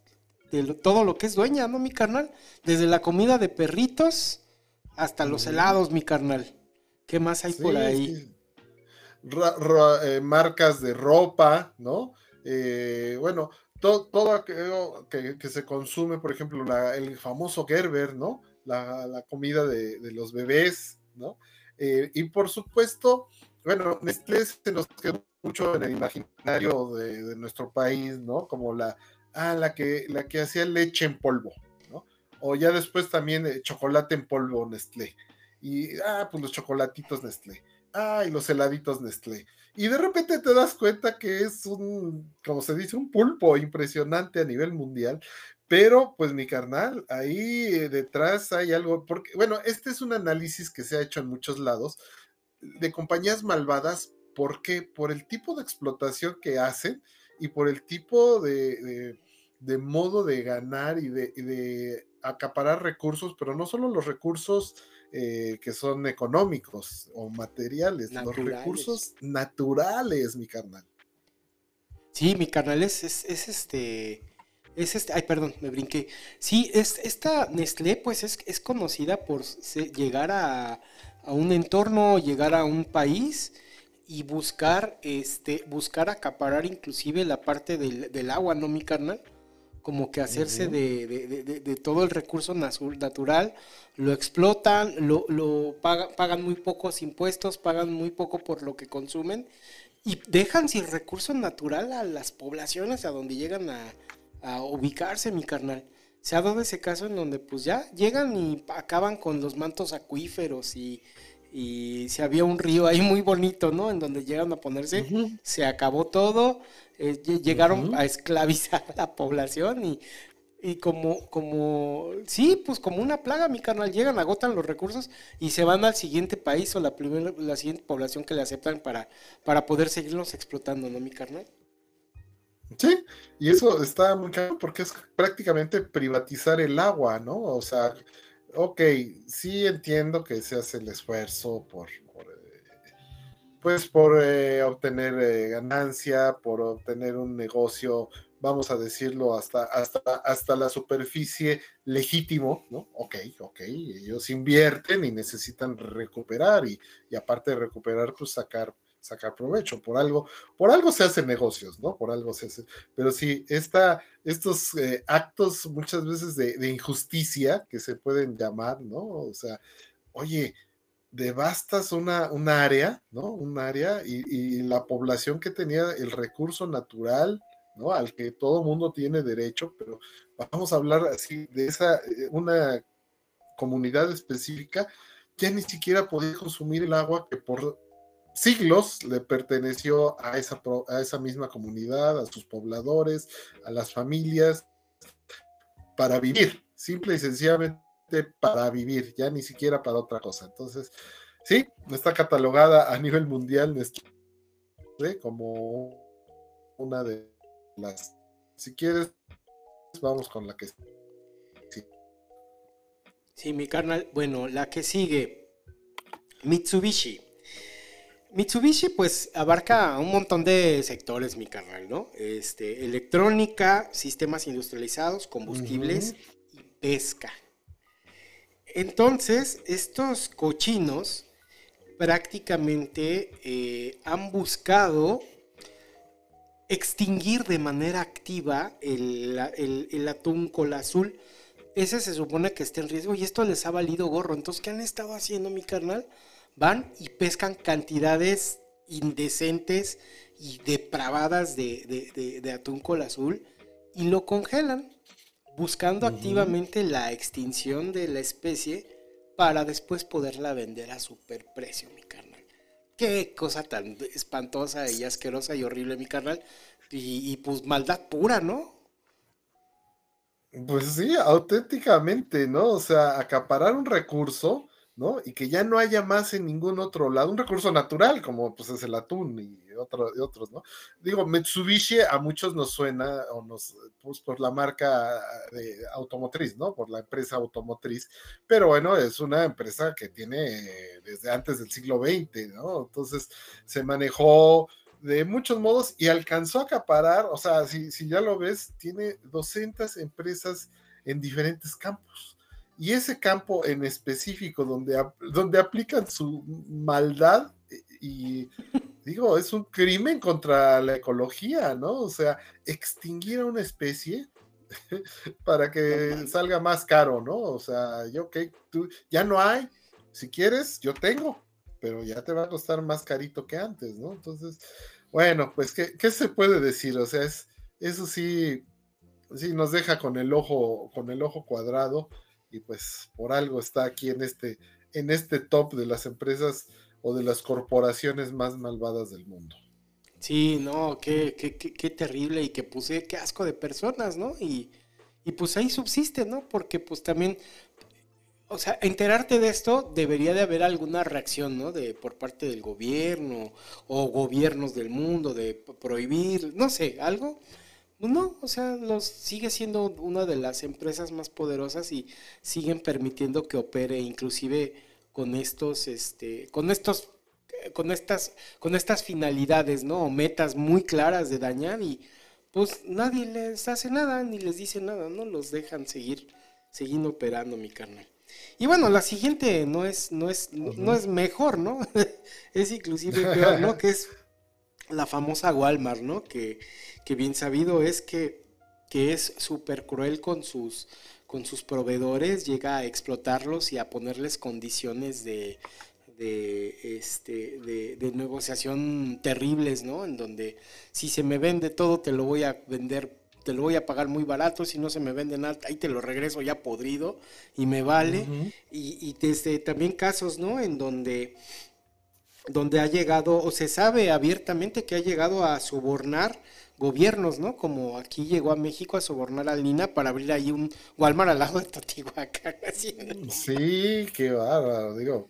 de todo lo que es dueña, ¿no, mi carnal? Desde la comida de perritos hasta los helados, mi carnal. ¿Qué más hay por ahí? Eh, marcas de ropa, ¿no? Eh, bueno, todo aquello que, se consume, por ejemplo, el famoso Gerber, ¿no? La, comida de, los bebés, ¿no? Eh, y por supuesto, bueno, Nestlé se nos quedó mucho en el imaginario de, de nuestro país, ¿no? Como la, Ah, la que, la que hacía leche en polvo, ¿no? O ya después también eh, chocolate en polvo Nestlé. Y, ah, pues los chocolatitos Nestlé. Ah, y los heladitos Nestlé. Y de repente te das cuenta que es un, como se dice, un pulpo impresionante a nivel mundial. Pero, pues mi carnal, ahí eh, detrás hay algo, porque, bueno, este es un análisis que se ha hecho en muchos lados de compañías malvadas. ¿Por qué? Por el tipo de explotación que hacen y por el tipo de, modo de ganar y de, acaparar recursos, pero no solo los recursos eh, que son económicos o materiales, los recursos naturales, mi carnal. Sí, mi carnal es, es, este. Es este, ay, perdón, me brinqué. Sí, es, esta Nestlé, pues es, es conocida por llegar a, a un entorno, llegar a un país y buscar, este, buscar acaparar inclusive la parte del, agua, ¿no, mi carnal? Como que hacerse de, todo el recurso natural, lo explotan, lo, lo pagan, muy pocos impuestos, pagan muy poco por lo que consumen y dejan sin recurso natural a las poblaciones a donde llegan a, a ubicarse, mi carnal. Se ha dado ese caso en donde pues ya llegan y acaban con los mantos acuíferos y, y si había un río ahí muy bonito, ¿no? En donde llegaron a ponerse, se acabó todo, eh, llegaron a esclavizar a la población y, y como, como, sí, pues como una plaga, mi carnal, llegan, agotan los recursos y se van al siguiente país o la, primera, la siguiente población que le aceptan para, para poder seguirlos explotando, ¿no, mi carnal? Sí, y eso está muy claro porque es prácticamente privatizar el agua, ¿no? O sea, ok, sí entiendo que se hace el esfuerzo por, eh, pues por eh, obtener eh, ganancia, por obtener un negocio, vamos a decirlo, hasta, hasta, hasta la superficie legítimo, ¿no? Ok, ok, ellos invierten y necesitan recuperar y, y aparte de recuperar, pues sacar sacar provecho. Por algo, por algo se hacen negocios, ¿no? Por algo se hace. Pero sí, esta, estos eh, actos muchas veces de, injusticia que se pueden llamar, ¿no? O sea, oye, devastas una, un área, ¿no? Un área y, la población que tenía el recurso natural, ¿no? Al que todo mundo tiene derecho, pero vamos a hablar así de esa, eh, una comunidad específica, ya ni siquiera podía consumir el agua que por siglos le perteneció a esa, a esa misma comunidad, a sus pobladores, a las familias, para vivir, simple y sencillamente para vivir, ya ni siquiera para otra cosa. Entonces, sí, está catalogada a nivel mundial como una de las. Si quieres, vamos con la que sí. Sí, mi carnal. Bueno, la que sigue. Mitsubishi. Mitsubishi pues abarca un montón de sectores, mi carnal, ¿no? Este, electrónica, sistemas industrializados, combustibles y pesca. Entonces, estos cochinos prácticamente eh, han buscado extinguir de manera activa el, el, atún cola azul. Ese se supone que está en riesgo y esto les ha valido gorro. Entonces, ¿qué han estado haciendo, mi carnal? Van y pescan cantidades indecentes y depravadas de, atún col azul y lo congelan, buscando activamente la extinción de la especie para después poderla vender a superprecio, mi carnal. Qué cosa tan espantosa y asquerosa y horrible, mi carnal. Y, y pues maldad pura, ¿no? Pues sí, auténticamente, ¿no? O sea, acaparar un recurso, ¿no? Y que ya no haya más en ningún otro lado, un recurso natural, como pues es el atún y, otro, otros, ¿no? Digo, Mitsubishi a muchos nos suena, o nos, pues por la marca de automotriz, ¿no? Por la empresa automotriz, pero bueno, es una empresa que tiene desde antes del siglo XX, ¿no? Entonces se manejó de muchos modos y alcanzó a acaparar, o sea, si, si ya lo ves, tiene 200 empresas en diferentes campos. Y ese campo en específico donde, donde aplican su maldad y digo, es un crimen contra la ecología, ¿no? O sea, extinguir a una especie para que salga más caro, ¿no? O sea, yo que tú ya no hay, si quieres, yo tengo, pero ya te va a costar más carito que antes, ¿no? Entonces, bueno, pues, ¿qué, qué se puede decir? O sea, es, eso sí, sí nos deja con el ojo, con el ojo cuadrado, y pues por algo está aquí en este, en este top de las empresas o de las corporaciones más malvadas del mundo. Sí, no, qué, qué, qué, terrible y que puse, qué asco de personas, ¿no? Y, y pues ahí subsiste, ¿no? Porque pues también o sea, enterarte de esto debería de haber alguna reacción, ¿no? De por parte del gobierno o gobiernos del mundo de prohibir, no sé, algo. No, o sea, los sigue siendo una de las empresas más poderosas y siguen permitiendo que opere inclusive con estos este con estos con estas con estas finalidades, ¿no? O metas muy claras de dañar y pues nadie les hace nada ni les dice nada, ¿no? Los dejan seguir seguir operando, mi carnal. Y bueno, la siguiente no es, no es, no es mejor, ¿no? es inclusive peor, ¿no? Que es la famosa Walmart, ¿no? Que, que bien sabido es que, que es súper cruel con sus, con sus proveedores, llega a explotarlos y a ponerles condiciones de, de, este, de, de, negociación terribles, ¿no? En donde si se me vende todo, te lo voy a vender te lo voy a pagar muy barato, si no se me vende nada, ahí te lo regreso ya podrido y me vale. y, desde también casos, ¿no? En donde, donde ha llegado, o se sabe abiertamente que ha llegado a sobornar gobiernos, ¿no? Como aquí llegó a México a sobornar a Lina para abrir ahí un Walmart al lado de Totihuacán. Sí, qué bárbaro, digo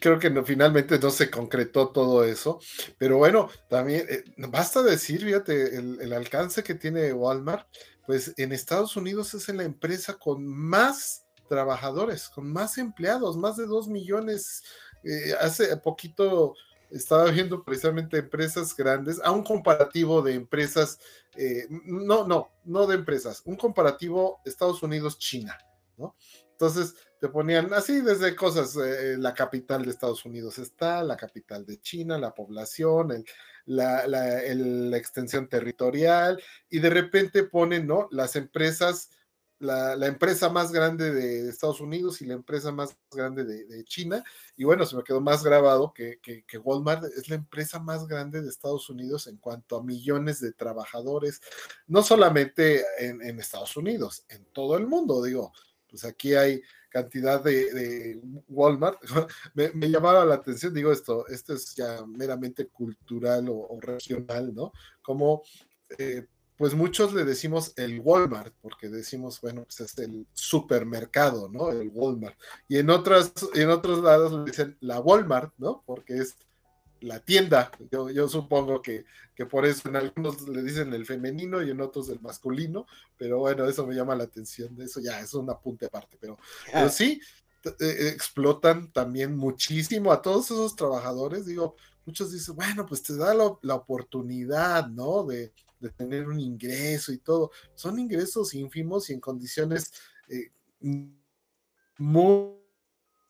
creo que no, finalmente no se concretó todo eso, pero bueno, también eh, basta decir, fíjate, el, alcance que tiene Walmart, pues en Estados Unidos es la empresa con más trabajadores, con más empleados, más de dos millones. Eh, hace poquito estaba viendo precisamente empresas grandes, a un comparativo de empresas, eh, no, no, no de empresas, un comparativo Estados Unidos-China, ¿no? Entonces, te ponían así desde cosas, eh, la capital de Estados Unidos está, la capital de China, la población, la, extensión territorial, y de repente ponen, ¿no? Las empresas, la, empresa más grande de Estados Unidos y la empresa más grande de, China, y bueno, se me quedó más grabado que, Walmart es la empresa más grande de Estados Unidos en cuanto a millones de trabajadores, no solamente en, Estados Unidos, en todo el mundo, digo, pues aquí hay cantidad de, Walmart, me, llamaba la atención, digo esto, esto es ya meramente cultural o, regional, ¿no? Como, eh, pues muchos le decimos el Walmart, porque decimos, bueno, pues es el supermercado, ¿no? El Walmart. Y en, otras, en otros lados le dicen la Walmart, ¿no? Porque es la tienda. Yo, yo supongo que, que, por eso en algunos le dicen el femenino y en otros el masculino, pero bueno, eso me llama la atención. Eso ya es un apunte aparte, pero, pero sí, eh, explotan también muchísimo a todos esos trabajadores. Digo, muchos dicen, bueno, pues te da la, oportunidad, ¿no? De, de, tener un ingreso y todo. Son ingresos ínfimos y en condiciones eh, muy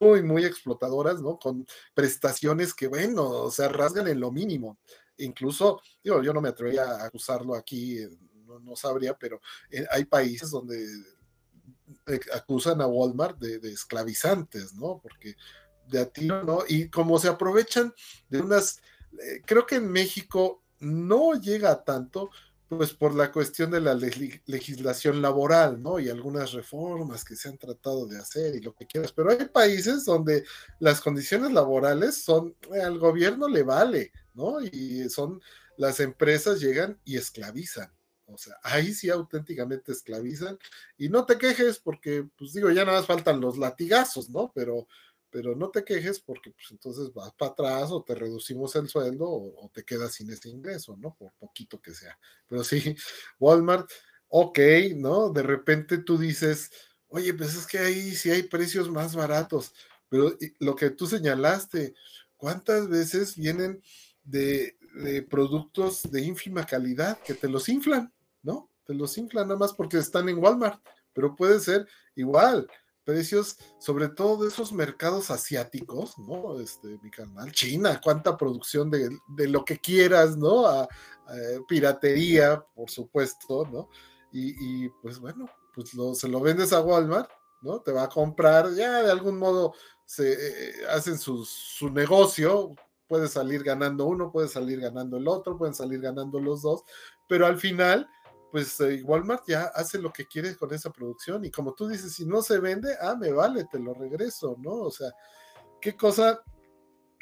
muy, muy explotadoras, ¿no? Con prestaciones que, bueno, o sea, rasgan en lo mínimo. Incluso, digo, yo no me atrevería a acusarlo aquí, eh, no, sabría, pero eh, hay países donde acusan a Walmart de, esclavizantes, ¿no? Porque de a tiro, ¿no? Y como se aprovechan de unas, creo que en México no llega tanto, pues por la cuestión de la legislación laboral, ¿no? Y algunas reformas que se han tratado de hacer y lo que quieras, pero hay países donde las condiciones laborales son, eh, al gobierno le vale, ¿no? Y son, las empresas llegan y esclavizan, O sea, ahí sí auténticamente esclavizan. Y no te quejes porque, pues digo, ya nada más faltan los latigazos, ¿no? Pero, pero no te quejes porque pues entonces vas para atrás o te reducimos el sueldo o, te quedas sin ese ingreso, ¿no? Por poquito que sea. Pero sí, Walmart, ok, ¿no? De repente tú dices, oye, pues es que ahí sí hay precios más baratos, pero lo que tú señalaste, ¿cuántas veces vienen de, de productos de ínfima calidad que te los inflan, ¿no? Te los inflan nada más porque están en Walmart, pero puede ser igual, precios, sobre todo de esos mercados asiáticos, ¿no? Este, mi canal, China, cuánta producción de, de lo que quieras, ¿no? A, piratería, por supuesto, ¿no? Y, y pues bueno, pues lo, se lo vendes a Walmart, ¿no? Te va a comprar, ya de algún modo se eh, hacen su, su negocio, puede salir ganando uno, puede salir ganando el otro, pueden salir ganando los dos, pero al final pues eh, Walmart ya hace lo que quiere con esa producción y como tú dices, si no se vende, ah, me vale, te lo regreso, ¿no? O sea, qué cosa,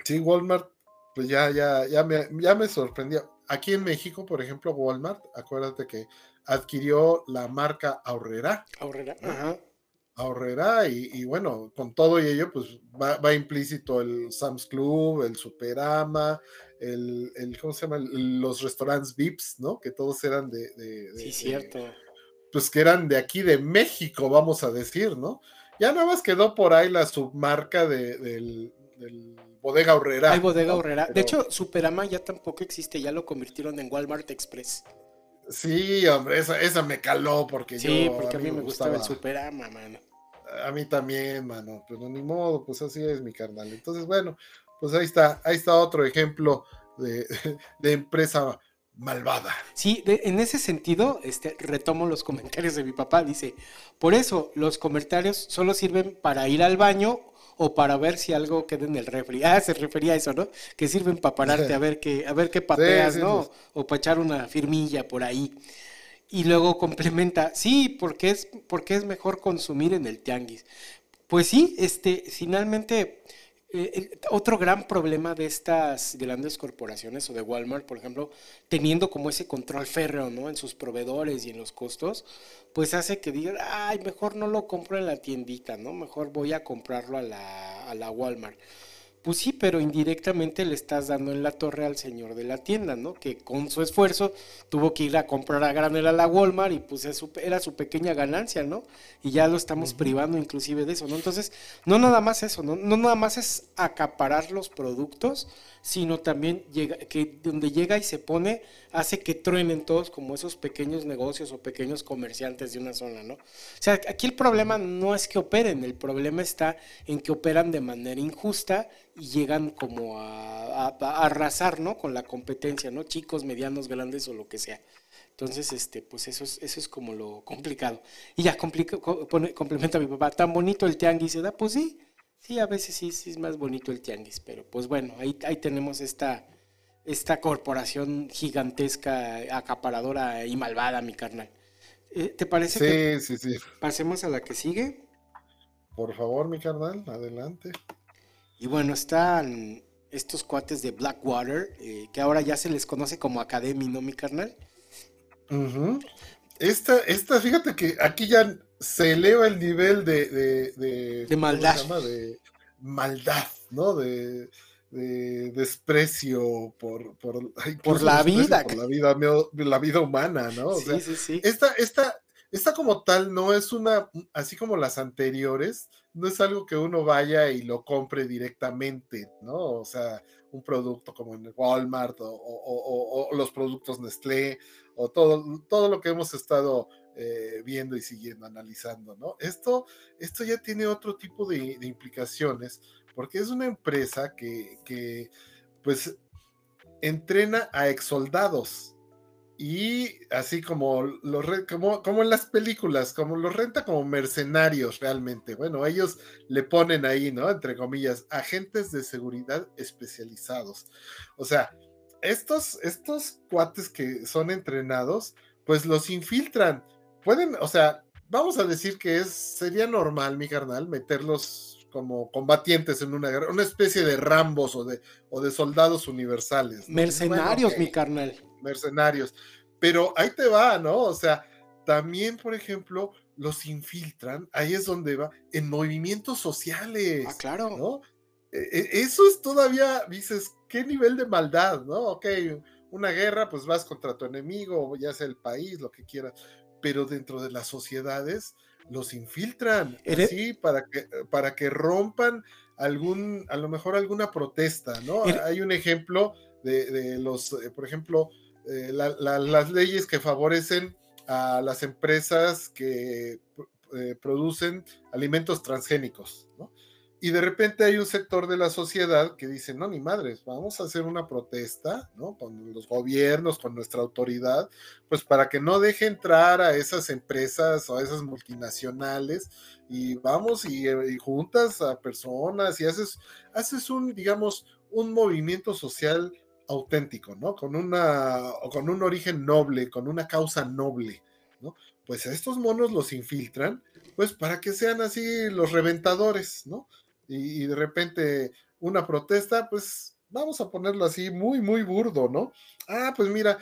sí, Walmart, pues ya, ya, ya me, ya me sorprendió. Aquí en México, por ejemplo, Walmart, acuérdate que adquirió la marca Ahorrera. Ahorrera, ajá. Ahorrera y, y, bueno, con todo y ello, pues va, va, implícito el Sam's Club, el Superama, el, el ¿cómo se llama? Los restaurantes VIPs, ¿no? Que todos eran de... de, de sí, cierto. De, pues que eran de aquí de México, vamos a decir, ¿no? Ya nada más quedó por ahí la submarca de, del, del Bodega Horrera. Hay Bodega ¿no? Horrera. Pero... De hecho, Superama ya tampoco existe, ya lo convirtieron en Walmart Express. Sí, hombre, esa, esa me caló porque sí, yo. porque a mí, a mí me, gustaba, gustaba el Superama, mano. A mí también, mano, pero ni modo, pues así es mi carnal. Entonces, bueno, pues ahí está, ahí está otro ejemplo de, de empresa malvada. Sí, de, en ese sentido, este, retomo los comentarios de mi papá. Dice, por eso los comentarios solo sirven para ir al baño o para ver si algo queda en el refri. Ah, se refería a eso, ¿no? Que sirven para pararte a ver qué, a ver qué sí, sí, ¿no? Sí. O para echar una firmilla por ahí. Y luego complementa, sí, porque es, porque es mejor consumir en el tianguis. Pues sí, este, finalmente, eh, otro gran problema de estas grandes corporaciones o de Walmart, por ejemplo, teniendo como ese control férreo ¿no? en sus proveedores y en los costos, pues hace que digan, ay, mejor no lo compro en la tiendita, ¿no? Mejor voy a comprarlo a la, a la Walmart. Pues sí, pero indirectamente le estás dando en la torre al señor de la tienda, ¿no? Que con su esfuerzo tuvo que ir a comprar a granel a la Walmart y pues su, era su pequeña ganancia, ¿no? Y ya lo estamos uh -huh. privando inclusive de eso, ¿no? Entonces, no nada más eso, ¿no? No nada más es acaparar los productos, sino también llega, que donde llega y se pone, hace que truenen todos como esos pequeños negocios o pequeños comerciantes de una zona, ¿no? O sea, aquí el problema no es que operen, el problema está en que operan de manera injusta y llegan como a, arrasar, ¿no? Con la competencia, ¿no? Chicos, medianos, grandes o lo que sea. Entonces, este, pues eso es, eso es como lo complicado. Y ya complementa a mi papá, tan bonito el tianguis, ¿verdad? Pues sí, sí, a veces sí, sí es más bonito el tianguis, pero pues bueno, ahí, ahí tenemos esta, esta corporación gigantesca, acaparadora y malvada, mi carnal. Eh, ¿Te parece sí, que sí, sí. pasemos a la que sigue? Por favor, mi carnal, adelante. Y bueno, están estos cuates de Blackwater, eh, que ahora ya se les conoce como Academy, ¿no, mi carnal? Uh -huh. Esta, esta, fíjate que aquí ya se eleva el nivel de, de, de, de maldad. De maldad, ¿no? De, de desprecio por, por, por la vida. Por la vida, la vida humana, ¿no? O sí, sea, sí, sí. Esta, esta, esta como tal no es una, así como las anteriores, no es algo que uno vaya y lo compre directamente, ¿no? O sea, un producto como en Walmart o, o, o, o los productos Nestlé o todo, todo lo que hemos estado eh, viendo y siguiendo, analizando, ¿no? Esto, esto ya tiene otro tipo de, de implicaciones porque es una empresa que, que pues entrena a exsoldados, y así como, los como, como en las películas, como los renta como mercenarios realmente. Bueno, ellos le ponen ahí, ¿no? Entre comillas, agentes de seguridad especializados. O sea, estos, estos cuates que son entrenados, pues los infiltran. Pueden, o sea, vamos a decir que es, sería normal, mi carnal, meterlos como combatientes en una guerra, una especie de rambos o de, o de soldados universales. ¿no? Mercenarios, bueno, okay. mi carnal mercenarios. Pero ahí te va, ¿no? O sea, también, por ejemplo, los infiltran, ahí es donde va, en movimientos sociales. Ah, claro. ¿no? E, e, eso es todavía, dices, ¿qué nivel de maldad, no? Ok, una guerra, pues vas contra tu enemigo, ya sea el país, lo que quieras, pero dentro de las sociedades los infiltran, sí, para que, para que rompan algún, a lo mejor alguna protesta, ¿no? Hay un ejemplo de, los, eh, por ejemplo, eh, las leyes que favorecen a las empresas que eh, producen alimentos transgénicos, ¿no? Y de repente hay un sector de la sociedad que dice, no, ni madres, vamos a hacer una protesta, ¿no? Con los gobiernos, con nuestra autoridad, pues para que no deje entrar a esas empresas o a esas multinacionales y vamos y, y juntas a personas y haces, haces un, digamos, un movimiento social auténtico, ¿no? Con, una, con un origen noble, con una causa noble, ¿no? Pues a estos monos los infiltran, pues para que sean así los reventadores, ¿no? Y, de repente una protesta, pues vamos a ponerlo así muy, muy burdo, ¿no? Ah, pues mira,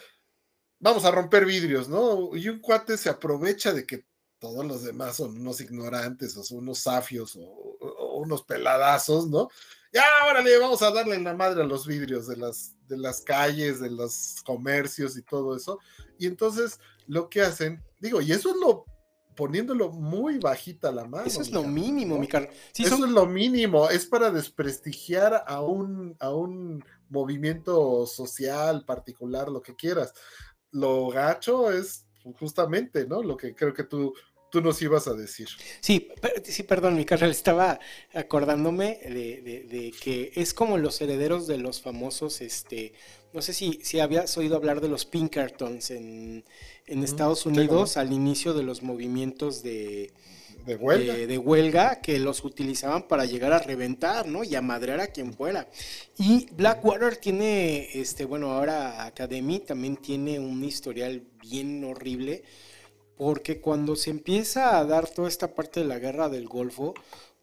vamos a romper vidrios, ¿no? Y un cuate se aprovecha de que todos los demás son unos ignorantes o son unos safios o unos peladazos, ¿no? ya, órale, vamos a darle la madre a los vidrios de las, de las calles, de los comercios y todo eso. Y entonces lo que hacen, digo, y eso es lo poniéndolo muy bajita la mano. Eso es lo mínimo, mi carnal. eso es lo mínimo, es para desprestigiar a un, a un movimiento social particular, lo que quieras. Lo gacho es justamente, ¿no? Lo que creo que tú tú nos ibas a decir. Sí, sí, perdón, mi carnal, estaba acordándome de, que es como los herederos de los famosos, este, no sé si, si habías oído hablar de los Pinkertons en, en Estados Unidos al inicio de los movimientos de, de huelga. De, huelga. que los utilizaban para llegar a reventar, ¿no? Y a madrear a quien fuera. Y Blackwater tiene, este, bueno, ahora Academy también tiene un historial bien horrible porque cuando se empieza a dar toda esta parte de la guerra del Golfo,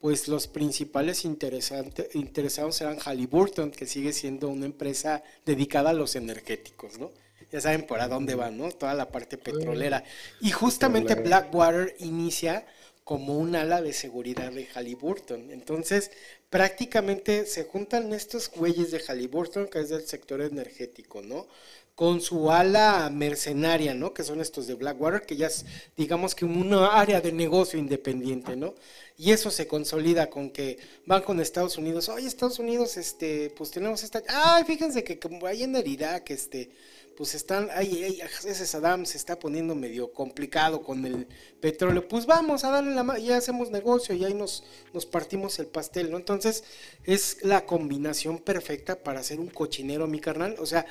pues los principales interesados eran Halliburton, que sigue siendo una empresa dedicada a los energéticos, ¿no? Ya saben por a dónde va, ¿no? Toda la parte petrolera. Y justamente Blackwater inicia como un ala de seguridad de Halliburton. Entonces, prácticamente se juntan estos güeyes de Halliburton, que es del sector energético, ¿no? Con su ala mercenaria, ¿no? Que son estos de Blackwater, que ya es, digamos que una área de negocio independiente, ¿no? Y eso se consolida con que van con Estados Unidos, oye, Estados Unidos, este, pues tenemos esta, ay, fíjense que como hay en el Irak, este, pues están, ay, ese Saddam se está poniendo medio complicado con el petróleo, pues vamos a darle la mano, ya hacemos negocio y ahí nos, nos partimos el pastel, ¿no? Entonces, es la combinación perfecta para hacer un cochinero, mi carnal, o sea,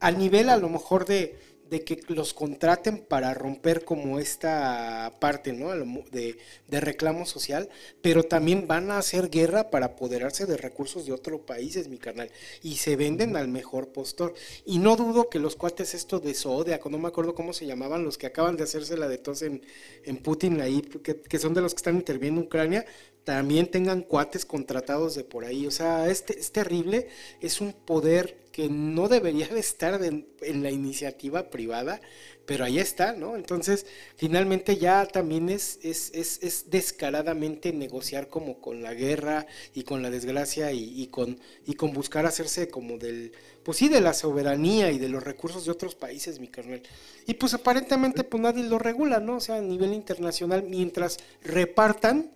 al nivel a lo mejor de, que los contraten para romper como esta parte, ¿no? De, de, reclamo social, pero también van a hacer guerra para apoderarse de recursos de otros países, mi carnal, y se venden al mejor postor. Y no dudo que los cuates esto de Zodiac, no me acuerdo cómo se llamaban, los que acaban de hacerse la de tos en, en Putin ahí, que, que son de los que están interviniendo en Ucrania, también tengan cuates contratados de por ahí. O sea, este, es terrible, es un poder que no debería de estar en la iniciativa privada, pero ahí está, ¿no? Entonces, finalmente ya también es, es, es, es descaradamente negociar como con la guerra y con la desgracia y, y, con, y con buscar hacerse como del, pues sí, de la soberanía y de los recursos de otros países, mi carnal. Y pues aparentemente pues nadie lo regula, ¿no? O sea, a nivel internacional, mientras repartan,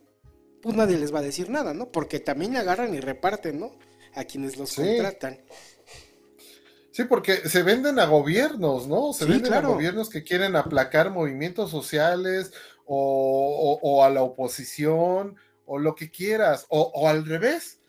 pues nadie les va a decir nada, ¿no? Porque también agarran y reparten, ¿no? A quienes los contratan. Sí, porque se venden a gobiernos, ¿no? Se venden a gobiernos que quieren aplacar movimientos sociales o, a la oposición o lo que quieras, o, al revés.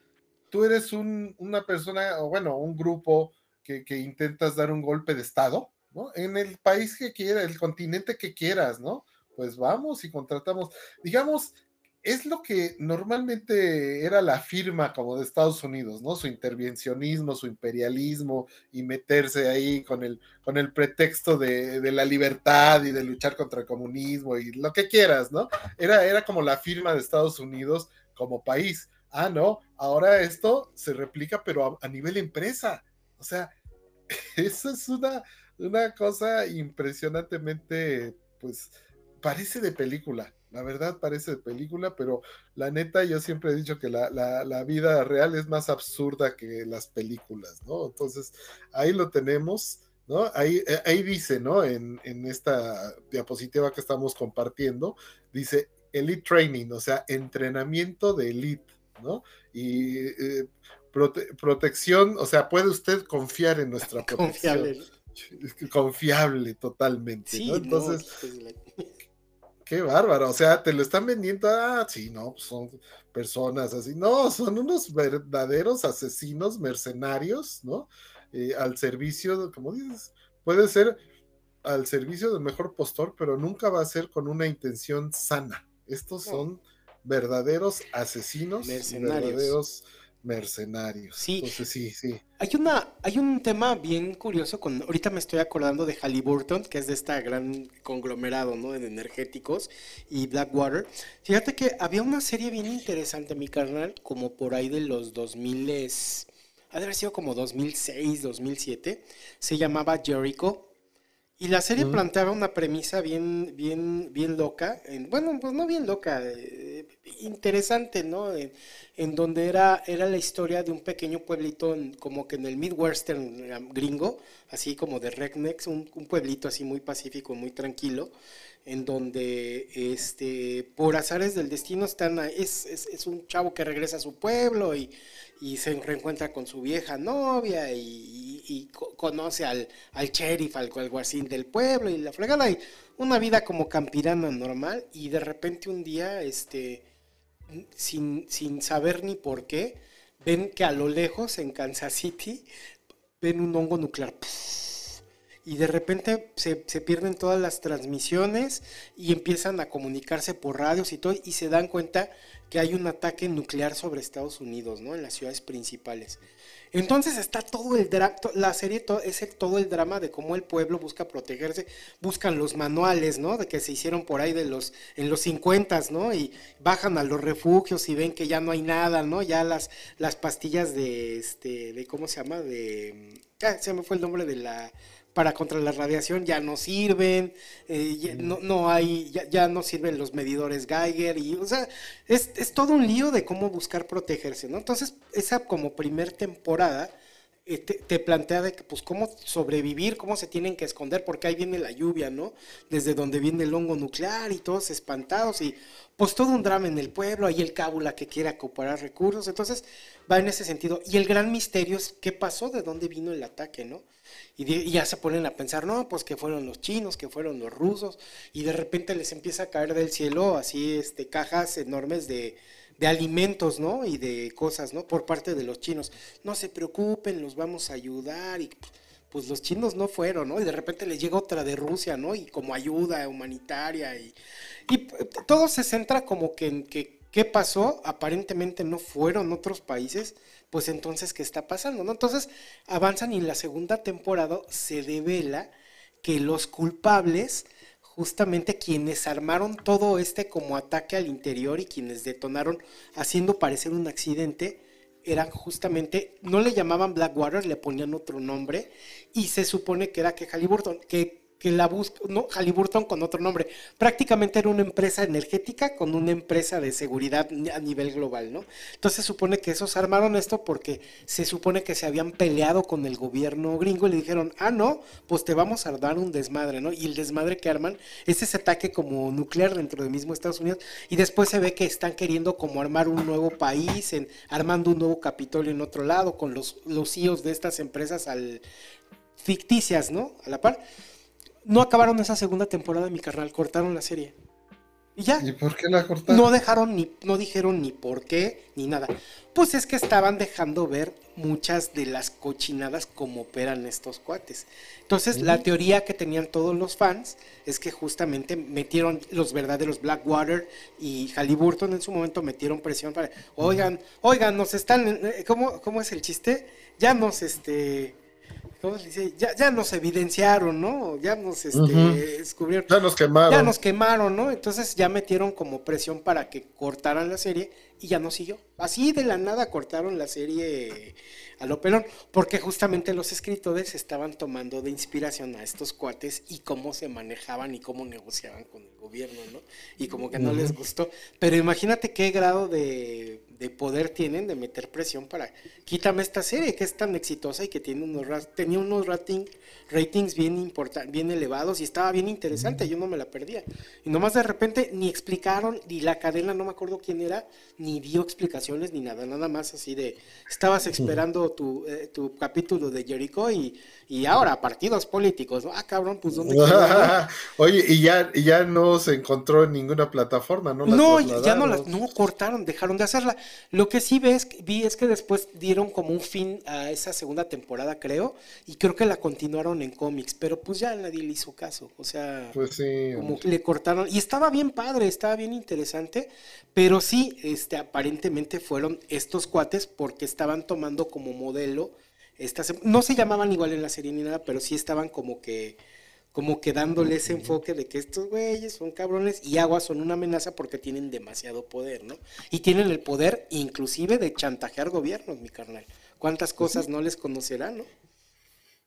Tú eres una persona, o bueno, un grupo que, que intentas dar un golpe de Estado, ¿no? En el país que quieras, el continente que quieras, ¿no? Pues vamos y contratamos. Digamos, es lo que normalmente era la firma como de Estados Unidos, ¿no? Su intervencionismo, su imperialismo y meterse ahí con el, con el pretexto de, la libertad y de luchar contra el comunismo y lo que quieras, ¿no? Era, era como la firma de Estados Unidos como país. Ah, no, ahora esto se replica, pero a, a nivel empresa. O sea, eso es una, una cosa impresionantemente, pues, parece de película. La verdad parece de película, pero la neta yo siempre he dicho que la, la, vida real es más absurda que las películas, ¿no? Entonces, ahí lo tenemos, ¿no? Ahí, eh, ahí dice, ¿no? En, en esta diapositiva que estamos compartiendo, dice Elite Training, o sea, entrenamiento de elite, ¿no? Y eh, protección, o sea, puede usted confiar en nuestra protección. Confiable. Confiable totalmente, ¿no? Entonces, pues, Qué bárbaro, o sea, te lo están vendiendo, ah, sí, no, pues son personas así, no, son unos verdaderos asesinos mercenarios, ¿no? Eh, al servicio, como dices, puede ser al servicio del mejor postor, pero nunca va a ser con una intención sana. Estos son verdaderos asesinos, verdaderos mercenarios. Sí. Entonces, sí, sí. Hay, una, hay un tema bien curioso con, ahorita me estoy acordando de Halliburton, que es de esta gran conglomerado, ¿no? En energéticos y Blackwater. Fíjate que había una serie bien interesante, mi carnal, como por ahí de los 2000 es, ha de haber sido como 2006, 2007, se llamaba Jericho y la serie planteaba una premisa bien, bien, bien loca, bueno, pues no bien loca, eh, interesante, ¿no? En, donde era, era la historia de un pequeño pueblito como que en el Midwestern gringo, así como de Rednecks, un, un pueblito así muy pacífico, muy tranquilo, en donde este, por azares del destino están, es, es, es un chavo que regresa a su pueblo y y se reencuentra con su vieja novia y, conoce al, al sheriff, al alguacil del pueblo y la fregada y una vida como campirana normal y de repente un día, este, sin, sin saber ni por qué, ven que a lo lejos en Kansas City ven un hongo nuclear y de repente se, se, pierden todas las transmisiones y empiezan a comunicarse por radios y todo y se dan cuenta que hay un ataque nuclear sobre Estados Unidos, ¿no? En las ciudades principales. Entonces está todo el drama, la serie es todo el drama de cómo el pueblo busca protegerse, buscan los manuales, ¿no? De que se hicieron por ahí de los, en los 50, ¿no? Y bajan a los refugios y ven que ya no hay nada, ¿no? Ya las, las pastillas de, este, de, ¿cómo se llama? De, ah, se me fue el nombre de la, para contra la radiación ya no sirven, eh, no, no, hay, ya, no sirven los medidores Geiger, y, o sea, es, es, todo un lío de cómo buscar protegerse, ¿no? Entonces, esa como primer temporada eh, te, plantea de que, pues, cómo sobrevivir, cómo se tienen que esconder, porque ahí viene la lluvia, ¿no? Desde donde viene el hongo nuclear y todos espantados, y pues todo un drama en el pueblo, ahí el cábula que quiere cooperar recursos, entonces va en ese sentido. Y el gran misterio es qué pasó, de dónde vino el ataque, ¿no? Y, ya se ponen a pensar, no, pues que fueron los chinos, que fueron los rusos, y de repente les empieza a caer del cielo así este, cajas enormes de, de alimentos, ¿no? Y de cosas, ¿no? Por parte de los chinos. No se preocupen, los vamos a ayudar y pues los chinos no fueron, ¿no? Y de repente les llega otra de Rusia, ¿no? Y como ayuda humanitaria y, y todo se centra como que en que qué pasó, aparentemente no fueron otros países, pues entonces, ¿qué está pasando? ¿no? Entonces avanzan y en la segunda temporada se devela que los culpables, justamente quienes armaron todo este como ataque al interior y quienes detonaron haciendo parecer un accidente, eran justamente, no le llamaban Blackwater, le ponían otro nombre, y se supone que era que Halliburton, que que la busca, no, Halliburton con otro nombre. Prácticamente era una empresa energética con una empresa de seguridad a nivel global, ¿no? Entonces supone que esos armaron esto porque se supone que se habían peleado con el gobierno gringo y le dijeron, ah, no, pues te vamos a dar un desmadre, ¿no? Y el desmadre que arman es ese ataque como nuclear dentro del mismo Estados Unidos y después se ve que están queriendo como armar un nuevo país, en, armando un nuevo Capitolio en otro lado con los, los CEOs de estas empresas ficticias, ¿no? A la par no acabaron esa segunda temporada de mi carnal, cortaron la serie. Y ya. ¿Y por qué la cortaron? No dejaron ni, no dijeron ni por qué, ni nada. Pues es que estaban dejando ver muchas de las cochinadas como operan estos cuates. Entonces, la teoría que tenían todos los fans es que justamente metieron los verdaderos Blackwater y Halliburton en su momento metieron presión para, oigan, oigan, nos están, eh, ¿cómo, cómo es el chiste? Ya nos, este, Ya, ya nos evidenciaron, ¿no? Ya nos este, descubrieron. Ya nos quemaron. Ya nos quemaron, ¿no? Entonces ya metieron como presión para que cortaran la serie y ya no siguió. Así de la nada cortaron la serie a lo pelón, porque justamente los escritores estaban tomando de inspiración a estos cuates y cómo se manejaban y cómo negociaban con el gobierno, ¿no? Y como que no les gustó. Pero imagínate qué grado de, poder tienen de meter presión para quítame esta serie que es tan exitosa y que tiene unos tenía unos rating, ratings bien important, bien elevados y estaba bien interesante, yo no me la perdía. Y nomás de repente ni explicaron, ni la cadena, no me acuerdo quién era, ni dio explicaciones ni nada, nada más así de estabas esperando tu, eh, tu capítulo de Jericho y, y ahora partidos políticos. Ah, cabrón, pues ¿dónde Oye, y ya, ya no se encontró en ninguna plataforma, ¿no? no, ya no las, no cortaron, dejaron de hacerla. Lo que sí ves, vi es que después dieron como un fin a esa segunda temporada, creo, y creo que la continuaron en cómics, pero pues ya nadie le hizo caso. O sea, pues sí, como que le cortaron. Y estaba bien padre, estaba bien interesante, pero sí, este, aparentemente fueron estos cuates porque estaban tomando como modelo, estas, no se llamaban igual en la serie ni nada, pero sí estaban como que, como que dándole ese enfoque de que estos güeyes son cabrones y aguas son una amenaza porque tienen demasiado poder, ¿no? Y tienen el poder inclusive de chantajear gobiernos, mi carnal. ¿Cuántas pues cosas no les conocerán, no?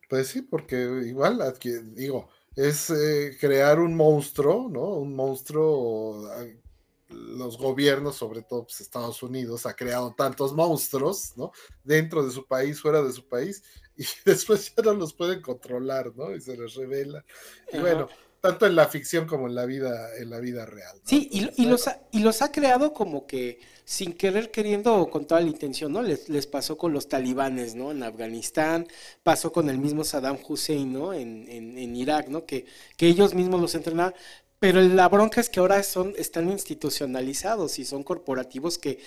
Pues sí, porque igual, digo, es eh, crear un monstruo, ¿no? Un monstruo los gobiernos, sobre todo pues, Estados Unidos, ha creado tantos monstruos, ¿no? Dentro de su país, fuera de su país, y después ya no los pueden controlar, ¿no? Y se les revela. Y bueno, tanto en la ficción como en la vida, en la vida real. Sí, y, los ha, y los ha creado como que sin querer queriendo o con toda la intención, ¿no? Les, les pasó con los talibanes, ¿no? En Afganistán, pasó con el mismo Saddam Hussein, ¿no? En, en, en Irak, ¿no? Que, que ellos mismos los entrenaban. Pero la bronca es que ahora son, están institucionalizados y son corporativos que,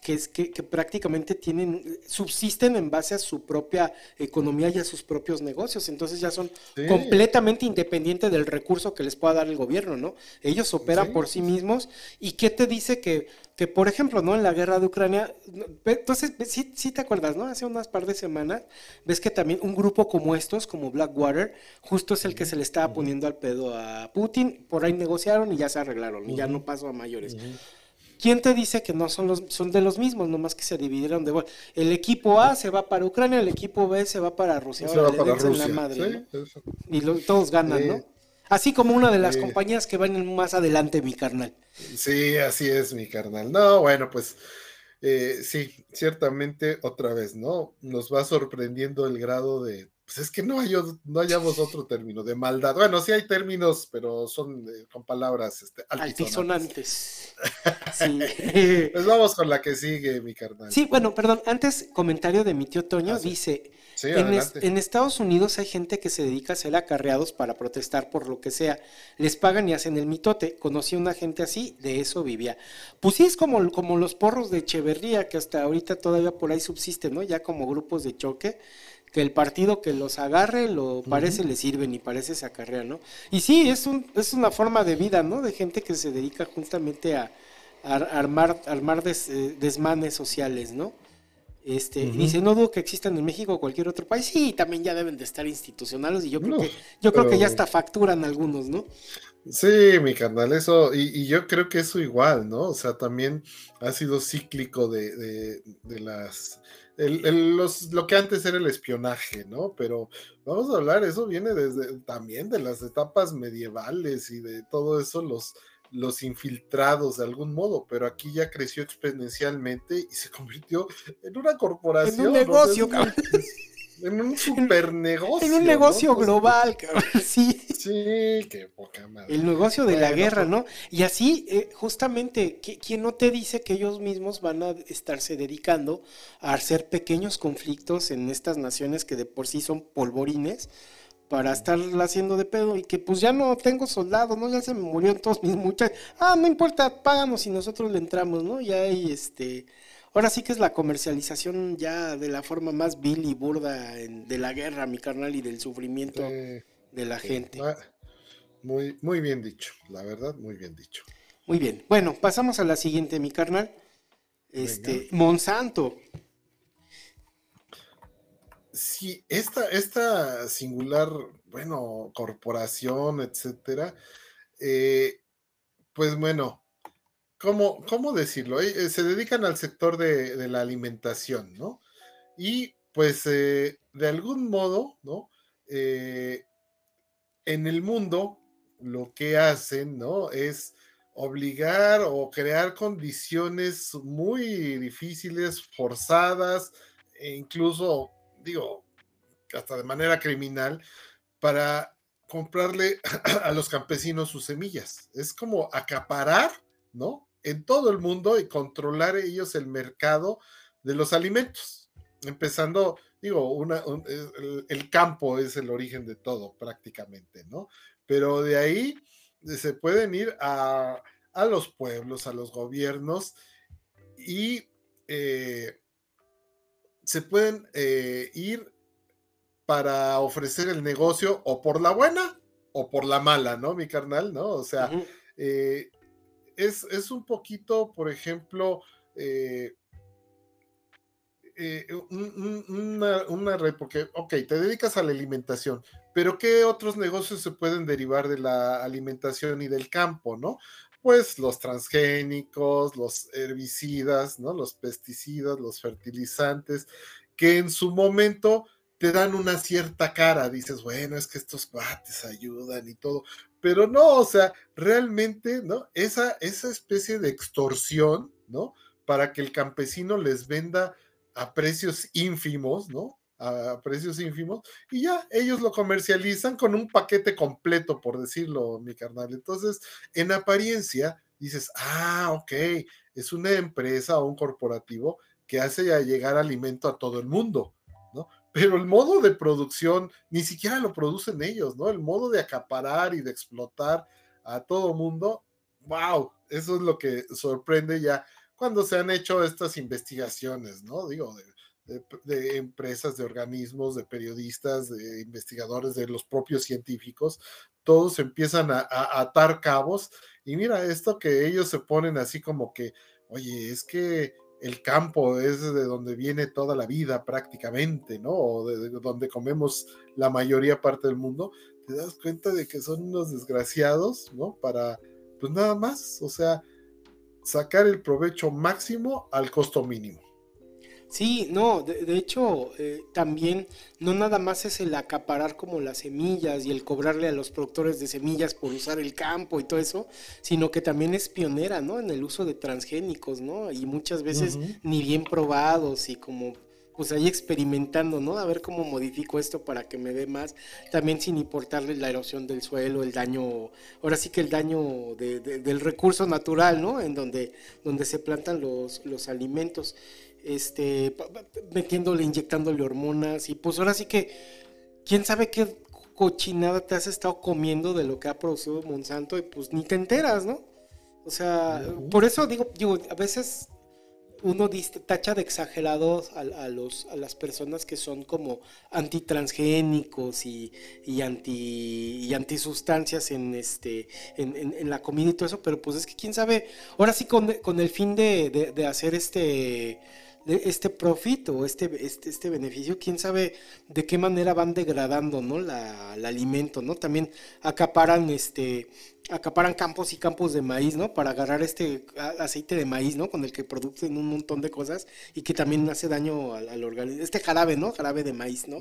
que, prácticamente tienen, subsisten en base a su propia economía y a sus propios negocios. Entonces ya son completamente independientes del recurso que les pueda dar el gobierno, ¿no? Ellos operan por sí mismos. ¿Y qué te dice que que por ejemplo, ¿no? En la guerra de Ucrania, entonces, sí, sí, te acuerdas, ¿no? Hace unas par de semanas, ves que también un grupo como estos, como Blackwater, justo es el que se le estaba poniendo al pedo a Putin, por ahí negociaron y ya se arreglaron, y ya no pasó a mayores. ¿Quién te dice que no son los son de los mismos, nomás que se dividieron de el equipo A se va para Ucrania, el equipo B se va para Rusia, se va para Rusia. La madre, Y todos ganan, ¿no? Así como una de las compañías que van más adelante, mi carnal. Sí, así es, mi carnal. No, bueno, pues eh, sí, ciertamente otra vez, ¿no? Nos va sorprendiendo el grado de, pues es que no, hay, no hallamos otro término de maldad. Bueno, sí hay términos, pero son eh, con palabras este, altisonantes. sí. pues vamos con la que sigue, mi carnal. Sí, bueno, perdón, antes comentario de mi tío Toño, ah, dice, en, Estados Unidos hay gente que se dedica a hacer acarreados para protestar por lo que sea. Les pagan y hacen el mitote. Conocí a una gente así, de eso vivía. Pues sí, es como, como los porros de Echeverría, que hasta ahorita todavía por ahí subsisten, ¿no? Ya como grupos de choque, que el partido que los agarre, lo parece, le sirven y parece se acarrea, ¿no? Y sí, es, un, es una forma de vida, ¿no? De gente que se dedica justamente a, armar, armar eh, desmanes sociales, ¿no? Este, Dice, no dudo que existan en México o cualquier otro país. Sí, también ya deben de estar institucionales y yo creo, que, yo creo que ya hasta facturan algunos, ¿no? Sí, mi carnal, eso, y, yo creo que eso igual, ¿no? O sea, también ha sido cíclico de, las... los, lo que antes era el espionaje, ¿no? Pero vamos a hablar, eso viene desde también de las etapas medievales y de todo eso, los, los infiltrados de algún modo, pero aquí ya creció exponencialmente y se convirtió en una corporación. En un negocio, En un super negocio. En un negocio global, cabrón. Sí. Sí, qué poca madre. El negocio de la guerra, pues ¿no? Y así, eh, justamente, ¿quién no te dice que ellos mismos van a estarse dedicando a hacer pequeños conflictos en estas naciones que de por sí son polvorines? para estar haciendo de pedo y que pues ya no tengo soldado, ¿no? Ya se me murieron todos mis muchachos. Ah, no importa, páganos y nosotros le entramos, ¿no? Ya hay este... Ahora sí que es la comercialización ya de la forma más vil y burda de la guerra, mi carnal, y del sufrimiento de la gente. Ah, muy, muy bien dicho, la verdad, muy bien dicho. Muy bien. Bueno, pasamos a la siguiente, mi carnal. Este, Monsanto sí, esta, esta singular, bueno, corporación, etcétera, eh, pues bueno, ¿cómo, cómo decirlo? Eh, se dedican al sector de, la alimentación, ¿no? Y pues de algún modo, ¿no? en el mundo lo que hacen, ¿no? Es obligar o crear condiciones muy difíciles, forzadas, e incluso, digo, hasta de manera criminal, para comprarle a los campesinos sus semillas. Es como acaparar, ¿no? En todo el mundo y controlar ellos el mercado de los alimentos. Empezando, digo, una, el, campo es el origen de todo prácticamente, ¿no? Pero de ahí se pueden ir a, los pueblos, a los gobiernos y eh, se pueden eh, ir para ofrecer el negocio o por la buena o por la mala, ¿no? Mi carnal, ¿no? O sea, eh, es, un poquito, por ejemplo, una, una red, porque, ok, te dedicas a la alimentación, pero ¿qué otros negocios se pueden derivar de la alimentación y del campo, no? Pues los transgénicos, los herbicidas, ¿no? Los pesticidas, los fertilizantes, que en su momento te dan una cierta cara, dices, bueno, es que estos cuates ayudan y todo, pero no, o sea, realmente, ¿no? Esa, esa especie de extorsión, ¿no? Para que el campesino les venda a precios ínfimos, ¿no? a precios ínfimos y ya ellos lo comercializan con un paquete completo, por decirlo, mi carnal. Entonces, en apariencia, dices, ah, ok, es una empresa o un corporativo que hace llegar alimento a todo el mundo. Pero el modo de producción ni siquiera lo producen ellos, ¿no? El modo de acaparar y de explotar a todo mundo, wow, eso es lo que sorprende ya cuando se han hecho estas investigaciones, ¿no? Digo, de, empresas, de organismos, de periodistas, de investigadores, de los propios científicos, todos empiezan a, atar cabos y mira esto que ellos se ponen así como que, oye, es que el campo es de donde viene toda la vida prácticamente, ¿no? O de, donde comemos la mayoría parte del mundo, te das cuenta de que son unos desgraciados, ¿no? Para, pues nada más, o sea, sacar el provecho máximo al costo mínimo. Sí, no, de, hecho, eh, también no nada más es el acaparar como las semillas y el cobrarle a los productores de semillas por usar el campo y todo eso, sino que también es pionera, ¿no? En el uso de transgénicos, ¿no? Y muchas veces ni bien probados y como pues ahí experimentando, ¿no? A ver cómo modifico esto para que me dé más, también sin importarle la erosión del suelo, el daño, ahora sí que el daño del recurso natural, ¿no? En donde, donde se plantan los, los alimentos este, metiéndole, inyectándole hormonas y pues ahora sí que, quién sabe qué cochinada te has estado comiendo de lo que ha producido Monsanto y pues ni te enteras, ¿no? O sea, por eso digo, digo, a veces uno tacha de exagerados a, los, a las personas que son como antitransgénicos y, y, anti, y antisustancias en, este, en, la comida y todo eso, pero pues es que quién sabe, ahora sí con, con el fin de, de hacer este este este, este, este beneficio, quién sabe de qué manera van degradando, ¿no? La, el alimento, ¿no? También acaparan este acaparan campos y campos de maíz, ¿no? Para agarrar este aceite de maíz, ¿no? Con el que producen un montón de cosas y que también hace daño al, organismo. Este jarabe, ¿no? Jarabe de maíz, ¿no?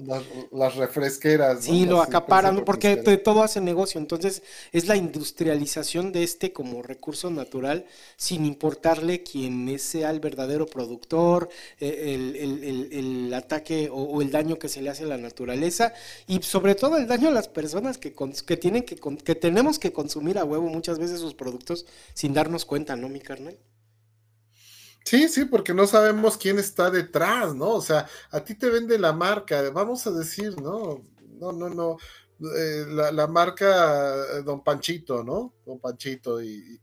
Las, refresqueras. Sí, lo acaparan, porque todo hace negocio. Entonces, es la industrialización de este como recurso natural sin importarle quién sea el verdadero productor, eh, el, ataque o, el daño que se le hace a la naturaleza y sobre todo el daño a las personas que, que tienen que, que tenemos que consumir a huevo muchas veces sus productos sin darnos cuenta, ¿no, mi carnal? Sí, sí, porque no sabemos quién está detrás, ¿no? O sea, a ti te vende la marca, vamos a decir, ¿no? No, no, no. Eh, la, marca eh, Don Panchito, ¿no? Don Panchito, y,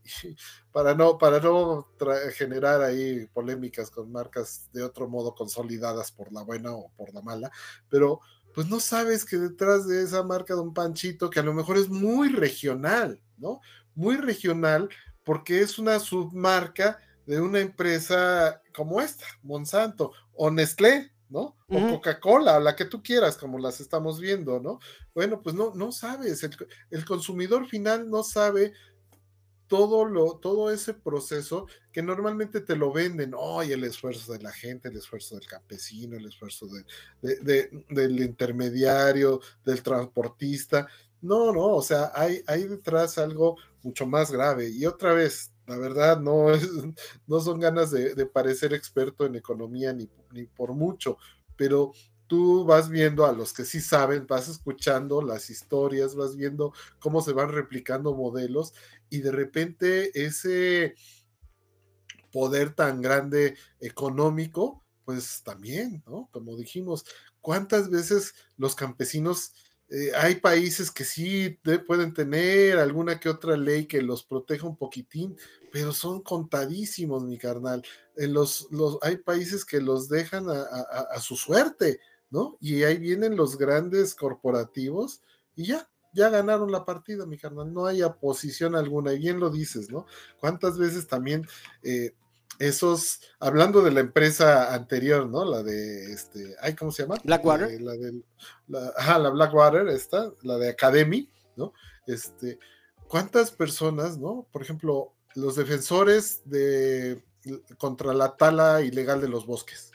para no, para no generar ahí polémicas con marcas de otro modo consolidadas por la buena o por la mala, pero pues no sabes que detrás de esa marca Don Panchito, que a lo mejor es muy regional, ¿no? Muy regional porque es una submarca de una empresa como esta, Monsanto, o Nestlé, ¿no? O Coca-Cola, la que tú quieras, como las estamos viendo, ¿no? Bueno, pues no, no sabes, el, el consumidor final no sabe todo, lo, todo ese proceso que normalmente te lo venden, hoy el esfuerzo de la gente, el esfuerzo del campesino, el esfuerzo del intermediario, del transportista. No, no, o sea, hay, hay detrás algo mucho más grave. Y otra vez, la verdad, no, no son ganas de, parecer experto en economía ni, ni por mucho, pero tú vas viendo a los que sí saben, vas escuchando las historias, vas viendo cómo se van replicando modelos y de repente ese poder tan grande económico, pues también, ¿no? Como dijimos, ¿cuántas veces los campesinos, eh, hay países que sí pueden tener alguna que otra ley que los proteja un poquitín, pero son contadísimos, mi carnal. En los, los, hay países que los dejan a su suerte, ¿no? Y ahí vienen los grandes corporativos y ya, ya ganaron la partida, mi carnal, no hay oposición alguna, y bien lo dices, ¿no? ¿Cuántas veces también eh, esos, hablando de la empresa anterior, ¿no? La de, este, ay, ¿cómo se llama? Blackwater. La, de, la, ajá, la Blackwater, esta, la de Academy, ¿no? Este, ¿cuántas personas, ¿no? Por ejemplo, los defensores de contra la tala ilegal de los bosques,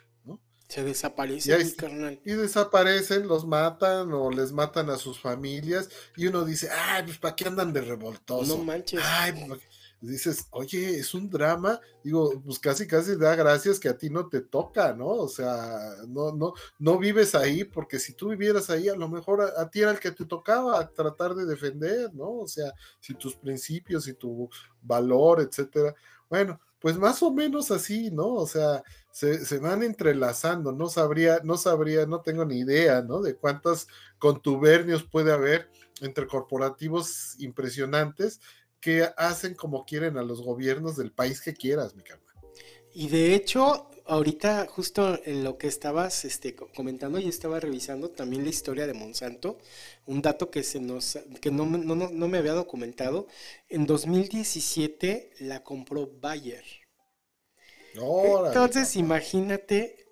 se desaparecen, carnal. Y desaparecen, los matan o les matan a sus familias. Y uno dice, ay, pues ¿para qué andan de revoltoso? No manches. Ay, pues, dices, oye, es un drama. Digo, pues casi, casi da gracias que a ti no te toca, ¿no? O sea, no, no, no vives ahí, porque si tú vivieras ahí, a lo mejor a, a ti era el que te tocaba tratar de defender, ¿no? O sea, si tus principios y tu valor, etcétera. Bueno, pues más o menos así, ¿no? O sea, se, van entrelazando, no sabría, no sabría, no tengo ni idea, ¿no? De cuántos contubernios puede haber entre corporativos impresionantes que hacen como quieren a los gobiernos del país que quieras, mi carnal. Y de hecho, ahorita justo en lo que estabas este, comentando, yo estaba revisando también la historia de Monsanto, un dato que, se nos, que no, no, no me había documentado. En 2017 la compró Bayer. Entonces, imagínate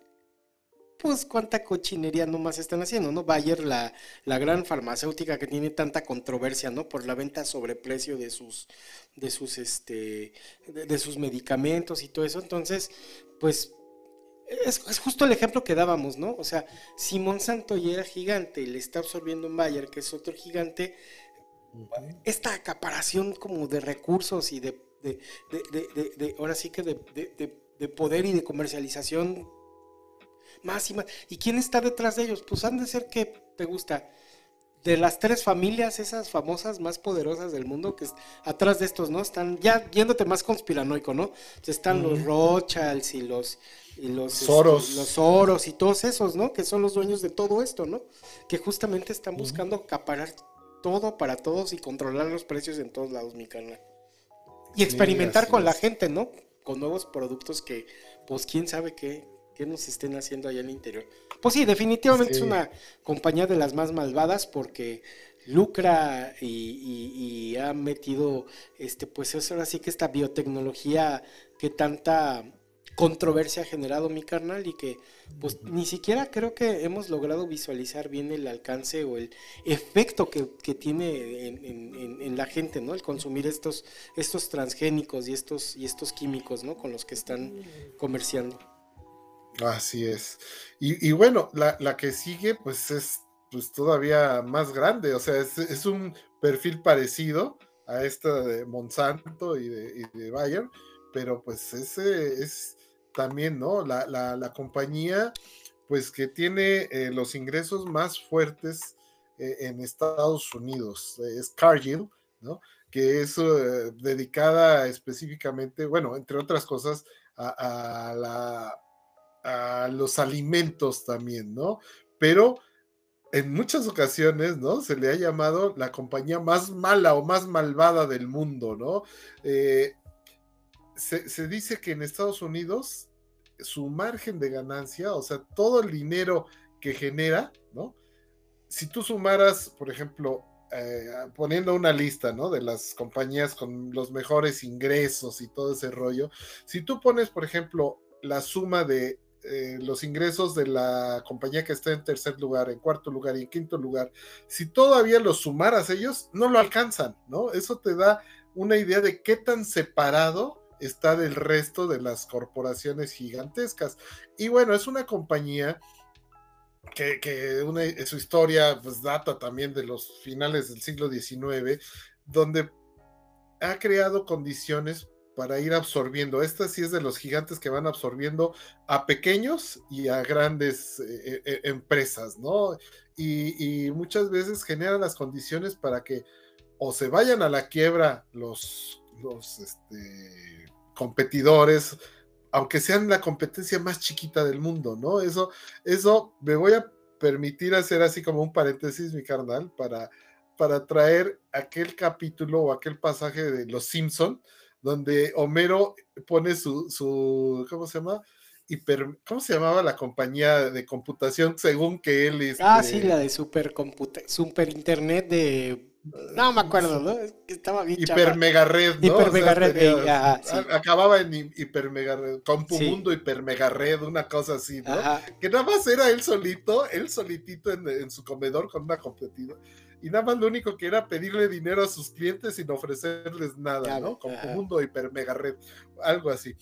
pues cuánta cochinería nomás están haciendo, ¿no? Bayer, la, la gran farmacéutica que tiene tanta controversia, ¿no? Por la venta sobreprecio de sus, de sus, este, de, sus medicamentos y todo eso. Entonces, pues, es, justo el ejemplo que dábamos, ¿no? O sea, si Monsanto ya era gigante y le está absorbiendo un Bayer, que es otro gigante, esta acaparación como de recursos y de, de, de, de ahora sí que de poder y de comercialización más y más. ¿Y quién está detrás de ellos? Pues han de ser que te gusta. De las tres familias, esas famosas más poderosas del mundo, que atrás de estos, ¿no? Están ya yéndote más conspiranoico, ¿no? Están los Rothschilds y los, y los este, Soros. los y todos esos, ¿no? Que son los dueños de todo esto, ¿no? Que justamente están buscando acaparar todo para todos y controlar los precios en todos lados, mi canal. Y experimentar con la gente, ¿no? Con nuevos productos que, pues, quién sabe qué, que nos estén haciendo allá en el interior. Pues sí, definitivamente es una compañía de las más malvadas porque lucra y, ha metido, este, pues eso ahora sí que esta biotecnología que tanta controversia ha generado mi carnal y que pues ni siquiera creo que hemos logrado visualizar bien el alcance o el efecto que, tiene en, la gente, ¿no? El consumir estos, estos transgénicos y estos, y estos químicos, ¿no? Con los que están comerciando. Así es. Y, bueno, la, que sigue, pues es pues todavía más grande, o sea, es, un perfil parecido a esta de Monsanto y de, Bayer, pero pues ese es también, ¿no? La, compañía, pues que tiene eh, los ingresos más fuertes eh, en Estados Unidos, es Cargill, ¿no? Que es eh, dedicada específicamente, bueno, entre otras cosas, a la a los alimentos también, ¿no? Pero en muchas ocasiones, ¿no? Se le ha llamado la compañía más mala o más malvada del mundo, ¿no? Eh, se, dice que en Estados Unidos su margen de ganancia, o sea, todo el dinero que genera, ¿no? Si tú sumaras, por ejemplo, eh, poniendo una lista, ¿no? De las compañías con los mejores ingresos y todo ese rollo, si tú pones, por ejemplo, la suma de eh, los ingresos de la compañía que está en tercer lugar, en cuarto lugar y en quinto lugar, si todavía los sumaras ellos, no lo alcanzan, ¿no? Eso te da una idea de qué tan separado está del resto de las corporaciones gigantescas. Y bueno, es una compañía que, su historia pues, data también de los finales del siglo XIX, donde ha creado condiciones para ir absorbiendo. Esta sí es de los gigantes que van absorbiendo a pequeños y a grandes eh, eh, empresas, ¿no? Y, muchas veces generan las condiciones para que o se vayan a la quiebra los, los este, competidores, aunque sean la competencia más chiquita del mundo, ¿no? Eso, eso me voy a permitir hacer así como un paréntesis, mi carnal, para, para traer aquel capítulo o aquel pasaje de Los Simpson, donde Homero pone su, su ¿cómo se llama? Hiper, ¿cómo se llamaba la compañía de computación según que él es? Ah, sí, este la de super, super internet de no me acuerdo, ¿no? Estaba bien Hiper mega red, ¿no? Hiper mega red. Acababa en hiper mega red, Compumundo hiper mega red, una cosa así, ¿no? Que nada más era él solito, él solitito en, en su comedor con una competidora y nada más lo único que era pedirle dinero a sus clientes sin ofrecerles nada, ¿no? Como un mundo hiper mega red, algo así.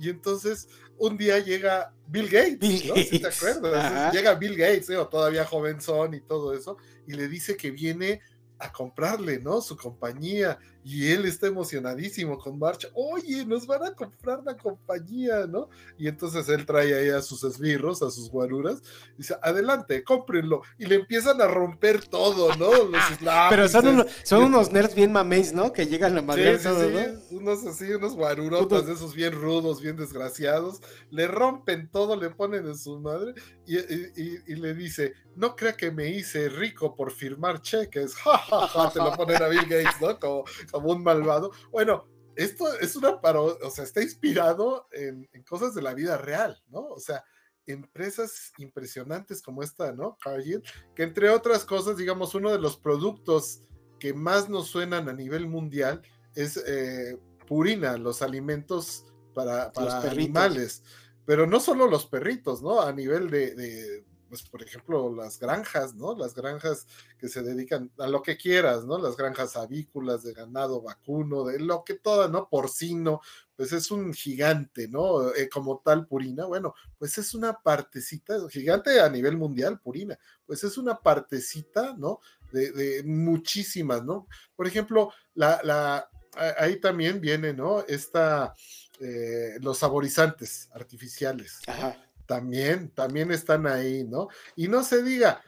Y entonces un día llega Bill Gates, ¿no? te acuerdas? Llega Bill Gates, ¿eh? o todavía jovenzón y todo eso, y le dice que viene a comprarle, ¿no? Su compañía. Y él está emocionadísimo con March. Oye, nos van a comprar la compañía, ¿no? Y entonces él trae ahí a sus esbirros, a sus guaruras. Dice, adelante, cómprenlo. Y le empiezan a romper todo, ¿no? Los Pero son, unos, son unos nerds bien mameis, ¿no? Que llegan a madre todo, ¿no? Unos así, unos guarurotas de esos bien rudos, bien desgraciados. Le rompen todo, le ponen en su madre. Y, y le dice, no crea que me hice rico por firmar cheques. Ja, Se lo ponen a Bill Gates, ¿no? Como, un malvado. Bueno, esto es una parodia, o sea, está inspirado en, cosas de la vida real, ¿no? O sea, empresas impresionantes como esta, ¿no? Cargill, que entre otras cosas, digamos, uno de los productos que más nos suenan a nivel mundial es eh, Purina, los alimentos para, para animales. Pero no solo los perritos, ¿no? A nivel de pues, por ejemplo, las granjas, ¿no? Las granjas que se dedican a lo que quieras, ¿no? Las granjas avícolas de ganado vacuno, de lo que toda, ¿no? Porcino, pues es un gigante, ¿no? Eh, como tal, Purina, bueno, pues es una partecita, gigante a nivel mundial, Purina, pues es una partecita, ¿no? De, muchísimas, ¿no? Por ejemplo, la, la, ahí también viene, ¿no? Esta, eh, los saborizantes artificiales. Ajá también, también están ahí, ¿no? Y no se diga,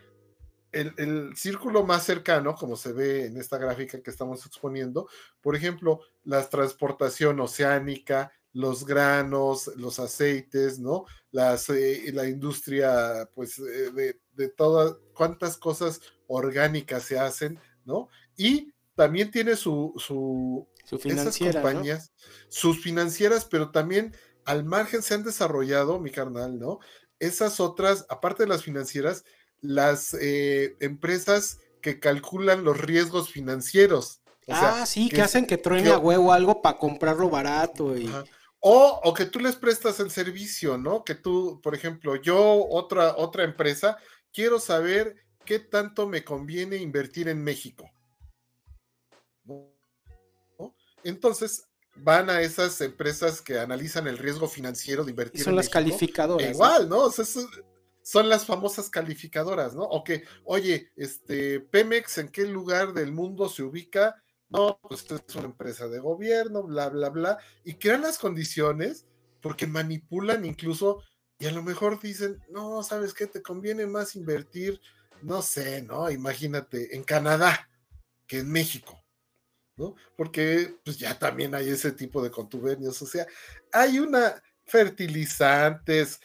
el, círculo más cercano, como se ve en esta gráfica que estamos exponiendo, por ejemplo, la transportación oceánica, los granos, los aceites, ¿no? Las, eh, la industria, pues, eh, de, de todas, cuántas cosas orgánicas se hacen, ¿no? Y también tiene su, su, esas compañías, sus financieras, pero también al margen se han desarrollado, mi carnal, ¿no? Esas otras, aparte de las financieras, las eh, empresas que calculan los riesgos financieros. ah, sí, que, hacen que truene a huevo algo para comprarlo barato y... O, o, que tú les prestas el servicio, ¿no? Que tú, por ejemplo, yo, otra, otra empresa, quiero saber qué tanto me conviene invertir en México. Entonces, van a esas empresas que analizan el riesgo financiero de invertir. son las calificadoras. Igual, ¿no? son las famosas calificadoras, ¿no? O que, oye, este, Pemex, ¿en qué lugar del mundo se ubica? No, pues es una empresa de gobierno, bla, bla, bla, y crean las condiciones porque manipulan incluso, y a lo mejor dicen, no, ¿sabes qué? Te conviene más invertir, no sé, ¿no? Imagínate, en Canadá que en México. ¿No? Porque pues ya también hay ese tipo de contubernios, o sea, hay una fertilizantes,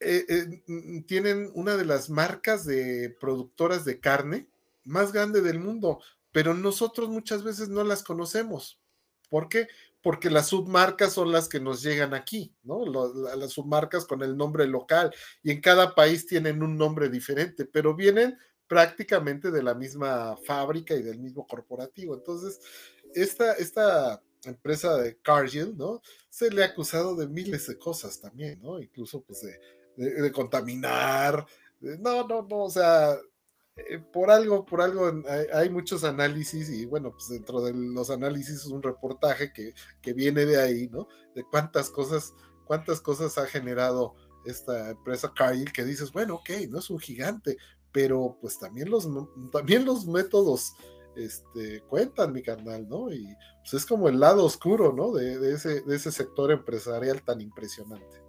eh, eh, mm, tienen una de las marcas de productoras de carne más grande del mundo, pero nosotros muchas veces no las conocemos. ¿Por qué? Porque las submarcas son las que nos llegan aquí, ¿no? las submarcas con el nombre local y en cada país tienen un nombre diferente, pero vienen prácticamente de la misma fábrica y del mismo corporativo. Entonces, esta, esta empresa de Cargill, ¿no? Se le ha acusado de miles de cosas también, ¿no? Incluso, pues, de, de, contaminar. no, no, no, o sea, eh, por algo, por algo hay, muchos análisis y bueno, pues dentro de los análisis es un reportaje que, que viene de ahí, ¿no? De cuántas cosas, cuántas cosas ha generado esta empresa Cargill que dices, bueno, ok, no es un gigante, pero pues también los, también los métodos este, cuentan, mi carnal, ¿no? Y pues es como el lado oscuro, ¿no? De, ese, de ese sector empresarial tan impresionante.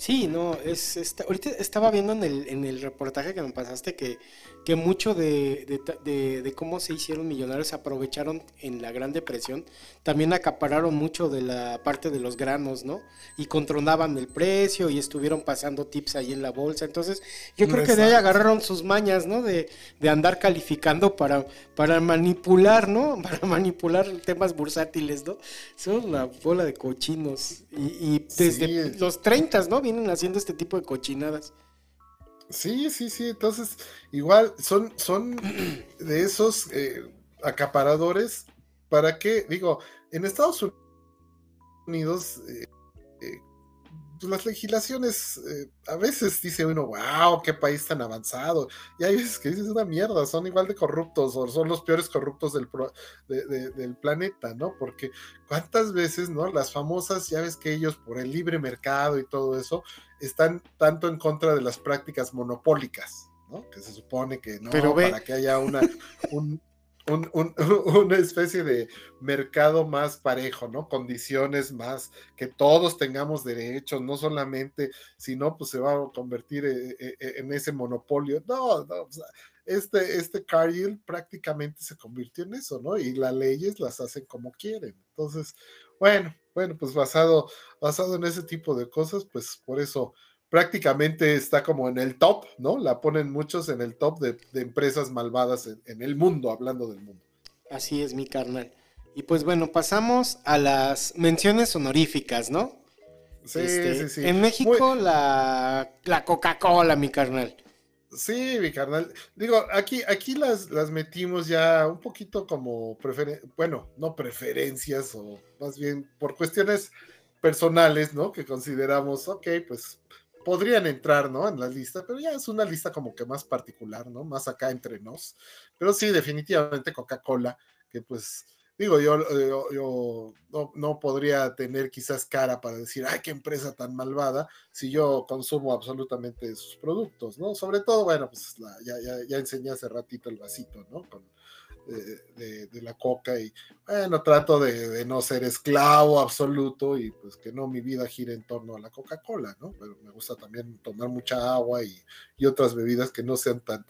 Sí, no, es, ahorita estaba viendo en el, en el reportaje que me pasaste que, que mucho de, de, cómo se hicieron millonarios aprovecharon en la Gran Depresión, también acapararon mucho de la parte de los granos, ¿no? Y controlaban el precio y estuvieron pasando tips ahí en la bolsa. Entonces, yo creo que de ahí agarraron sus mañas, ¿no? De, andar calificando para, para manipular, ¿no? Para manipular temas bursátiles, ¿no? Son una bola de cochinos. Y, y desde los 30, ¿no? Vienen haciendo este tipo de cochinadas. Sí, sí, sí. Entonces, igual son, son de esos eh, acaparadores. ¿Para qué? Digo, en Estados Unidos, eh, las legislaciones, eh, a veces dice uno, wow, qué país tan avanzado. Y hay veces que dices una mierda, son igual de corruptos o son los peores corruptos del, del planeta, ¿no? Porque cuántas veces, ¿no? Las famosas, ya ves que ellos por el libre mercado y todo eso, están tanto en contra de las prácticas monopólicas, ¿no? Que se supone que no, para que haya una, un, una especie de mercado más parejo, ¿no? Condiciones más, que todos tengamos derechos, no solamente, si no, pues se va a convertir eh, eh, eh, en ese monopolio. No, no, este, este Cargill prácticamente se convirtió en eso, ¿no? Y las leyes las hacen como quieren. Entonces, bueno, bueno, pues basado, basado en ese tipo de cosas, pues por eso prácticamente está como en el top, ¿no? La ponen muchos en el top de, empresas malvadas en, el mundo, hablando del mundo. Así es, mi carnal. Y pues bueno, pasamos a las menciones honoríficas, ¿no? Sí, este, sí, sí. En México, la, Coca-Cola, mi carnal. Sí, mi carnal. Digo, aquí, aquí las, las metimos ya un poquito como bueno, no preferencias, o más bien por cuestiones personales, ¿no? Que consideramos, ok, pues podrían entrar, ¿no? En la lista, pero ya es una lista como que más particular, ¿no? Más acá entre nos. Pero sí, definitivamente Coca-Cola, que pues, digo, yo, yo, no, podría tener quizás cara para decir, ay, qué empresa tan malvada, si yo consumo absolutamente sus productos, ¿no? Sobre todo, bueno, pues ya, ya, ya enseñé hace ratito el vasito, ¿no? Con, de, la coca y bueno, trato de, no ser esclavo absoluto y pues que no mi vida gire en torno a la Coca-Cola, ¿no? Pero me gusta también tomar mucha agua y, otras bebidas que no sean tan,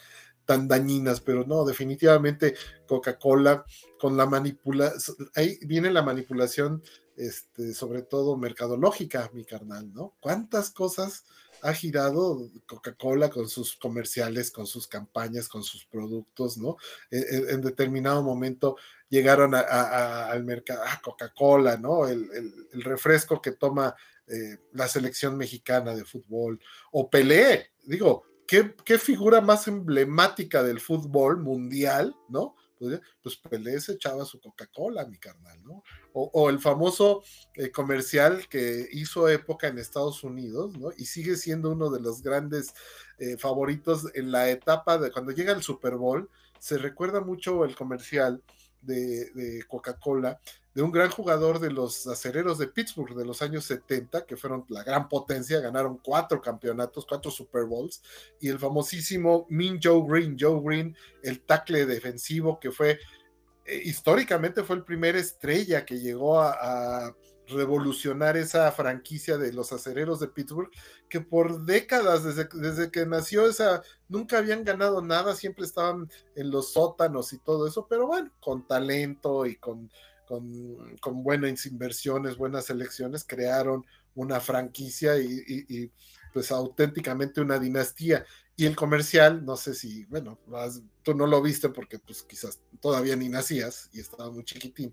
tan dañinas, pero no, definitivamente Coca-Cola con la manipulación, ahí viene la manipulación, este, sobre todo mercadológica, mi carnal, ¿no? ¿Cuántas cosas ha girado Coca-Cola con sus comerciales, con sus campañas, con sus productos, ¿no? E, e, en, determinado momento llegaron al mercado, ah, Coca-Cola, ¿no? El, refresco que toma eh, la selección mexicana de fútbol, o Pelé, digo, ¿qué, ¿qué, figura más emblemática del fútbol mundial, ¿no? Pues Pelé se echaba su Coca-Cola, mi carnal, ¿no? O, el famoso eh, comercial que hizo época en Estados Unidos, ¿no? Y sigue siendo uno de los grandes eh, favoritos en la etapa de cuando llega el Super Bowl, se recuerda mucho el comercial de, Coca-Cola de un gran jugador de los acereros de Pittsburgh de los años 70, que fueron la gran potencia, ganaron cuatro campeonatos, cuatro Super Bowls, y el famosísimo Mean Joe Green, Joe Green, el tackle defensivo que fue, eh, históricamente fue el primer estrella que llegó a, revolucionar esa franquicia de los acereros de Pittsburgh, que por décadas, desde, desde que nació esa, nunca habían ganado nada, siempre estaban en los sótanos y todo eso, pero bueno, con talento y con con, buenas inversiones, buenas elecciones, crearon una franquicia y, pues auténticamente una dinastía. Y el comercial, no sé si, bueno, tú no lo viste porque pues quizás todavía ni nacías y estaba muy chiquitín,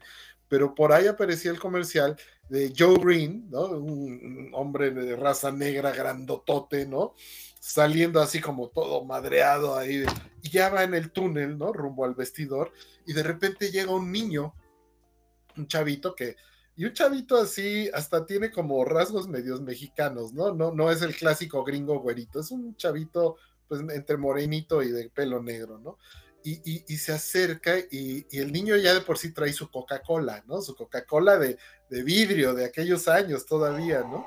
pero por ahí aparecía el comercial de Joe Green, ¿no? Un, hombre de raza negra grandotote, ¿no? Saliendo así como todo madreado ahí, y ya va en el túnel, ¿no? Rumbo al vestidor, y de repente llega un niño un chavito que, y un chavito así hasta tiene como rasgos medios mexicanos, ¿no? No, no es el clásico gringo güerito, es un chavito pues entre morenito y de pelo negro, ¿no? Y, se acerca y, el niño ya de por sí trae su Coca-Cola, ¿no? Su Coca-Cola de, de, vidrio de aquellos años todavía, ¿no?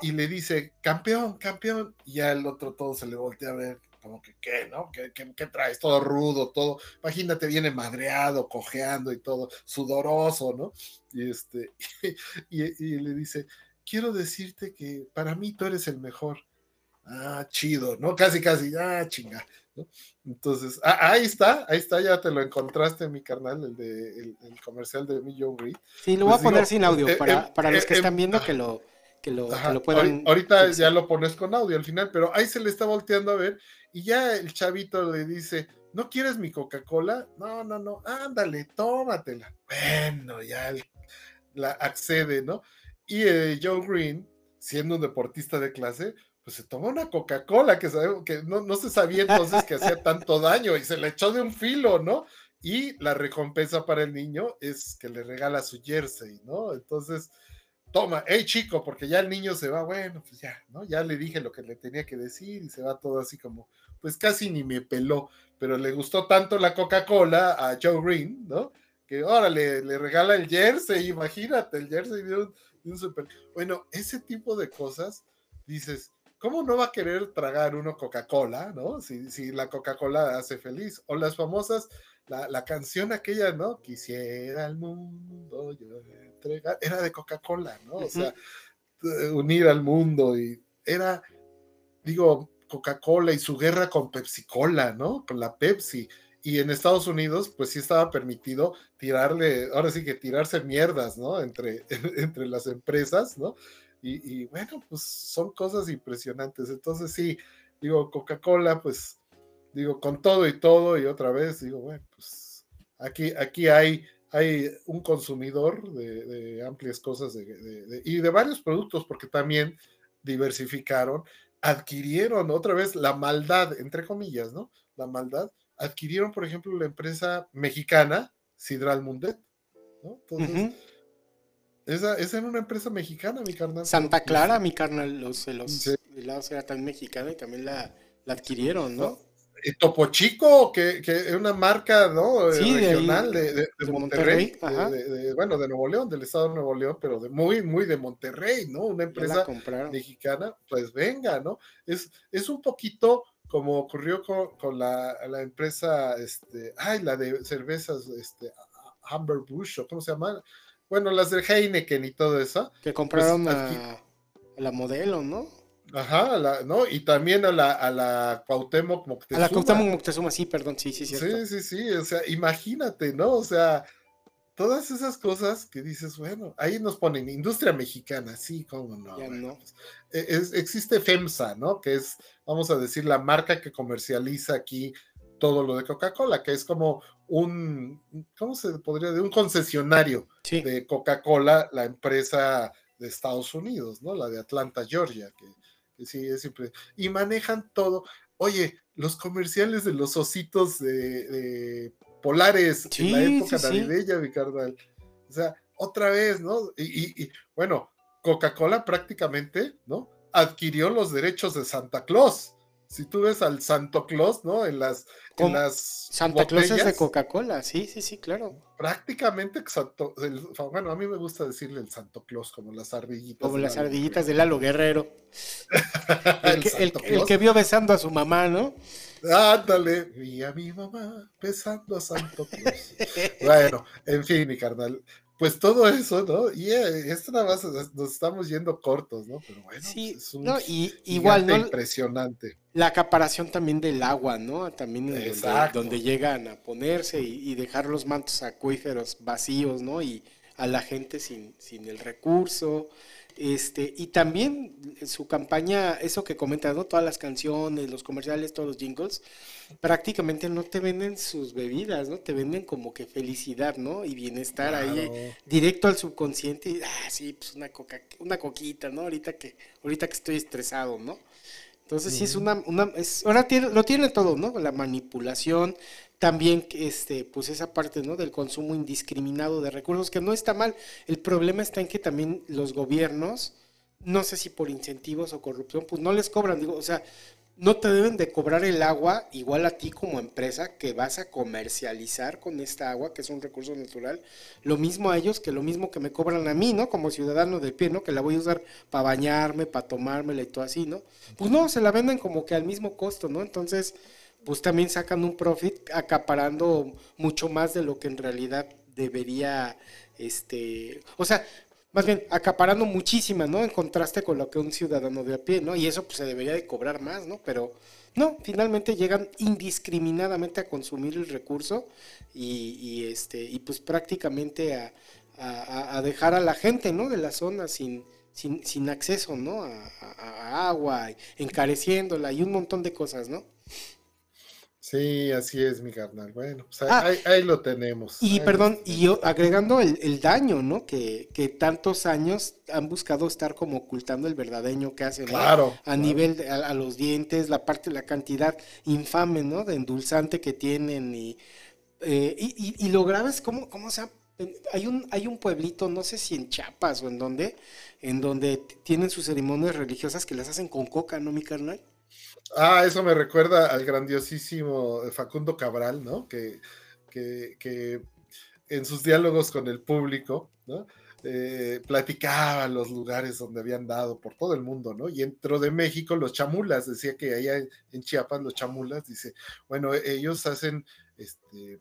Y le dice, campeón, campeón. Y ya el otro todo se le voltea a ver, como que, ¿qué, no? ¿Qué, qué, traes? Todo rudo, todo. Imagínate, viene madreado, cojeando y todo, sudoroso, ¿no? Y, este, y, y le dice, quiero decirte que para mí tú eres el mejor. Ah, chido, ¿no? Casi, casi, ah, chinga. Entonces, ah, ahí está, ahí está, ya te lo encontraste, mi carnal, el de el, comercial de mi John Reed. Sí, lo voy a poner sin audio, eh, para, eh, para, los que eh, están viendo que lo, que lo, puedan. Ahorita ya lo pones con audio al final, pero ahí se le está volteando a ver y ya el chavito le dice, ¿no quieres mi Coca-Cola? No, no, no, ándale, tómatela. Bueno, ya la accede, ¿no? Y Joe Green, siendo un deportista de clase, pues se tomó una Coca-Cola que, que no, se sabía entonces que hacía tanto daño y se le echó de un filo, ¿no? Y la recompensa para el niño es que le regala su jersey, ¿no? Entonces, toma, hey chico, porque ya el niño se va, bueno, pues ya, ¿no? Ya le dije lo que le tenía que decir y se va todo así como, pues casi ni me peló, pero le gustó tanto la Coca-Cola a Joe Green, ¿no? Que ahora le, regala el jersey, imagínate, el jersey de un, de un super... Bueno, ese tipo de cosas, dices, ¿cómo no va a querer tragar uno Coca-Cola, no? Si, si la Coca-Cola hace feliz. O las famosas, la, canción aquella, ¿no? Quisiera el mundo yo entregar, era de Coca-Cola, ¿no? O sea, unir al mundo y era, digo, Coca-Cola y su guerra con Pepsi-Cola, ¿no? Con la Pepsi. Y en Estados Unidos, pues sí estaba permitido tirarle, ahora sí que tirarse mierdas, ¿no? Entre, entre las empresas, ¿no? Y, bueno, pues son cosas impresionantes. Entonces sí, digo, Coca-Cola, pues digo, con todo y todo, y otra vez, digo, bueno, pues aquí, aquí hay, hay un consumidor de, amplias cosas y de varios productos, porque también diversificaron, adquirieron otra vez la maldad, entre comillas, ¿no? La maldad, adquirieron, por ejemplo, la empresa mexicana, Sidral Mundet, ¿no? Entonces, esa, esa era una empresa mexicana, mi carnal. Santa Clara, mi carnal, los, helados era también mexicana y también la, la adquirieron, ¿no? Y Topo Chico, que, que, es una marca ¿no? regional de, de, Monterrey, bueno, de Nuevo León, del estado de Nuevo León, pero de muy, muy de Monterrey, ¿no? Una empresa mexicana, pues venga, ¿no? Es, es un poquito como ocurrió con, con la, la, empresa, este, ay, la de cervezas, este, Amber Bush, ¿o cómo se llama? Bueno, las de Heineken y todo eso. Que compraron pues, a, la modelo, ¿no? Ajá, ¿no? Y también a la, a la Cuauhtémoc Moctezuma. A la Cuauhtémoc Moctezuma, sí, perdón, sí, sí, sí. Sí, sí, sí, o sea, imagínate, ¿no? O sea, todas esas cosas que dices, bueno, ahí nos ponen industria mexicana, sí, cómo no. Ya no. Pues, e, existe FEMSA, ¿no? Que es, vamos a decir, la marca que comercializa aquí todo lo de Coca-Cola, que es como un, ¿cómo se podría decir? Un concesionario de Coca-Cola, la empresa de Estados Unidos, ¿no? La de Atlanta, Georgia, que, sí es siempre. Y manejan todo. Oye, los comerciales de los ositos de, polares en la época navideña, mi carnal. O sea, otra vez, ¿no? Y, y bueno, Coca-Cola prácticamente, ¿no? Adquirió los derechos de Santa Claus si tú ves al Santo Claus, ¿no? En las, en las Santa Claus es de Coca-Cola, sí, sí, sí, claro. Prácticamente, bueno, a mí me gusta decirle el Santo Claus, como las ardillitas. Como las ardillitas de Lalo Guerrero. el, que, vio besando a su mamá, ¿no? Ándale, vi a mi mamá besando a Santo Claus. bueno, en fin, mi carnal pues todo eso, ¿no? Y eh, esto nada más nos estamos yendo cortos, ¿no? Pero bueno, sí, es un no, y, igual, ¿no? impresionante. La acaparación también del agua, ¿no? También donde, donde, llegan a ponerse y, dejar los mantos acuíferos vacíos, ¿no? Y a la gente sin, sin el recurso. Este, y también su campaña, eso que comentas, ¿no? Todas las canciones, los comerciales, todos los jingles, prácticamente no te venden sus bebidas, ¿no? Te venden como que felicidad, ¿no? Y bienestar ahí, directo al subconsciente. Y, ah, sí, pues una coca, una coquita, ¿no? Ahorita que, ahorita que estoy estresado, ¿no? Entonces sí es una, una es, ahora tiene, lo tiene todo, ¿no? La manipulación, también este, pues esa parte ¿no? del consumo indiscriminado de recursos, que no está mal. El problema está en que también los gobiernos, no sé si por incentivos o corrupción, pues no les cobran. Digo, o sea, no te deben de cobrar el agua igual a ti como empresa que vas a comercializar con esta agua, que es un recurso natural, lo mismo a ellos que lo mismo que me cobran a mí, ¿no? Como ciudadano de pie, ¿no? Que la voy a usar para bañarme, para tomármela y todo así, ¿no? Pues no, se la venden como que al mismo costo, ¿no? Entonces, pues también sacan un profit acaparando mucho más de lo que en realidad debería, este, o sea, más bien acaparando muchísima, ¿no? En contraste con lo que un ciudadano de a pie, ¿no? Y eso pues se debería de cobrar más, ¿no? Pero no, finalmente llegan indiscriminadamente a consumir el recurso y, este, y pues prácticamente a, dejar a la gente, ¿no? De la zona sin, sin, sin acceso, ¿no? A, a agua, encareciéndola y un montón de cosas, ¿no? Sí, así es, mi carnal. Bueno, pues ahí, ah, lo tenemos. Y perdón, y yo agregando el, daño, ¿no? Que, que, tantos años han buscado estar como ocultando el verdadeño que hacen. Claro. A nivel a, los dientes, la parte, la cantidad infame, ¿no? De endulzante que tienen y, eh, y, y, lo grave es cómo, cómo se hay un, hay un pueblito, no sé si en Chiapas o en donde, en donde tienen sus ceremonias religiosas que las hacen con coca, ¿no, mi carnal? Ah, eso me recuerda al grandiosísimo Facundo Cabral, ¿no? Que, que, en sus diálogos con el público, ¿no? Eh, platicaba los lugares donde habían dado por todo el mundo, ¿no? Y dentro de México, los chamulas, decía que allá en Chiapas, los chamulas, dice, bueno, ellos hacen, este,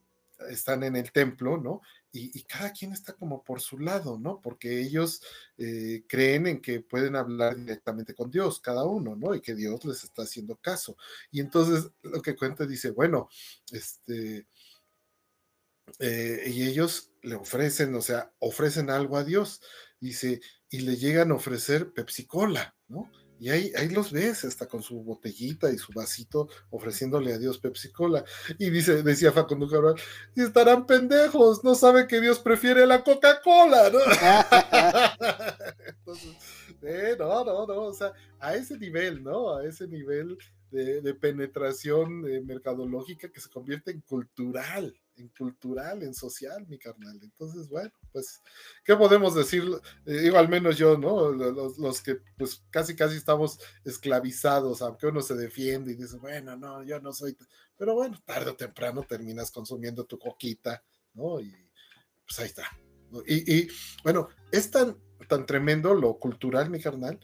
están en el templo, ¿no? Y, cada quien está como por su lado, ¿no? Porque ellos eh, creen en que pueden hablar directamente con Dios, cada uno, ¿no? Y que Dios les está haciendo caso. Y entonces lo que cuenta dice, bueno, este, eh, y ellos le ofrecen, o sea, ofrecen algo a Dios, dice, y le llegan a ofrecer Pepsi Cola, ¿no? Y ahí, ahí los ves, hasta con su botellita y su vasito ofreciéndole a Dios Pepsi Cola. Y dice, decía Facundo Cabral, y estarán pendejos, no saben que Dios prefiere la Coca-Cola, ¿no? Entonces, eh, no, no, no, o sea, a ese nivel, ¿no? A ese nivel de, penetración eh, mercadológica que se convierte en cultural, en cultural, en social, mi carnal. Entonces, bueno, pues, ¿qué podemos decir? Eh, digo, al menos yo, ¿no? Los, que pues casi, casi estamos esclavizados, aunque uno se defiende y dice, bueno, no, yo no soy, pero bueno, tarde o temprano terminas consumiendo tu coquita, ¿no? Y pues ahí está. Y, bueno, es tan, tan tremendo lo cultural, mi carnal,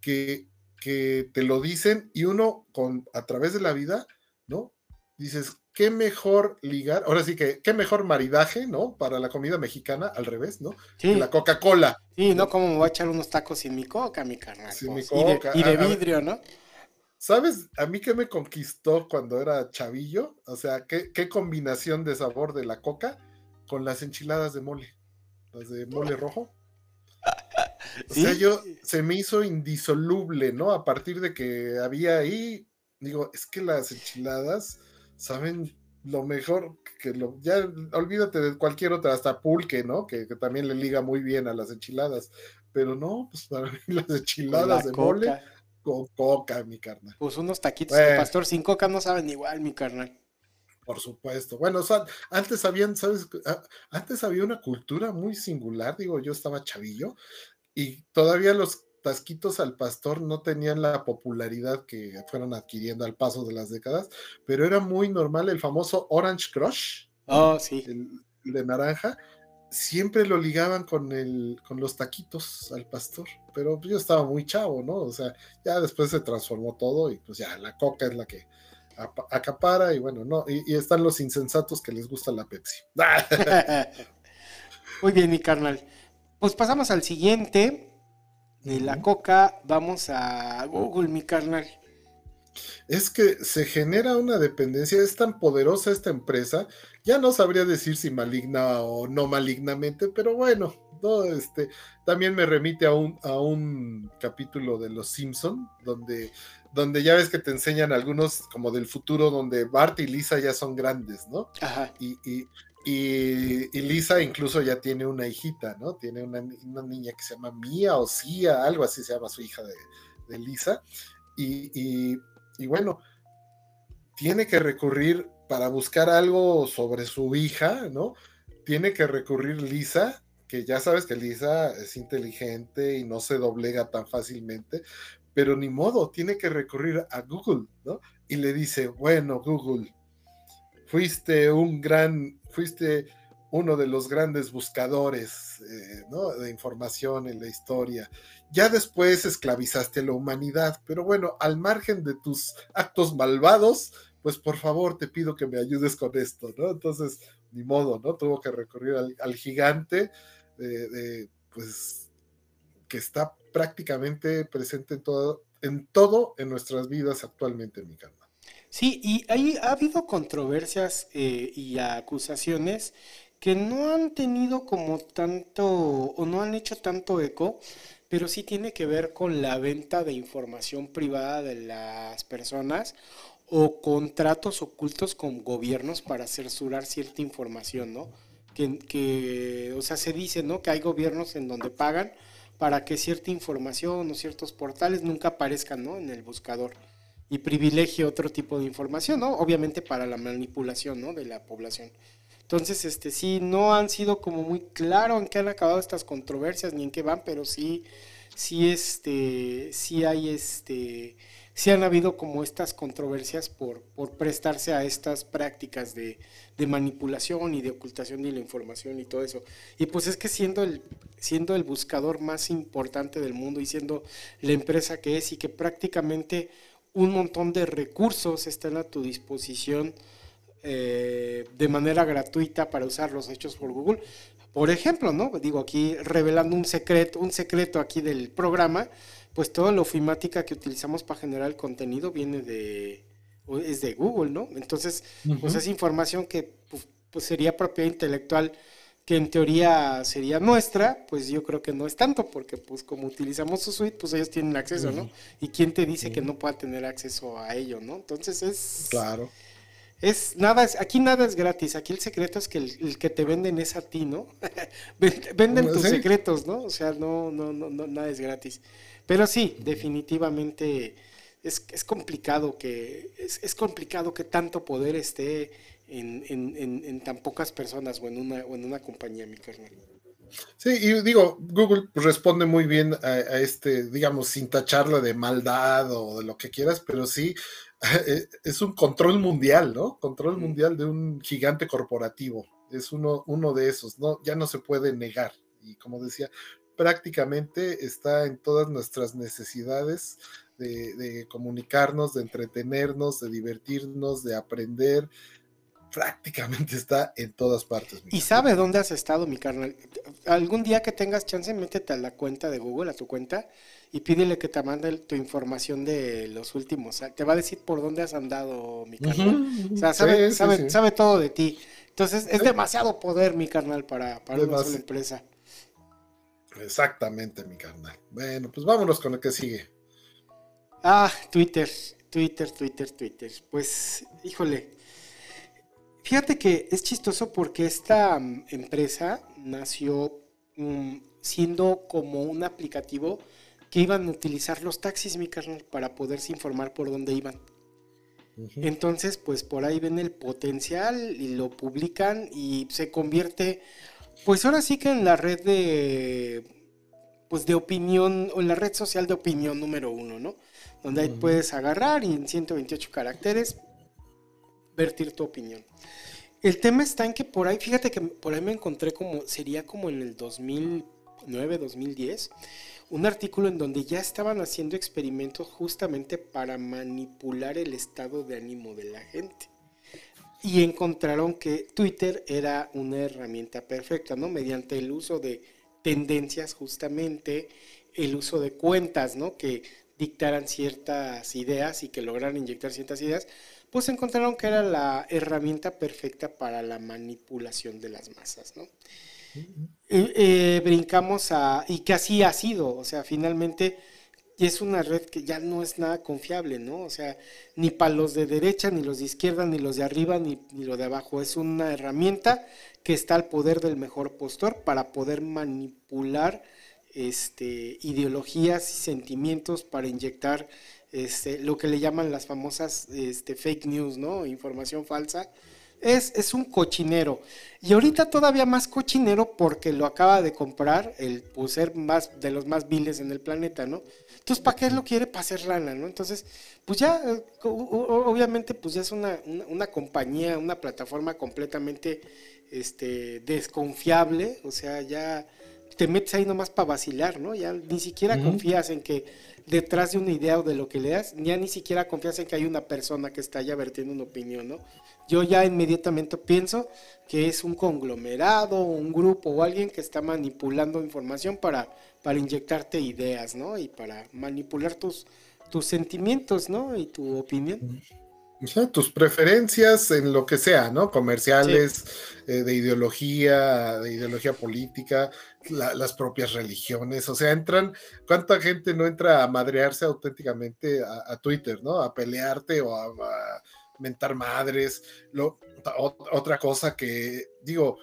que, te lo dicen y uno a través de la vida, ¿no? Dices, qué mejor ligar, ahora sí que, qué mejor maridaje, ¿no? Para la comida mexicana, al revés, ¿no? Sí. La Coca-Cola. Sí, ¿no? Como me voy a echar unos tacos sin mi coca, mi carnal. Sin mi coca. Y de, vidrio, ¿no? ¿Sabes a mí qué me conquistó cuando era chavillo? O sea, ¿qué, qué combinación de sabor de la coca con las enchiladas de mole. Las de mole rojo. O sea, yo se me hizo indisoluble, ¿no? A partir de que había ahí, digo, es que las enchiladas saben lo mejor que lo, ya olvídate de cualquier otra, hasta pulque, ¿no? Que, también le liga muy bien a las enchiladas, pero no, pues para mí las enchiladas de mole con coca, mi carnal. Pues unos taquitos de pastor sin coca no saben igual, mi carnal. Por supuesto. Bueno, o sea, antes habían, ¿sabes? Ah, antes había una cultura muy singular, digo, yo estaba chavillo y todavía los tasquitos al pastor no tenían la popularidad que fueron adquiriendo al paso de las décadas, pero era muy normal el famoso Orange Crush. Oh, sí. El, de naranja. Siempre lo ligaban con, el, con los taquitos al pastor, pero yo estaba muy chavo, ¿no? O sea, ya después se transformó todo y pues ya la coca es la que acapara y bueno, no, y, y están los insensatos que les gusta la Pepsi. muy bien, mi carnal. Pues pasamos al siguiente, de la coca, vamos a Google, mi carnal. Es que se genera una dependencia, es tan poderosa esta empresa, ya no sabría decir si maligna o no malignamente, pero bueno, no, este, también me remite a un, a un capítulo de Los Simpson, donde, donde ya ves que te enseñan algunos como del futuro, donde Bart y Lisa ya son grandes, ¿no? Ajá. Y, y, y, Lisa incluso ya tiene una hijita, ¿no? Tiene una, niña que se llama Mía o Cia, algo así se llama su hija de, Lisa. Y, bueno, tiene que recurrir para buscar algo sobre su hija, ¿no? Tiene que recurrir Lisa, que ya sabes que Lisa es inteligente y no se doblega tan fácilmente, pero ni modo, tiene que recurrir a Google, ¿no? Y le dice, bueno, Google, fuiste un gran, fuiste uno de los grandes buscadores eh, de información en la historia. Ya después esclavizaste a la humanidad, pero bueno, al margen de tus actos malvados, pues por favor te pido que me ayudes con esto, ¿no? Entonces, ni modo, ¿no? Tuvo que recurrir al, gigante, de, pues, que está prácticamente presente en todo, en todo en nuestras vidas actualmente, mi carnal. Sí, y ahí ha habido controversias eh, y acusaciones que no han tenido como tanto o no han hecho tanto eco, pero sí tiene que ver con la venta de información privada de las personas o contratos ocultos con gobiernos para censurar cierta información, ¿no? Que, que, o sea, se dice, ¿no? Que hay gobiernos en donde pagan para que cierta información o ciertos portales nunca aparezcan, ¿no? En el buscador y privilegie otro tipo de información, ¿no? Obviamente para la manipulación, ¿no? De la población. Entonces, este, sí, no han sido como muy claro en qué han acabado estas controversias ni en qué van, pero sí, sí, este, sí hay, este, sí han habido como estas controversias por, por prestarse a estas prácticas de, de, manipulación y de ocultación de la información y todo eso. Y pues es que siendo el, siendo el buscador más importante del mundo y siendo la empresa que es y que prácticamente un montón de recursos están a tu disposición eh, de manera gratuita para usar los hechos por Google. Por ejemplo, ¿no? Digo aquí revelando un secreto, un secreto aquí del programa, pues toda la ofimática que utilizamos para generar el contenido viene de es de Google, ¿no? Entonces, pues es información que pues, pues, sería propiedad intelectual que en teoría sería nuestra, pues yo creo que no es tanto, porque pues como utilizamos su suite, pues ellos tienen acceso, ¿no? ¿Y quién te dice que no pueda tener acceso a ello, ¿no? Entonces es... Claro es nada, aquí nada es gratis, aquí el secreto es que el, que te venden es a ti, ¿no? venden tus secretos, ¿no? O sea, no, no, no, nada es gratis. Pero sí, definitivamente es, es complicado que, es, complicado que tanto poder esté en, en, en, tan pocas personas o en una, o en una compañía, mi carnal. Sí, y digo, Google responde muy bien a, a, este, digamos, sin tacharlo de maldad o de lo que quieras, pero sí eh, es un control mundial, ¿no? Control mundial de un gigante corporativo. Es uno, uno de esos, ¿no? Ya no se puede negar. Y como decía, prácticamente está en todas nuestras necesidades de, comunicarnos, de entretenernos, de divertirnos, de aprender. Prácticamente está en todas partes. Y sabe dónde has estado, mi carnal. Algún día que tengas chance, métete a la cuenta de Google, a tu cuenta, y pídele que te mande tu información de los últimos. Te va a decir por dónde has andado, mi carnal. O sea, sabe, sabe, todo de ti. Entonces, es demasiado poder, mi carnal, para, para una sola empresa. Exactamente, mi carnal. Bueno, pues vámonos con lo que sigue. Ah, Twitter, Twitter, Twitter, Twitter. Pues, híjole. Fíjate que es chistoso porque esta mm, empresa nació mm, siendo como un aplicativo que iban a utilizar los taxis, mi carnal, para poderse informar por dónde iban. Entonces, pues por ahí ven el potencial y lo publican y se convierte, pues ahora sí que en la red de, pues de opinión, o en la red social de opinión número uno, ¿no? Donde ahí puedes agarrar y en 128 caracteres vertir tu opinión. El tema está en que por ahí, fíjate que por ahí me encontré como, sería como en el 2009, 2010 un artículo en donde ya estaban haciendo experimentos justamente para manipular el estado de ánimo de la gente. Y encontraron que Twitter era una herramienta perfecta, ¿no? Mediante el uso de tendencias justamente, el uso de cuentas, ¿no? Que dictaran ciertas ideas y que lograran inyectar ciertas ideas, pues encontraron que era la herramienta perfecta para la manipulación de las masas, ¿no? eh, brincamos a, y que así ha sido, o sea, finalmente es una red que ya no es nada confiable, ¿no? O sea, ni para los de derecha, ni los de izquierda, ni los de arriba, ni, ni lo de abajo. Es una herramienta que está al poder del mejor postor para poder manipular este, ideologías y sentimientos para inyectar este, lo que le llaman las famosas este, fake news, ¿no? Información falsa es, es un cochinero. Y ahorita todavía más cochinero porque lo acaba de comprar el ser más de los más viles en el planeta, ¿no? Entonces, ¿para qué lo quiere? Para hacer lana, ¿no? Entonces, pues ya, eh, obviamente, pues ya es una, una, compañía, una plataforma completamente este, desconfiable, o sea, ya te metes ahí nomás para vacilar, ¿no? Ya ni siquiera confías en que detrás de una idea o de lo que leas, ya ni siquiera confías en que hay una persona que está ya vertiendo una opinión, ¿no? Yo ya inmediatamente pienso que es un conglomerado, un grupo o alguien que está manipulando información para, para inyectarte ideas, ¿no? Y para manipular tus, tus sentimientos, ¿no? Y tu opinión. O sea, tus preferencias en lo que sea, ¿no? Comerciales, eh, de ideología, de ideología política, las propias religiones, o sea, entran, ¿cuánta gente no entra a madrearse auténticamente a, Twitter, ¿no? A pelearte o a, mentar madres. Lo, otra cosa que, digo,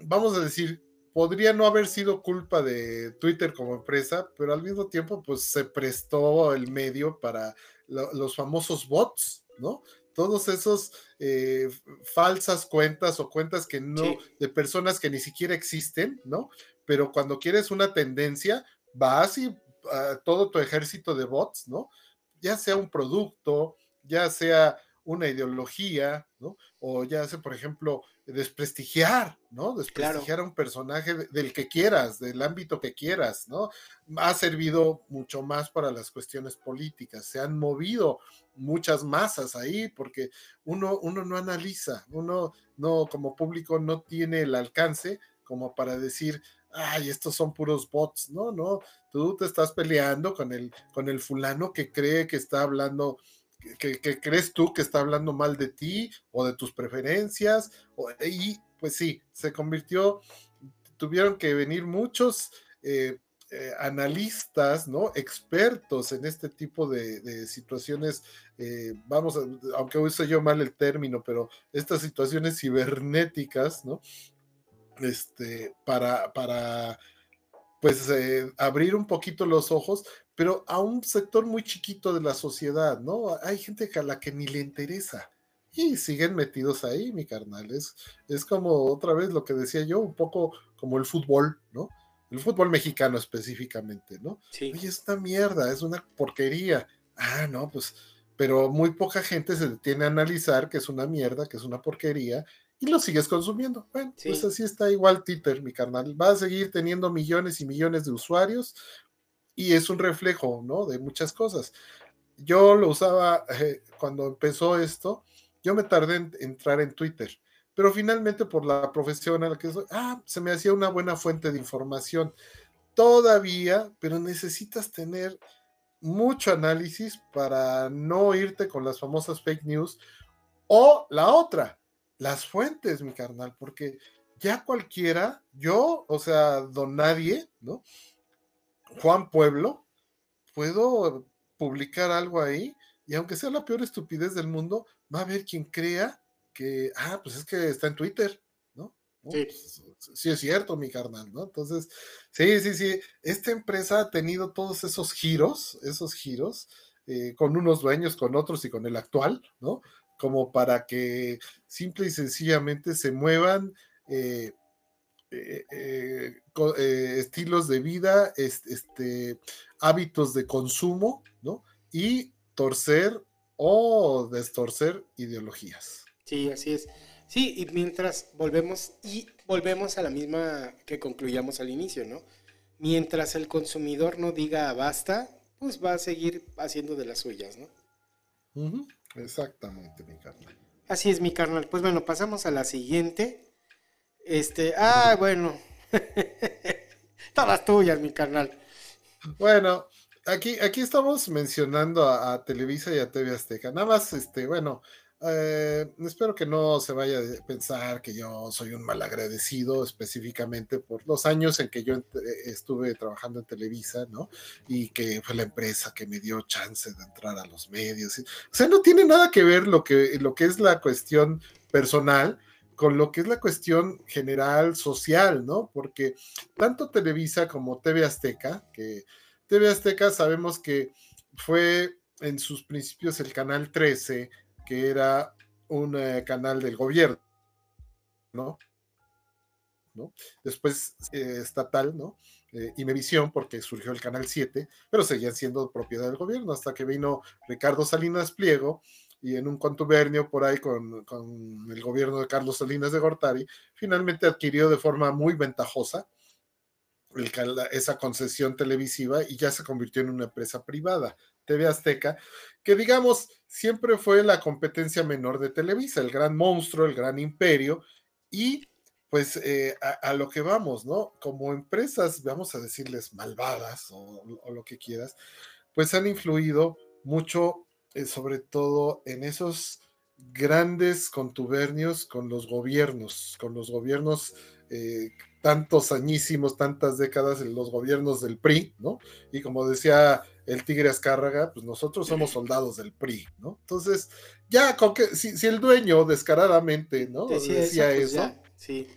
vamos a decir, podría no haber sido culpa de Twitter como empresa, pero al mismo tiempo, pues se prestó el medio para los famosos bots, ¿no? Todos esos eh, falsas cuentas o cuentas que no, de personas que ni siquiera existen, ¿no? Pero cuando quieres una tendencia, vas y uh, todo tu ejército de bots, ¿no? Ya sea un producto, ya sea una ideología, ¿no? O ya sea, por ejemplo, desprestigiar, ¿no? Desprestigiar a un personaje del que quieras, del ámbito que quieras, ¿no? Ha servido mucho más para las cuestiones políticas, se han movido muchas masas ahí porque uno, uno no analiza, uno no como público no tiene el alcance como para decir, ay, estos son puros bots, no, no, tú te estás peleando con el, con el fulano que cree que está hablando que, crees tú que está hablando mal de ti o de tus preferencias, y pues sí, se convirtió, tuvieron que venir muchos eh, eh, analistas, ¿no? Expertos en este tipo de, situaciones, eh, vamos, a, aunque uso yo mal el término, pero estas situaciones cibernéticas, ¿no? Este, para, para pues abrir un poquito los ojos, pero a un sector muy chiquito de la sociedad, ¿no? Hay gente a la que ni le interesa y siguen metidos ahí, mi carnal. Es, es como otra vez lo que decía yo, un poco como el fútbol, ¿no? El fútbol mexicano específicamente, ¿no? Sí. Oye, es una mierda, es una porquería. Ah, no, pues, pero muy poca gente se detiene a analizar que es una mierda, que es una porquería, y lo sigues consumiendo. Bueno, pues así está igual Twitter, mi carnal. Va a seguir teniendo millones y millones de usuarios, y es un reflejo, ¿no? De muchas cosas. Yo lo usaba eh, cuando empezó esto, yo me tardé en entrar en Twitter, pero finalmente por la profesión a la que soy, ah, se me hacía una buena fuente de información. Todavía, pero necesitas tener mucho análisis para no irte con las famosas fake news o la otra, las fuentes, mi carnal, porque ya cualquiera, yo, o sea, don nadie, ¿no? Juan Pueblo, puedo publicar algo ahí y aunque sea la peor estupidez del mundo, va a haber quien crea que, ah, pues es que está en Twitter, ¿no? Sí. Pues, sí. es cierto, mi carnal, ¿no? Entonces, sí, sí, sí, esta empresa ha tenido todos esos giros, esos giros, eh, con unos dueños, con otros y con el actual, ¿no? Como para que simple y sencillamente se muevan eh, eh, eh, eh, estilos de vida, este, hábitos de consumo, ¿no? Y torcer o destorcer ideologías. Sí, así es. Sí, y mientras volvemos, y volvemos a la misma que concluyamos al inicio, ¿no? Mientras el consumidor no diga basta, pues va a seguir haciendo de las suyas, ¿no? Exactamente, mi carnal. Así es, mi carnal. Pues bueno, pasamos a la siguiente. Este, ah, bueno. Todas tuyas, mi carnal. Bueno, aquí, aquí estamos mencionando a, Televisa y a TV Azteca. Nada más, este, bueno, eh, espero que no se vaya a pensar que yo soy un malagradecido específicamente por los años en que yo estuve trabajando en Televisa, ¿no? Y que fue la empresa que me dio chance de entrar a los medios. O sea, no tiene nada que ver lo que, lo que es la cuestión personal con lo que es la cuestión general social, ¿no? Porque tanto Televisa como TV Azteca, que TV Azteca sabemos que fue en sus principios el canal 13, que era un eh, canal del gobierno, ¿no? Después eh, estatal, ¿no? Eh, Imevisión, porque surgió el Canal 7, pero seguían siendo propiedad del gobierno hasta que vino Ricardo Salinas Pliego y en un contubernio por ahí con, con el gobierno de Carlos Salinas de Gortari, finalmente adquirió de forma muy ventajosa esa concesión televisiva y ya se convirtió en una empresa privada, TV Azteca, que digamos siempre fue la competencia menor de Televisa, el gran monstruo, el gran imperio, y pues eh, a, lo que vamos, ¿no? Como empresas, vamos a decirles malvadas o, lo que quieras, pues han influido mucho, eh, sobre todo en esos grandes contubernios con los gobiernos, con los gobiernos eh, tantos añísimos, tantas décadas, en los gobiernos del PRI, ¿no? Y como decía el Tigre Azcárraga, pues nosotros somos soldados del PRI, ¿no? Entonces, ya, con que, si, el dueño descaradamente, ¿no? Decía, eso, pues sí.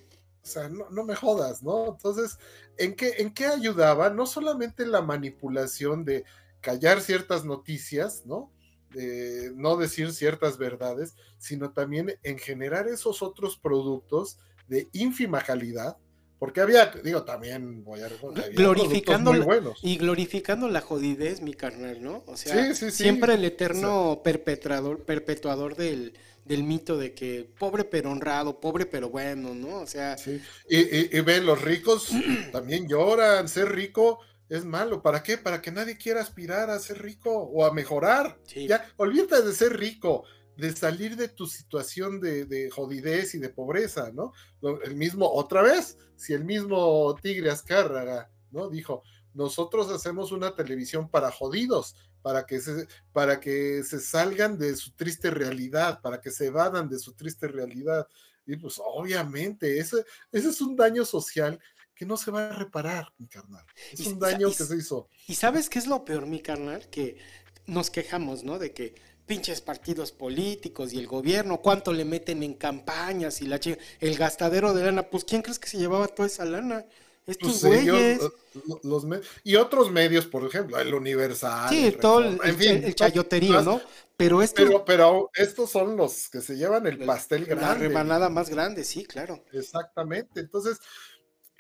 O sea, no, me jodas, ¿no? Entonces, ¿en qué, ¿en qué ayudaba? No solamente la manipulación de callar ciertas noticias, ¿no? De no decir ciertas verdades, sino también en generar esos otros productos de ínfima calidad, porque había, digo, también voy a glorificando muy buenos. y glorificando la jodidez, mi carnal, ¿no? O sea, siempre el eterno perpetrador, perpetuador del, del mito de que pobre pero honrado, pobre pero bueno, ¿no? O sea. Sí. Y, y, ven, los ricos también lloran, ser rico es malo. ¿Para qué? Para que nadie quiera aspirar a ser rico o a mejorar. Ya, olvídate de ser rico, de salir de tu situación de, de, jodidez y de pobreza, ¿no? El mismo, otra vez, si el mismo Tigre Azcárraga, ¿no? Dijo, nosotros hacemos una televisión para jodidos, para que se, para que se salgan de su triste realidad, para que se evadan de su triste realidad. Y pues obviamente, ese, ese es un daño social que no se va a reparar, mi carnal. Es un daño que se hizo. Y sabes qué es lo peor, mi carnal, que nos quejamos, ¿no? De que pinches partidos políticos y el gobierno, cuánto le meten en campañas y la el gastadero de lana, pues ¿quién crees que se llevaba toda esa lana? Estos pues güeyes. los, y otros medios, por ejemplo, el Universal. Sí, todo el, en fin, el, chayoterío, ¿no? Pero, estos, pero, estos son los que se llevan el pastel grande. La rebanada más grande, sí, claro. Exactamente. Entonces,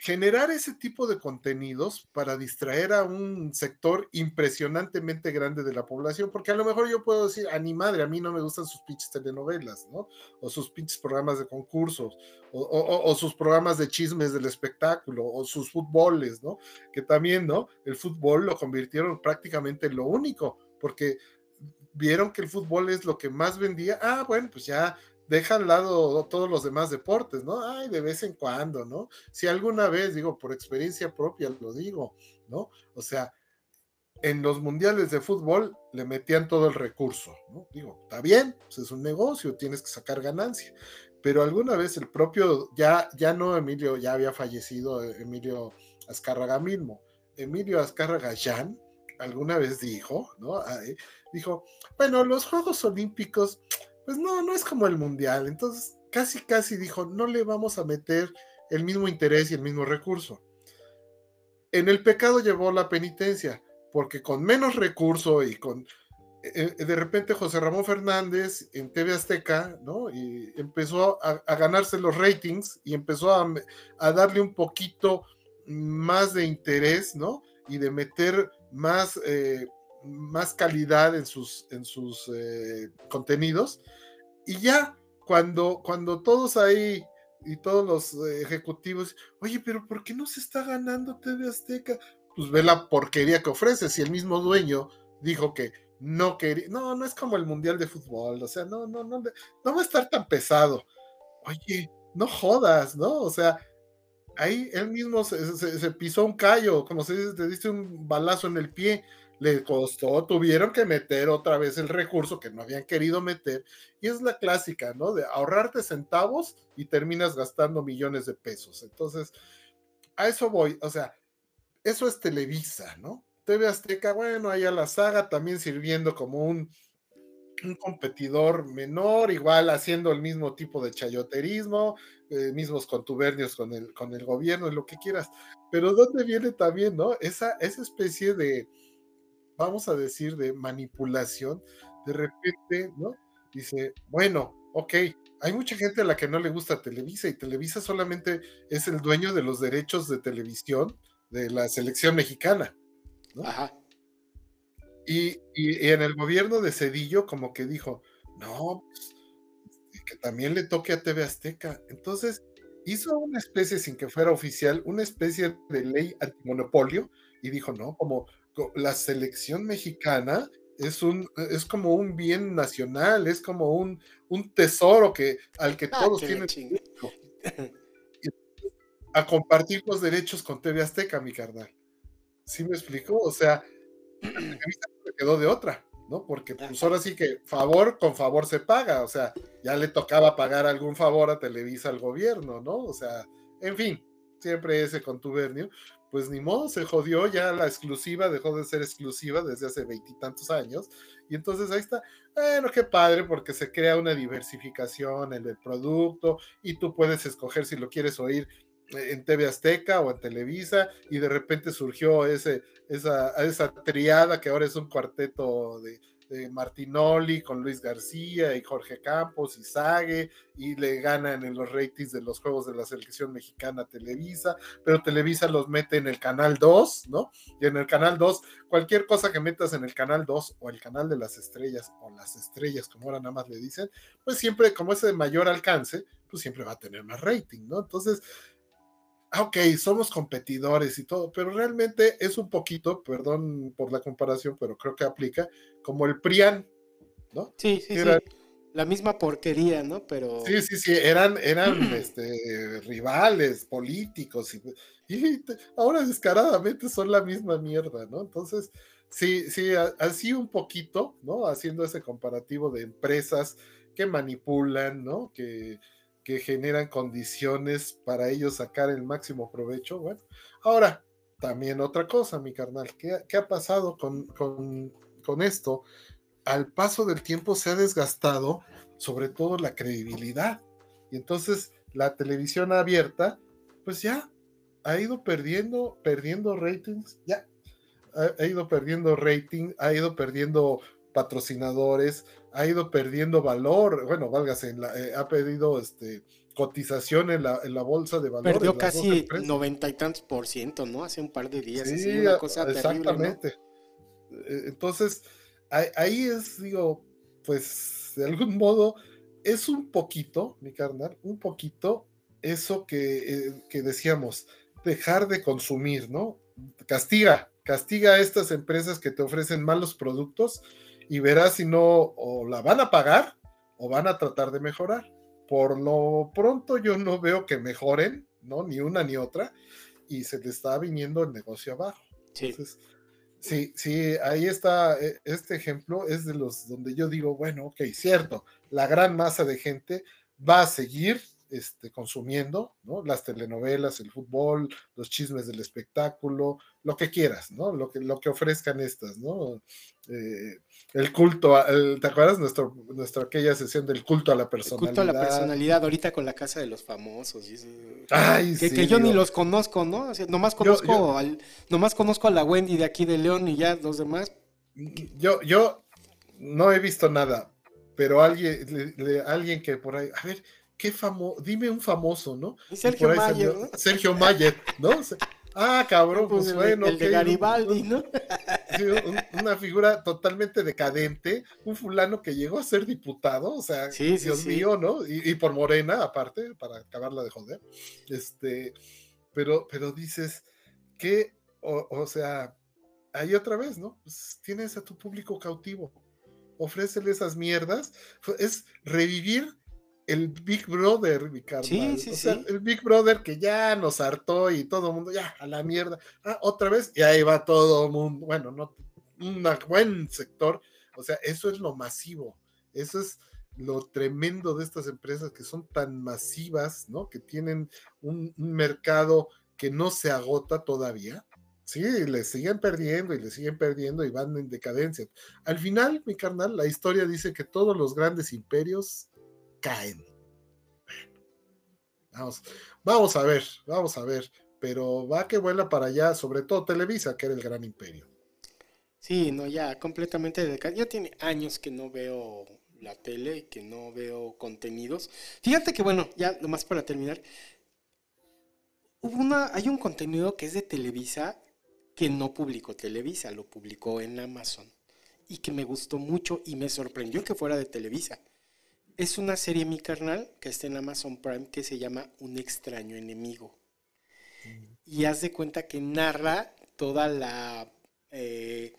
generar ese tipo de contenidos para distraer a un sector impresionantemente grande de la población, porque a lo mejor yo puedo decir, a mi madre, a mí no me gustan sus pinches telenovelas, ¿no? O sus pinches programas de concursos, o, sus programas de chismes del espectáculo, o sus fútboles, ¿no? Que también, ¿no? El fútbol lo convirtieron prácticamente en lo único, porque vieron que el fútbol es lo que más vendía, ah, bueno, pues ya deja al lado todos los demás deportes, ¿no? Ay, de vez en cuando, ¿no? Si alguna vez, digo, por experiencia propia lo digo, ¿no? O sea, en los mundiales de fútbol le metían todo el recurso, ¿no? Digo, está bien, pues es un negocio, tienes que sacar ganancia, pero alguna vez el propio, ya, ya no Emilio, ya había fallecido Emilio Azcárraga mismo, Emilio Azcárraga Jan, alguna vez dijo, ¿no? dijo, bueno, los Juegos Olímpicos pues no, no es como el mundial. Entonces, casi, casi dijo, no le vamos a meter el mismo interés y el mismo recurso. En el pecado llevó la penitencia, porque con menos recurso y con... Eh, eh, de repente José Ramón Fernández en TV Azteca, ¿no? Y empezó a, ganarse los ratings y empezó a, darle un poquito más de interés, ¿no? Y de meter más, eh, más calidad en sus, en sus contenidos y ya, cuando, cuando todos ahí y todos los ejecutivos, oye, pero ¿por qué no se está ganando TV Azteca? Pues ve la porquería que ofrece. Si el mismo dueño dijo que no quería, no, no es como el Mundial de Fútbol, o sea, no, no, no, no va a estar tan pesado. Oye, no jodas, ¿no? O sea, ahí él mismo se, pisó un callo, como se dice, te diste un balazo en el pie le costó, tuvieron que meter otra vez el recurso que no habían querido meter. Y es la clásica, ¿no? De ahorrarte centavos y terminas gastando millones de pesos. Entonces, a eso voy. O sea, eso es Televisa, ¿no? TV Azteca, bueno, ahí a la saga también sirviendo como un, un competidor menor, igual haciendo el mismo tipo de chayoterismo, eh, mismos contubernios con el, con el gobierno lo que quieras. Pero ¿dónde viene también, no? Esa, esa especie de, vamos a decir, de manipulación, de repente, ¿no? Dice, bueno, ok, hay mucha gente a la que no le gusta Televisa y Televisa solamente es el dueño de los derechos de televisión de la selección mexicana. Ajá. Y, en el gobierno de Cedillo como que dijo, no, pues, este, que también le toque a TV Azteca. Entonces hizo una especie, sin que fuera oficial, una especie de ley antimonopolio y dijo, no, como la selección mexicana es un es como un bien nacional, es como un, un tesoro que al que ah, todos tienen derecho. a compartir los derechos con TV Azteca, mi carnal. ¿Sí me explico? O sea, se quedó de otra, ¿no? Porque pues ahora sí que favor con favor se paga, o sea, ya le tocaba pagar algún favor a Televisa al gobierno, ¿no? O sea, en fin, siempre ese contubernio, pues ni modo, se jodió, ya la exclusiva dejó de ser exclusiva desde hace veintitantos años, y entonces ahí está, bueno, qué padre, porque se crea una diversificación en el producto, y tú puedes escoger si lo quieres oír en TV Azteca o en Televisa, y de repente surgió ese, esa, esa triada que ahora es un cuarteto de, Martinoli con Luis García y Jorge Campos y Sague y le ganan en los ratings de los juegos de la selección mexicana Televisa, pero Televisa los mete en el canal 2, ¿no? Y en el canal 2, cualquier cosa que metas en el canal 2 o el canal de las estrellas o las estrellas, como ahora nada más le dicen, pues siempre, como es de mayor alcance, pues siempre va a tener más rating, ¿no? Entonces, ok, somos competidores y todo, pero realmente es un poquito, perdón por la comparación, pero creo que aplica, como el PRIAN, ¿no? Sí, sí, sí. La misma porquería, ¿no? Pero. Sí, sí, sí, eran, eran este, rivales políticos y, y, ahora descaradamente son la misma mierda, ¿no? Entonces, sí, sí, así un poquito, ¿no? Haciendo ese comparativo de empresas que manipulan, ¿no? Que, que generan condiciones para ellos sacar el máximo provecho. Bueno, ahora, también otra cosa, mi carnal, ¿qué, ha pasado con, con, esto? Al paso del tiempo se ha desgastado sobre todo la credibilidad. Y entonces la televisión abierta, pues ya ha ido perdiendo, perdiendo ratings, ya ha, ido perdiendo rating, ha ido perdiendo patrocinadores, ha ido perdiendo valor, bueno, válgase, eh, ha perdido este, cotización en la, en la bolsa de valores. Perdió casi noventa y tantos por ciento, ¿no? Hace un par de días. Sí, una cosa exactamente. E, entonces, ahí es, digo, pues de algún modo es un poquito, mi carnal, un poquito eso que, eh, que decíamos, dejar de consumir, ¿no? Castiga, castiga a estas empresas que te ofrecen malos productos y verás si no o la van a pagar o van a tratar de mejorar. Por lo pronto yo no veo que mejoren, ¿no? Ni una ni otra, y se le está viniendo el negocio abajo. Sí. Entonces, sí, sí, ahí está, e, este ejemplo es de los donde yo digo, bueno, ok, cierto, la gran masa de gente va a seguir este, consumiendo, ¿no? Las telenovelas, el fútbol, los chismes del espectáculo, lo que quieras, ¿no? Lo que, lo que ofrezcan estas, ¿no? Eh, el culto, ¿te acuerdas? Nuestro, nuestra aquella sesión del culto a la personalidad. culto a la personalidad, ahorita con la casa de los famosos. Ay, que, que yo ni los conozco, ¿no? nomás conozco, al, nomás conozco a la Wendy de aquí de León y ya los demás. Yo, yo no he visto nada, pero alguien, alguien que por ahí, a ver, qué famoso, dime un famoso, ¿no? Sergio Mayer, ¿no? Sergio Mayer, ¿no? Ah, cabrón, pues, pues bueno. El de Garibaldi, ¿no? Sí, una figura totalmente decadente, un fulano que llegó a ser diputado, o sea, Dios mío, ¿no? Y, por Morena, aparte, para acabarla de joder. Este, pero, pero dices que, o, sea, ahí otra vez, ¿no? Pues tienes a tu público cautivo, ofrécele esas mierdas, es revivir el Big Brother, Ricardo. Sí, sí, o sea, el Big Brother que ya nos hartó y todo el mundo, ya, a la mierda. Ah, otra vez, y ahí va todo el mundo. Bueno, no, un buen sector. O sea, eso es lo masivo. Eso es lo tremendo de estas empresas que son tan masivas, ¿no? Que tienen un, un mercado que no se agota todavía. Sí, le siguen perdiendo y le siguen perdiendo y van en decadencia. Al final, mi carnal, la historia dice que todos los grandes imperios caen. Vamos, vamos a ver, vamos a ver. Pero va que vuela para allá, sobre todo Televisa, que era el gran imperio. Sí, no, ya completamente de Ya tiene años que no veo la tele y que no veo contenidos. Fíjate que, bueno, ya nomás para terminar, hubo una, hay un contenido que es de Televisa que no publicó Televisa, lo publicó en Amazon y que me gustó mucho y me sorprendió que fuera de Televisa. Es una serie mi carnal que está en Amazon Prime que se llama Un extraño enemigo. Y haz de cuenta que narra toda la eh,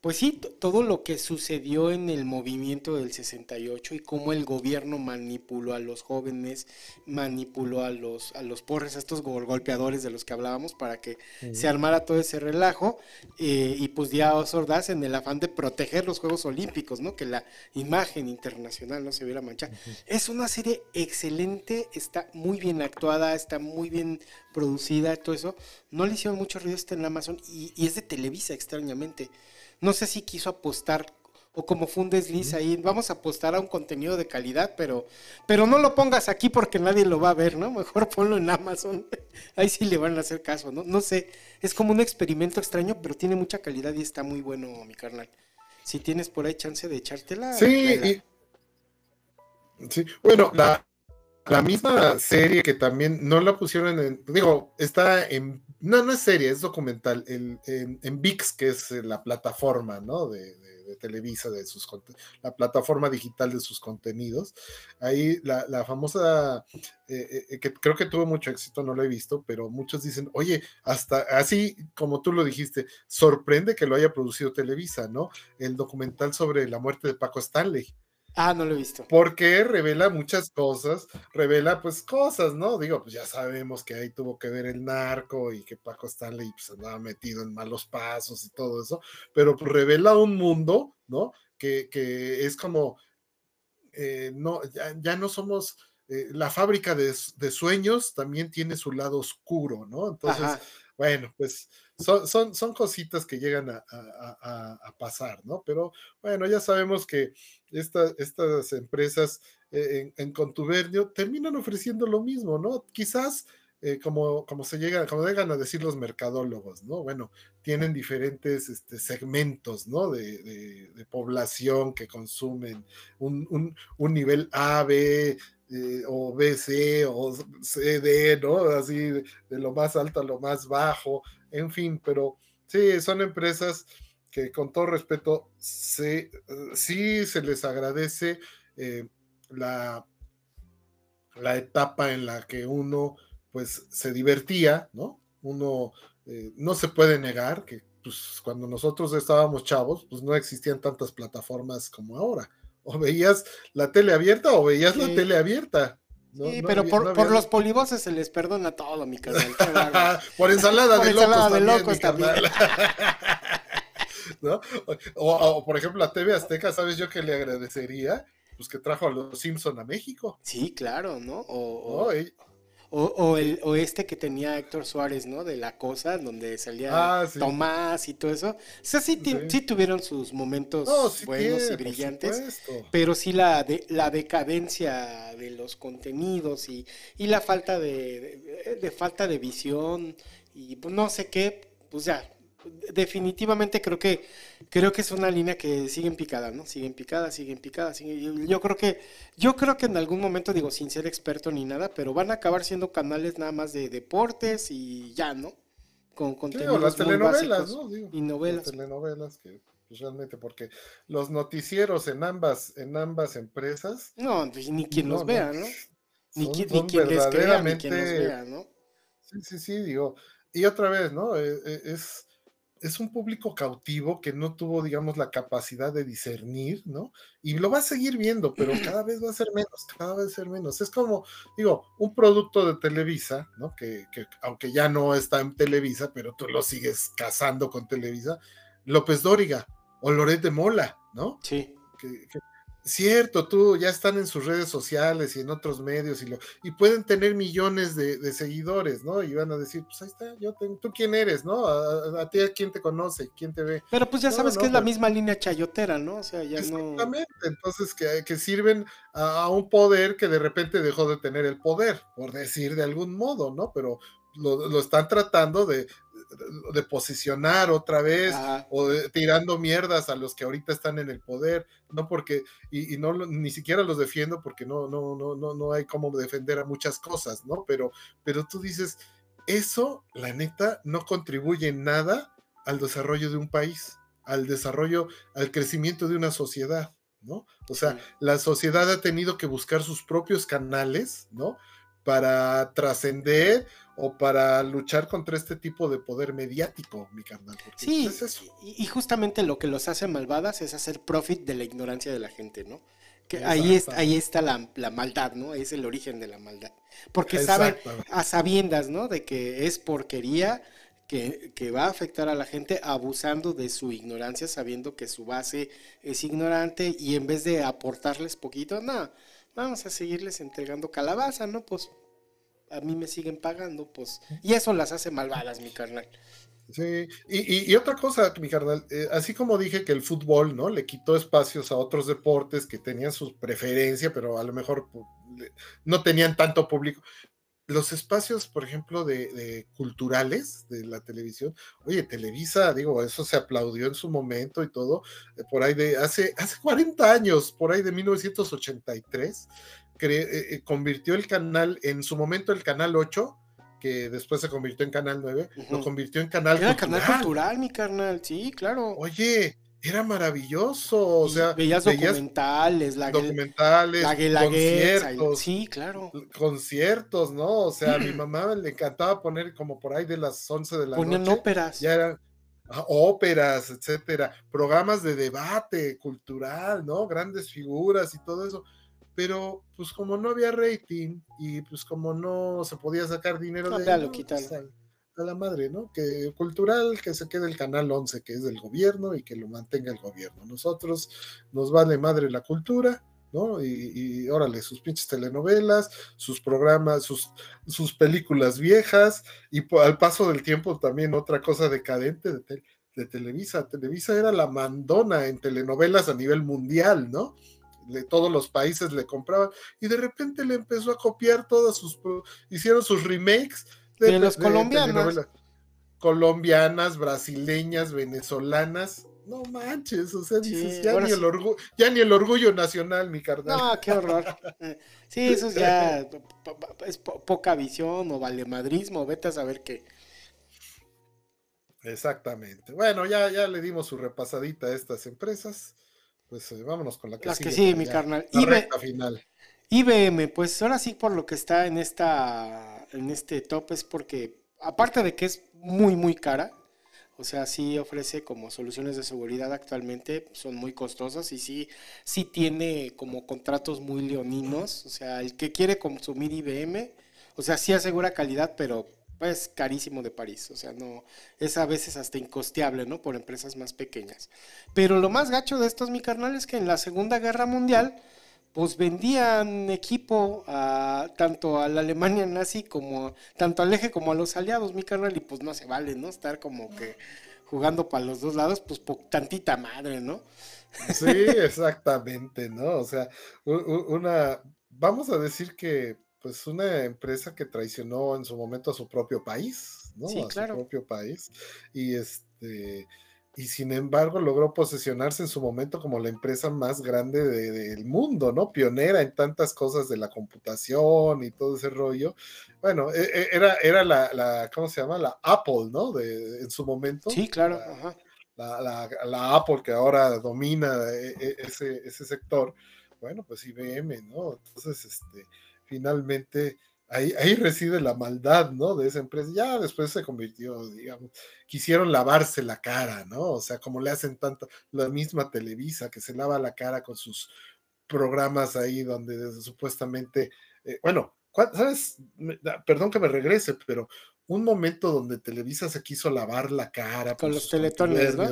pues sí, todo lo que sucedió en el movimiento del 68 y cómo el gobierno manipuló a los jóvenes, manipuló a los, a los porres, a estos golpeadores de los que hablábamos para que se armara todo ese relajo eh, y pues ya a en el afán de proteger los Juegos Olímpicos, ¿no? Que la imagen internacional no se viera manchada. Es una serie excelente, está muy bien actuada, está muy bien producida, todo eso. No le hicieron mucho ruido, está en Amazon y, y es de Televisa extrañamente. No sé si quiso apostar o como fue un desliz ahí, vamos a apostar a un contenido de calidad, pero, pero no lo pongas aquí porque nadie lo va a ver, ¿no? Mejor ponlo en Amazon. Ahí sí le van a hacer caso, ¿no? No sé, es como un experimento extraño, pero tiene mucha calidad y está muy bueno, mi carnal. Si tienes por ahí chance de echártela. Sí, sí. bueno, la, la misma serie que también no la pusieron en, digo, está en, no, no es serie, es documental, en, VIX, que es eh, la plataforma, ¿no? De, Televisa, de sus la plataforma digital de sus contenidos. Ahí la, famosa, eh, eh, que creo que tuvo mucho éxito, no lo he visto, pero muchos dicen, oye, hasta así como tú lo dijiste, sorprende que lo haya producido Televisa, ¿no? El documental sobre la muerte de Paco Stanley. Ah, no lo he visto. Porque revela muchas cosas, revela pues cosas, ¿no? Digo, pues ya sabemos que ahí tuvo que ver el narco y que Paco Stanley pues andaba metido en malos pasos y todo eso, pero pues revela un mundo, ¿no? Que, que es como, eh, no, ya, no somos, eh, la fábrica de, sueños también tiene su lado oscuro, ¿no? Entonces, bueno, pues son, son, cositas que llegan a, pasar, ¿no? Pero bueno, ya sabemos que estas empresas eh, en, contubernio terminan ofreciendo lo mismo, ¿no? Quizás eh, como, como se llega, como llegan a decir los mercadólogos, ¿no? Bueno, tienen diferentes este, segmentos, ¿no? De, población que consumen un, nivel A, B, eh, o BC o CD, ¿no? Así de, lo más alto a lo más bajo, en fin, pero sí, son empresas que con todo respeto, sí, sí se les agradece eh, la, la etapa en la que uno pues se divertía, ¿no? Uno eh, no se puede negar que pues cuando nosotros estábamos chavos, pues no existían tantas plataformas como ahora. O veías la tele abierta o veías la tele abierta sí, pero por, los polivoces se les perdona todo, mi carnal. por ensalada de locos. también, ¿No? O, por ejemplo, la TV Azteca, ¿sabes yo que le agradecería? Pues que trajo a los Simpson a México. Sí, claro, ¿no? O, o, el, o este que tenía Héctor Suárez, ¿no? De la cosa, donde salía ah, Tomás y todo eso. O sea, sí, sí. tuvieron sus momentos buenos y brillantes, pero sí la, de, la decadencia de los contenidos y, y la falta de, de, falta de visión y pues, no sé qué, pues ya, definitivamente creo que creo que es una línea que sigue en picada, ¿no? Sigue en picada, sigue en picada, yo creo que yo creo que en algún momento digo sin ser experto ni nada, pero van a acabar siendo canales nada más de deportes y ya, ¿no? Con contenidos las telenovelas, ¿no? y novelas. Las telenovelas que pues, realmente porque los noticieros en ambas en ambas empresas no pues, ni quien los vea, ¿no? Ni, quien les crea, ni quien los vea, ¿no? Sí, sí, sí, digo, y otra vez, ¿no? E, e, es es un público cautivo que no tuvo, digamos, la capacidad de discernir, ¿no? Y lo va a seguir viendo, pero cada vez va a ser menos, cada vez va a ser menos. Es como, digo, un producto de Televisa, ¿no? Que, aunque ya no está en Televisa, pero tú lo sigues cazando con Televisa, López Dóriga o Loret de Mola, ¿no? Sí. que, Cierto, tú ya están en sus redes sociales y en otros medios y, lo, y pueden tener millones de, seguidores, ¿no? Y van a decir, pues ahí está, yo tú quién eres, ¿no? A, ti a quién te conoce, quién te ve. Pero pues ya sabes que es la misma línea chayotera, ¿no? O sea, ya exactamente, entonces que, que sirven a, un poder que de repente dejó de tener el poder, por decir de algún modo, ¿no? Pero lo, están tratando de, de posicionar otra vez o tirando mierdas a los que ahorita están en el poder, no porque, y, no ni siquiera los defiendo porque no, no, no, no, no hay como defender a muchas cosas, ¿no? Pero, pero tú dices, eso, la neta, no contribuye en nada al desarrollo de un país, al desarrollo, al crecimiento de una sociedad, ¿no? O sea, la sociedad ha tenido que buscar sus propios canales, ¿no? Para trascender o para luchar contra este tipo de poder mediático, mi carnal. Sí, pues, Y, justamente lo que los hace malvadas es hacer profit de la ignorancia de la gente, ¿no? Que ahí, está, ahí está la, maldad, ¿no? Es el origen de la maldad. Porque saben a sabiendas, ¿no? De que es porquería que, que, va a afectar a la gente abusando de su ignorancia, sabiendo que su base es ignorante y en vez de aportarles poquito, no, vamos a seguirles entregando calabaza, ¿no? Pues a mí me siguen pagando, pues, y eso las hace malvadas, mi carnal. Sí, y, otra cosa, mi carnal, eh, así como dije que el fútbol, ¿no? Le quitó espacios a otros deportes que tenían su preferencia, pero a lo mejor pues, no tenían tanto público. Los espacios, por ejemplo, de, culturales de la televisión, oye, Televisa, digo, eso se aplaudió en su momento y todo, eh, por ahí de hace, hace 40 años, por ahí de 1983, eh, convirtió el canal, en su momento el canal 8, que después se convirtió en canal 9, lo convirtió en canal era cultural. canal cultural, mi carnal, sí, claro. Oye, era maravilloso, o sea, veías, documentales, la, documentales, conciertos, sí, claro. Conciertos, ¿no? O sea, a mi mamá le encantaba poner como por ahí de las 11 de la Ponían noche. óperas. Ya eran óperas, etcétera, programas de debate cultural, ¿no? Grandes figuras y todo eso pero pues como no había rating y pues como no se podía sacar dinero de pues, a, la madre, ¿no? Que cultural, que se quede el canal 11, que es del gobierno y que lo mantenga el gobierno. Nosotros nos vale madre la cultura, ¿no? Y, órale, sus pinches telenovelas, sus programas, sus, sus películas viejas y al paso del tiempo también otra cosa decadente de, de Televisa. Televisa era la mandona en telenovelas a nivel mundial, ¿no? Todos los países le compraban y de repente le empezó a copiar todas sus hicieron sus remakes de, los colombianas colombianas brasileñas venezolanas no manches, o sea, dices, ya, ni el orgullo, ya ni el orgullo nacional, mi carnal. No, qué horror. Sí, eso es ya es poca visión o valemadrismo, vete a saber qué. Exactamente. Bueno, ya, ya le dimos su repasadita a estas empresas pues eh, vámonos con la que Las que sí, mi carnal. final. IBM, pues ahora sí por lo que está en esta en este top es porque aparte de que es muy muy cara, o sea, sí ofrece como soluciones de seguridad actualmente, son muy costosas y sí sí tiene como contratos muy leoninos, o sea, el que quiere consumir IBM, o sea, sí asegura calidad, pero es carísimo de París, o sea, no, es a veces hasta incosteable, ¿no? Por empresas más pequeñas. Pero lo más gacho de estos, mi carnal, es que en la Segunda Guerra Mundial, pues vendían equipo a, tanto a la Alemania nazi como, tanto al eje como a los aliados, mi carnal, y pues no se vale, ¿no? Estar como que jugando para los dos lados, pues tantita madre, ¿no? Sí, exactamente, ¿no? O sea, una, vamos a decir que pues una empresa que traicionó en su momento a su propio país, ¿no? Sí, a su propio país. Y este y sin embargo logró posesionarse en su momento como la empresa más grande del mundo, ¿no? Pionera en tantas cosas de la computación y todo ese rollo. Bueno, e, e, era, era la, ¿cómo se llama? La Apple, ¿no? De, en su momento. Sí, claro. La, la, Apple que ahora domina e, ese, ese sector. Bueno, pues IBM, ¿no? Entonces, este, finalmente ahí, ahí reside la maldad, ¿no? De esa empresa. Ya después se convirtió, digamos, quisieron lavarse la cara, ¿no? O sea, como le hacen tanto, la misma Televisa que se lava la cara con sus programas ahí donde supuestamente, eh, bueno, ¿sabes? Perdón que me regrese, pero un momento donde Televisa se quiso lavar la cara. Con los teletones, ¿no?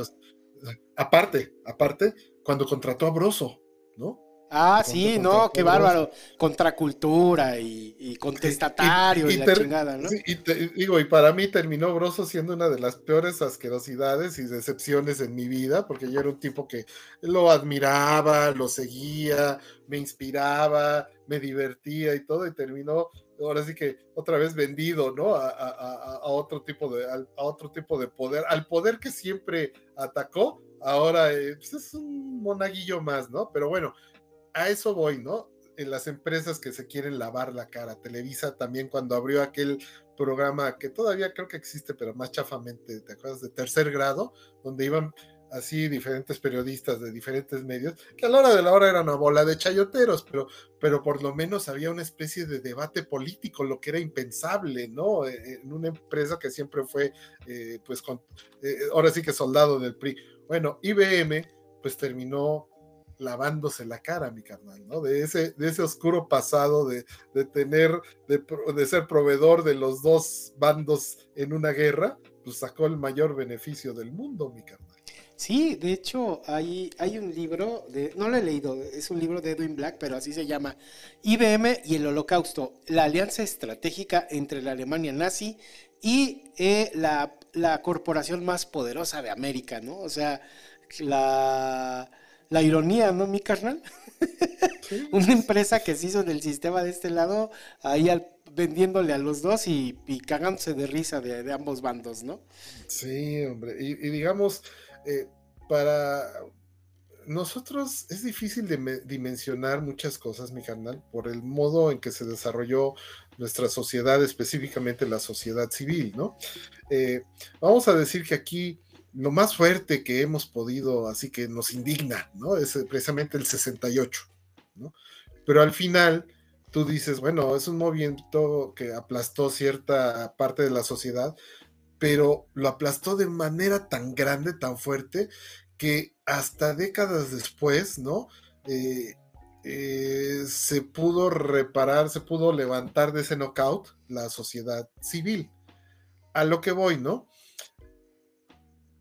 Aparte, aparte, cuando contrató a Broso, ¿no? Ah, sí, no, qué bárbaro. Contracultura y, y contestatario y, la chingada, ¿no? y digo, y para mí terminó Broso siendo una de las peores asquerosidades y decepciones en mi vida, porque yo era un tipo que lo admiraba, lo seguía, me inspiraba, me divertía y todo, y terminó ahora sí que otra vez vendido, ¿no? A, otro tipo de, a, otro tipo de poder, al poder que siempre atacó, ahora eh, pues, es un monaguillo más, ¿no? Pero bueno, a eso voy, ¿no? En las empresas que se quieren lavar la cara. Televisa también cuando abrió aquel programa que todavía creo que existe, pero más chafamente, ¿te acuerdas? De tercer grado, donde iban así diferentes periodistas de diferentes medios, que a la hora de la hora eran una bola de chayoteros, pero, pero por lo menos había una especie de debate político, lo que era impensable, ¿no? E, e, en una empresa que siempre fue, eh, pues, eh, ahora sí que soldado del PRI. Bueno, IBM, pues terminó lavándose la cara, mi carnal, ¿no? De ese, de ese oscuro pasado de, de tener, de, de, ser proveedor de los dos bandos en una guerra, pues sacó el mayor beneficio del mundo, mi carnal. Sí, de hecho, hay, hay un libro, de, no lo he leído, es un libro de Edwin Black, pero así se llama, IBM y el Holocausto, la alianza estratégica entre la Alemania nazi y eh, la, la corporación más poderosa de América, ¿no? O sea, la la ironía, ¿no, mi carnal? Una empresa que se hizo del sistema de este lado, ahí vendiéndole a los dos y, cagándose de risa de, ambos bandos, ¿no? Sí, hombre. Y, digamos, eh, para nosotros es difícil de dimensionar muchas cosas, mi carnal, por el modo en que se desarrolló nuestra sociedad, específicamente la sociedad civil, ¿no? Eh, vamos a decir que aquí lo más fuerte que hemos podido, así que nos indigna, ¿no? Es precisamente el 68, ¿no? Pero al final tú dices, bueno, es un movimiento que aplastó cierta parte de la sociedad, pero lo aplastó de manera tan grande, tan fuerte, que hasta décadas después, ¿no? Eh, eh, se pudo reparar, se pudo levantar de ese knockout la sociedad civil. A lo que voy, ¿no?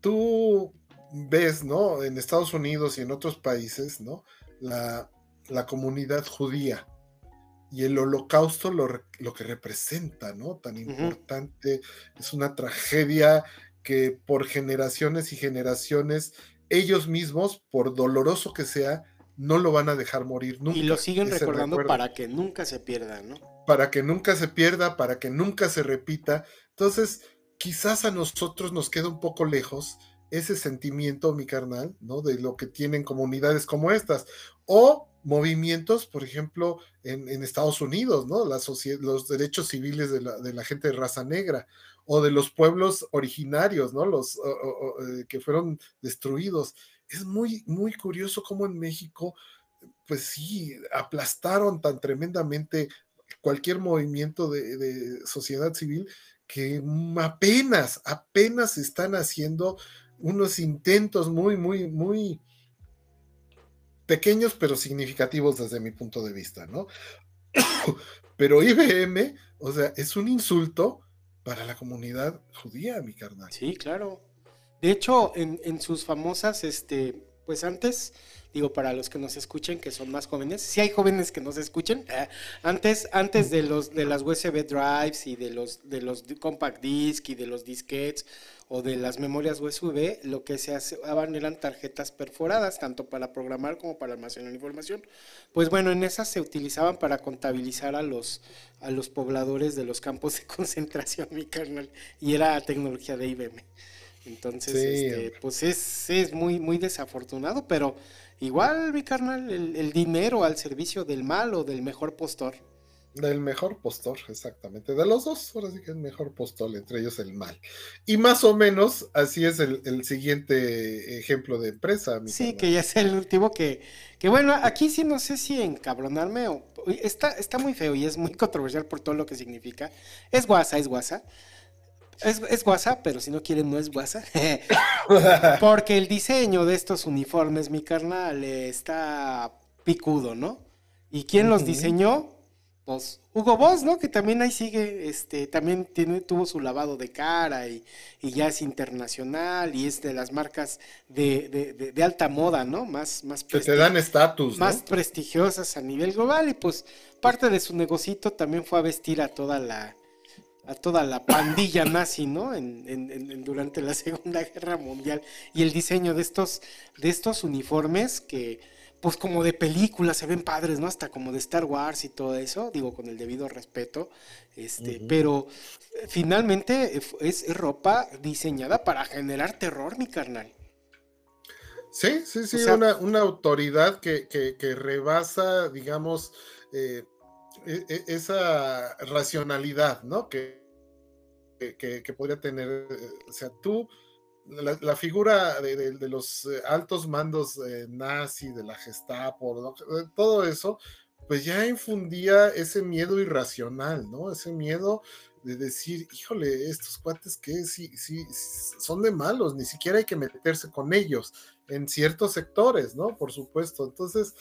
Tú ves, ¿no? En Estados Unidos y en otros países, ¿no? La, comunidad judía y el holocausto lo, que representa, ¿no? Tan importante, es una tragedia que por generaciones y generaciones, ellos mismos, por doloroso que sea, no lo van a dejar morir nunca. Y lo siguen recordando para que nunca se pierda, ¿no? Para que nunca se pierda, para que nunca se repita. Entonces, quizás a nosotros nos queda un poco lejos ese sentimiento, mi carnal, ¿no? De lo que tienen comunidades como estas. O movimientos, por ejemplo, en, Estados Unidos, ¿no? los derechos civiles de la, gente de raza negra o de los pueblos originarios, ¿no? Los eh, que fueron destruidos. Es muy, muy curioso cómo en México, pues sí, aplastaron tan tremendamente cualquier movimiento de sociedad civil que apenas, apenas están haciendo unos intentos muy, muy, muy pequeños, pero significativos desde mi punto de vista, ¿no? pero IBM, o sea, es un insulto para la comunidad judía, mi carnal. Sí, claro. De hecho, en, en sus famosas, este, pues antes, digo, para los que nos escuchen, que son más jóvenes, si hay jóvenes que nos escuchen, eh, antes, antes de los de las USB drives y de los de los compact disc y de los disquetes o de las memorias USB, lo que se hacían eran tarjetas perforadas, tanto para programar como para almacenar información. Pues bueno, en esas se utilizaban para contabilizar a los, a los pobladores de los campos de concentración, mi carnal, y era tecnología de IBM. Entonces, este, pues es, es, muy, muy desafortunado, pero igual, mi carnal, el, dinero al servicio del mal o del mejor postor. Del mejor postor, exactamente. De los dos, ahora sí que el mejor postor, entre ellos el mal. Y más o menos así es el, siguiente ejemplo de empresa. Mi sí, que ya es el último que, que bueno, aquí sí no sé si encabronarme o... Está, está muy feo y es muy controversial por todo lo que significa. Es guasa, es guasa. Es, es WhatsApp, pero si no quieren no es WhatsApp. Porque el diseño de estos uniformes, mi carnal, está picudo, ¿no? ¿Y quién los diseñó? pues Hugo Boss, ¿no? Que también ahí sigue, este, también tiene, tuvo su lavado de cara y, ya es internacional y es de las marcas de, alta moda, ¿no? Más, más que te dan estatus, Más prestigiosas a nivel global y pues parte de su negocito también fue a vestir a toda la a toda la pandilla nazi, ¿no? En, durante la Segunda Guerra Mundial y el diseño de estos de estos uniformes que pues como de película, se ven padres, ¿no? Hasta como de Star Wars y todo eso, digo con el debido respeto, este, pero eh, finalmente es ropa diseñada para generar terror, mi carnal. Sí, sí, sí, una, autoridad que, rebasa, digamos, eh, e, e, esa racionalidad, ¿no? Que, que, que podría tener, eh, o sea, tú la, figura de, los eh, altos mandos nazi, de la Gestapo, eh, todo eso, pues ya infundía ese miedo irracional, ¿no? Ese miedo de decir, híjole, estos cuates que sí, sí, son de malos, ni siquiera hay que meterse con ellos en ciertos sectores, ¿no? Por supuesto. Entonces,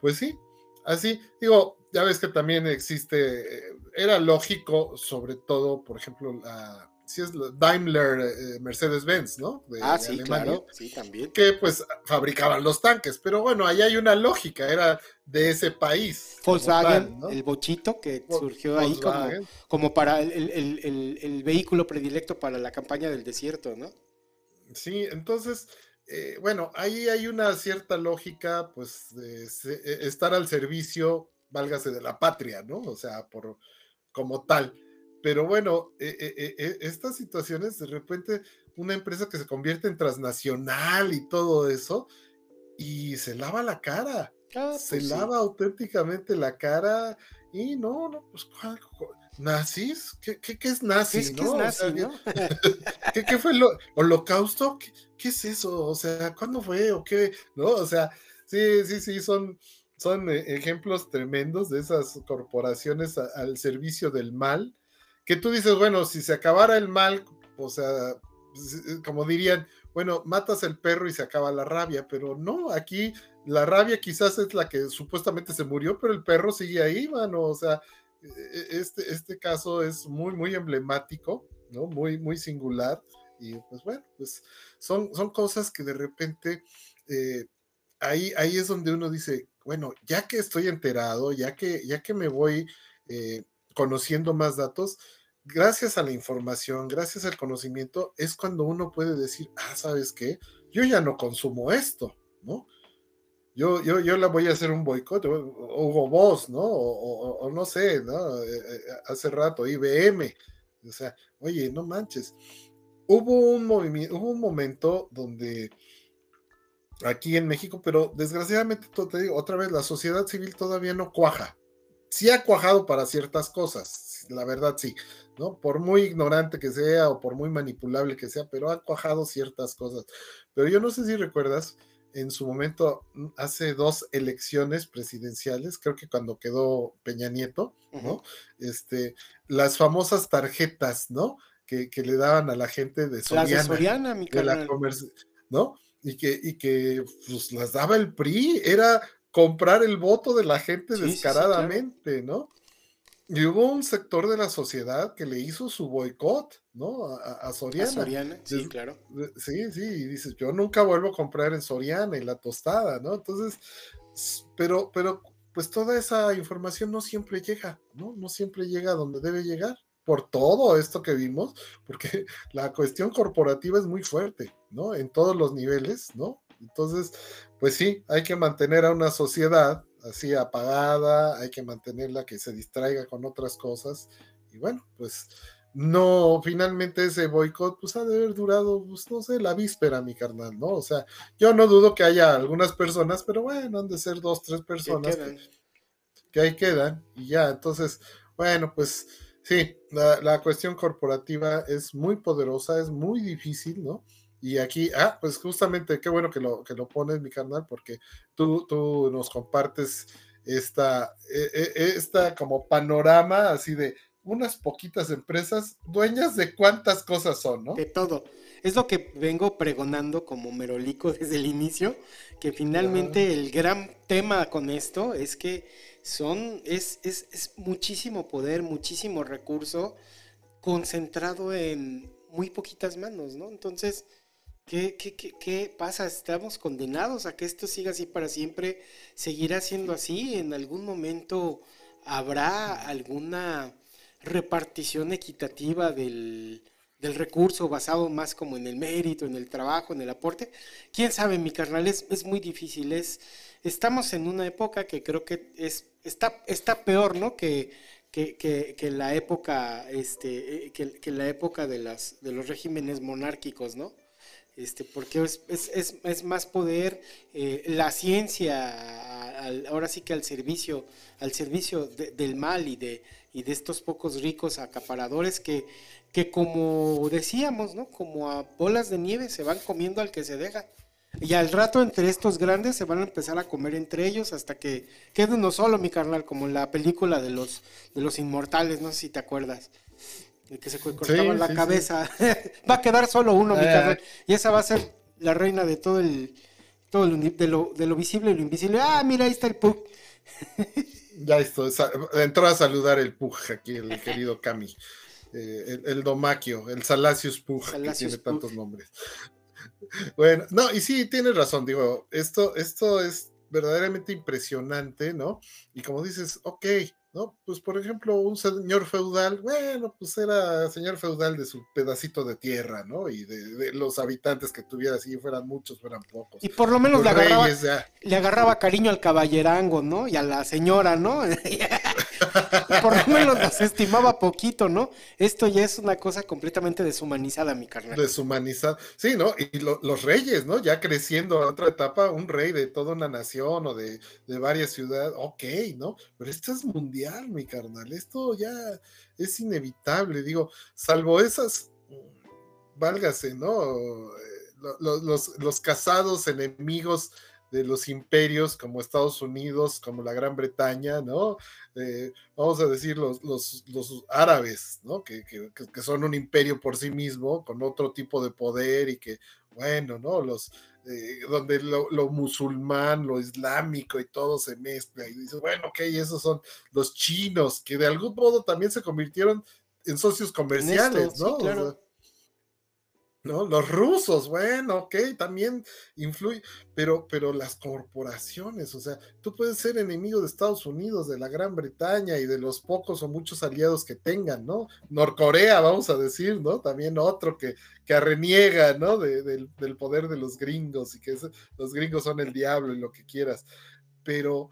pues sí, así, digo, ya ves que también existe, eh, era lógico, sobre todo, por ejemplo, la sí es Daimler eh, Mercedes-Benz, ¿no? ah, sí, claro, sí, también. Que pues fabricaban los tanques, pero bueno, ahí hay una lógica, era de ese país. Volkswagen, el bochito que surgió ahí como, como para el, vehículo predilecto para la campaña del desierto, ¿no? Sí, entonces, eh, bueno, ahí hay una cierta lógica, pues, de e, estar al servicio, válgase de la patria, ¿no? O sea, por como tal. Pero bueno, eh, eh, eh, estas situaciones, de repente, una empresa que se convierte en transnacional y todo eso, y se lava la cara. Ah, se pues lava auténticamente la cara y no, no, pues ¿Nazis? ¿Qué, qué, es nazi? ¿Qué, es nazi, ¿qué, fue el holocausto? ¿Qué, es eso? O sea, ¿cuándo fue? ¿O qué? ¿No? O sea, sí, sí, sí, son, son ejemplos tremendos de esas corporaciones al servicio del mal que tú dices, bueno, si se acabara el mal, o sea, eh, como dirían, bueno, matas el perro y se acaba la rabia, pero no, aquí la rabia quizás es la que supuestamente se murió, pero el perro sigue ahí, mano, o sea, e, e, este, este caso es muy, muy emblemático, ¿no? Muy, muy singular, y pues bueno, pues son, son cosas que de repente, eh, ahí, ahí es donde uno dice, bueno, ya que estoy enterado, ya que, ya que me voy eh, conociendo más datos, gracias a la información, gracias al conocimiento, es cuando uno puede decir, ah, ¿sabes qué? Yo ya no consumo esto, ¿no? Yo, yo, yo la voy a hacer un boicot, Hugo Boss, ¿no? O, no sé, ¿no? Eh, eh, hace rato, IBM. O sea, oye, no manches. Hubo un movimiento, hubo un momento donde aquí en México, pero desgraciadamente, te digo, otra vez, la sociedad civil todavía no cuaja. Sí ha cuajado para ciertas cosas, la verdad sí, ¿no? Por muy ignorante que sea o por muy manipulable que sea, pero ha cuajado ciertas cosas. Pero yo no sé si recuerdas, en su momento, hace dos elecciones presidenciales, creo que cuando quedó Peña Nieto, ¿no? Este, las famosas tarjetas, ¿no? Que, le daban a la gente de Soriana. de Soriana, mi de ¿No? Y que, y que pues, las daba el PRI, era comprar el voto de la gente descaradamente, ¿no? Y hubo un sector de la sociedad que le hizo su boicot, ¿no? A, Soriana. A Soriana, sí, claro. Sí, sí, y dices, yo nunca vuelvo a comprar en Soriana y la tostada, ¿no? Entonces, pero, pero, pues toda esa información no siempre llega, ¿no? No siempre llega a donde debe llegar por todo esto que vimos, porque la cuestión corporativa es muy fuerte, ¿no? En todos los niveles, ¿no? Entonces, pues sí, hay que mantener a una sociedad así apagada, hay que mantenerla que se distraiga con otras cosas. Y bueno, pues no, finalmente ese boicot, pues ha de haber durado, pues no sé, la víspera, mi carnal, ¿no? O sea, yo no dudo que haya algunas personas, pero bueno, han de ser dos, tres personas que, ahí quedan y ya. Entonces, bueno, pues sí, la, la cuestión corporativa es muy poderosa, es muy difícil, ¿no? Y aquí, ah, pues justamente, qué bueno que lo, que lo pones, mi carnal, porque tú, tú nos compartes esta, e, e, esta como panorama así de unas poquitas empresas dueñas de cuántas cosas son, ¿no? De todo. Es lo que vengo pregonando como merolico desde el inicio, que finalmente el gran tema con esto es que son, es, es, es muchísimo poder, muchísimo recurso concentrado en muy poquitas manos, ¿no? Entonces, ¿qué, qué, qué, qué pasa? ¿Estamos condenados a que esto siga así para siempre? ¿Seguirá siendo así? ¿En algún momento habrá alguna repartición equitativa del, del recurso basado más como en el mérito, en el trabajo, en el aporte. Quién sabe, mi carnal, es, muy difícil. Es, estamos en una época que creo que es, está, está peor, ¿no? Que, que, que, la época, este, eh, que, que, la época de, las, de los regímenes monárquicos, ¿no? Este, porque es, es, es más poder, eh, la ciencia, ahora sí que al servicio, al servicio del mal y de, y de estos pocos ricos acaparadores que, que como decíamos, ¿no? Como a bolas de nieve se van comiendo al que se deja. Y al rato entre estos grandes se van a empezar a comer entre ellos hasta que quede uno solo, mi carnal, como en la película de los, de los inmortales, no sé si te acuerdas. El que se cortaba la cabeza. va a quedar solo uno, mi carnal. Eh. Y esa va a ser la reina de todo el, todo el, de, lo, de lo visible y lo invisible. Ah, mira, ahí está el Pug. ya esto, entró a saludar el Pug aquí, el querido Cami. Eh, el, Domaquio, el Salacius Pug, que tiene tantos nombres. Bueno, no, y sí, tienes razón, digo, esto, esto es verdaderamente impresionante, ¿no? Y como dices, ok, ¿no? Pues por ejemplo, un señor feudal, bueno, pues era señor feudal de su pedacito de tierra, ¿no? Y de, los habitantes que tuviera, si fueran muchos, fueran pocos. Y por lo menos le agarraba, le agarraba cariño al caballerango, ¿no? Y a la señora, ¿no? por lo menos las estimaba poquito, ¿no? Esto ya es una cosa completamente deshumanizada, mi carnal. Deshumanizada, sí, ¿no? Y los reyes, ¿no? Ya creciendo a otra etapa, un rey de toda una nación o de, varias ciudades, ok, ¿no? Pero esto es mundial mi carnal. Esto ya es inevitable, digo, salvo esas, válgase, ¿no? Eh, los, casados enemigos de los imperios como Estados Unidos, como la Gran Bretaña, ¿no? Eh, vamos a decir los, los, los árabes, ¿no? Que, que, que, son un imperio por sí mismo, con otro tipo de poder y que, bueno, ¿no? Los, eh, donde lo, musulmán, lo islámico y todo se mezcla. Y dice, bueno, ok, esos son los chinos, que de algún modo también se convirtieron en socios comerciales, ¿no? claro. ¿No? Los rusos, bueno, ok, también influye, pero, pero las corporaciones, o sea, tú puedes ser enemigo de Estados Unidos, de la Gran Bretaña y de los pocos o muchos aliados que tengan, ¿no? Norcorea, vamos a decir, ¿no? También otro que, que reniega, ¿no? del, del, poder de los gringos y que los gringos son el diablo y lo que quieras, pero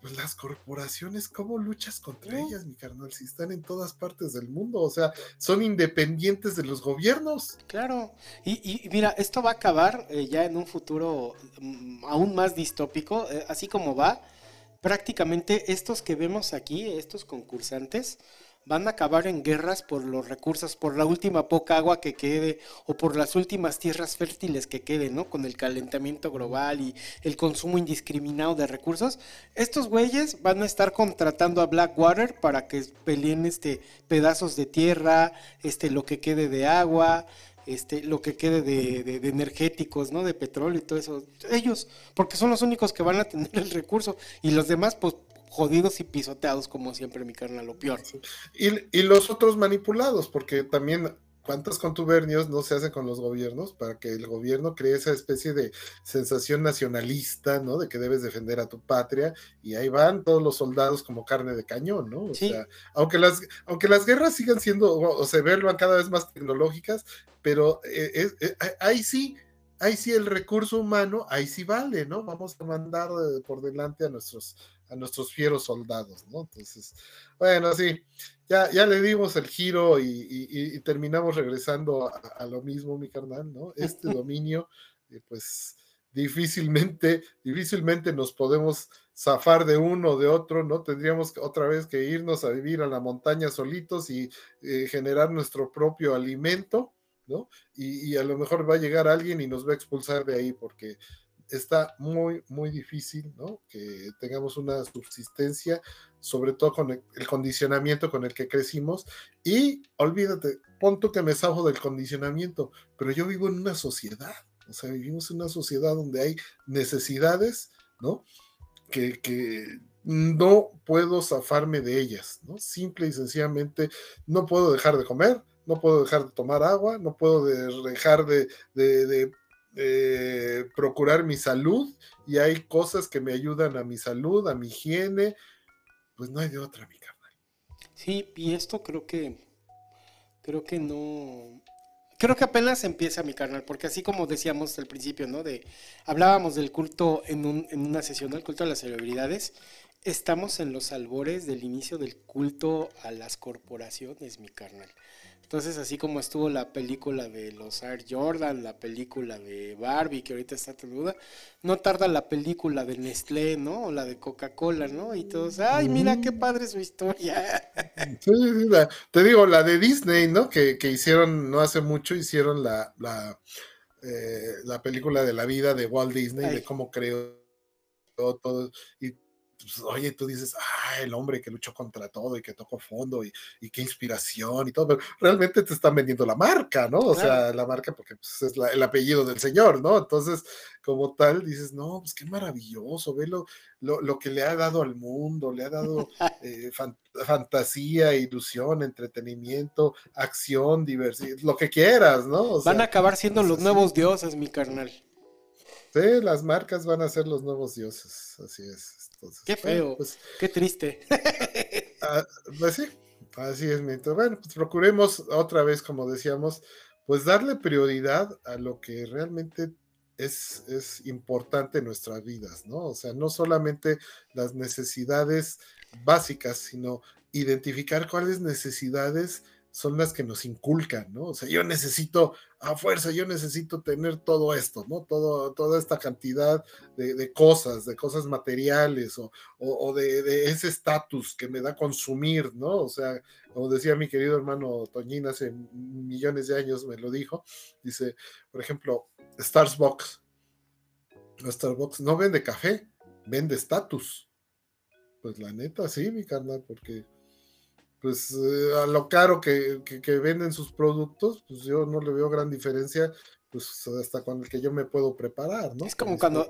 pues las corporaciones, ¿cómo luchas contra ellas, mi carnal? Si están en todas partes del mundo, o sea, son independientes de los gobiernos. Claro, y, mira, esto va a acabar eh, ya en un futuro mm, aún más distópico, eh, así como va, prácticamente estos que vemos aquí, estos concursantes, van a acabar en guerras por los recursos, por la última poca agua que quede o por las últimas tierras fértiles que queden, ¿no? Con el calentamiento global y el consumo indiscriminado de recursos. Estos güeyes van a estar contratando a Blackwater para que peleen este pedazos de tierra, este lo que quede de agua, este, lo que quede de, de, energéticos, ¿no? De petróleo y todo eso. Ellos, porque son los únicos que van a tener el recurso y los demás, pues jodidos y pisoteados como siempre mi carnal, lo peor. Y, los otros manipulados, porque también cuántos contubernios no se hacen con los gobiernos para que el gobierno cree esa especie de sensación nacionalista, ¿no? De que debes defender a tu patria y ahí van todos los soldados como carne de cañón, ¿no? O sea, aunque las, aunque las guerras sigan siendo o, se vuelvan cada vez más tecnológicas, pero eh, eh, ahí sí ahí sí el recurso humano, ahí sí vale, ¿no? Vamos a mandar eh, por delante a nuestros a nuestros fieros soldados, ¿no? Entonces, bueno, sí, ya, ya le dimos el giro y, terminamos regresando a, lo mismo, mi carnal, ¿no? Este dominio, eh, pues difícilmente, difícilmente nos podemos zafar de uno o de otro, ¿no? Tendríamos otra vez que irnos a vivir a la montaña solitos y eh, generar nuestro propio alimento, ¿no? Y, y, a lo mejor va a llegar alguien y nos va a expulsar de ahí porque está muy, muy difícil, ¿no? Que tengamos una subsistencia, sobre todo con el, condicionamiento con el que crecimos. Y olvídate, pon que me salgo del condicionamiento, pero yo vivo en una sociedad, o sea, vivimos en una sociedad donde hay necesidades, ¿no? Que, no puedo zafarme de ellas, ¿no? Simple y sencillamente no puedo dejar de comer, no puedo dejar de tomar agua, no puedo dejar de, de, procurar mi salud y hay cosas que me ayudan a mi salud, a mi higiene, pues no hay de otra, mi carnal. Sí, y esto creo que, creo que no, creo que apenas empieza mi carnal, porque así como decíamos al principio, ¿no? De, hablábamos del culto en, un, en una sesión, del culto a las celebridades, estamos en los albores del inicio del culto a las corporaciones, mi carnal. Entonces, así como estuvo la película de los Air Jordan, la película de Barbie, que ahorita está tan duda, no tarda la película de Nestlé, ¿no? O la de Coca-Cola, ¿no? Y todos, ay, mira qué padre su historia. Sí, te digo, la de Disney, ¿no? Que, hicieron, no hace mucho, hicieron la, la, eh, la película de la vida de Walt Disney, de cómo creó todo, y pues, oye, tú dices, ah, el hombre que luchó contra todo y que tocó fondo y, qué inspiración y todo, pero realmente te están vendiendo la marca, ¿no? O sea, la marca porque pues, es el apellido del señor, ¿no? Entonces, como tal, dices, no, pues qué maravilloso, ve lo, lo, que le ha dado al mundo, le ha dado eh, fantasía, ilusión, entretenimiento, acción, diversidad, lo que quieras, ¿no? Van a acabar siendo los nuevos dioses, mi carnal. Sí, las marcas van a ser los nuevos dioses, así es. Qué feo, pues, qué triste. Ah, pues sí, así es, mientras. Bueno, pues procuremos otra vez, como decíamos, pues darle prioridad a lo que realmente es, es importante en nuestras vidas, ¿no? O sea, no solamente las necesidades básicas, sino identificar cuáles necesidades son las que nos inculcan, ¿no? O sea, yo necesito a fuerza, yo necesito tener todo esto, ¿no? Todo, toda esta cantidad de, cosas, de cosas materiales o, de, ese estatus que me da consumir, ¿no? O sea, como decía mi querido hermano Toñín hace millones de años, me lo dijo, dice, por ejemplo, Starbucks. Starbucks no vende café, vende estatus. Pues la neta, sí, mi carnal, porque pues eh, a lo caro que, venden sus productos, pues yo no le veo gran diferencia, pues hasta con el que yo me puedo preparar, ¿no? Es como cuando...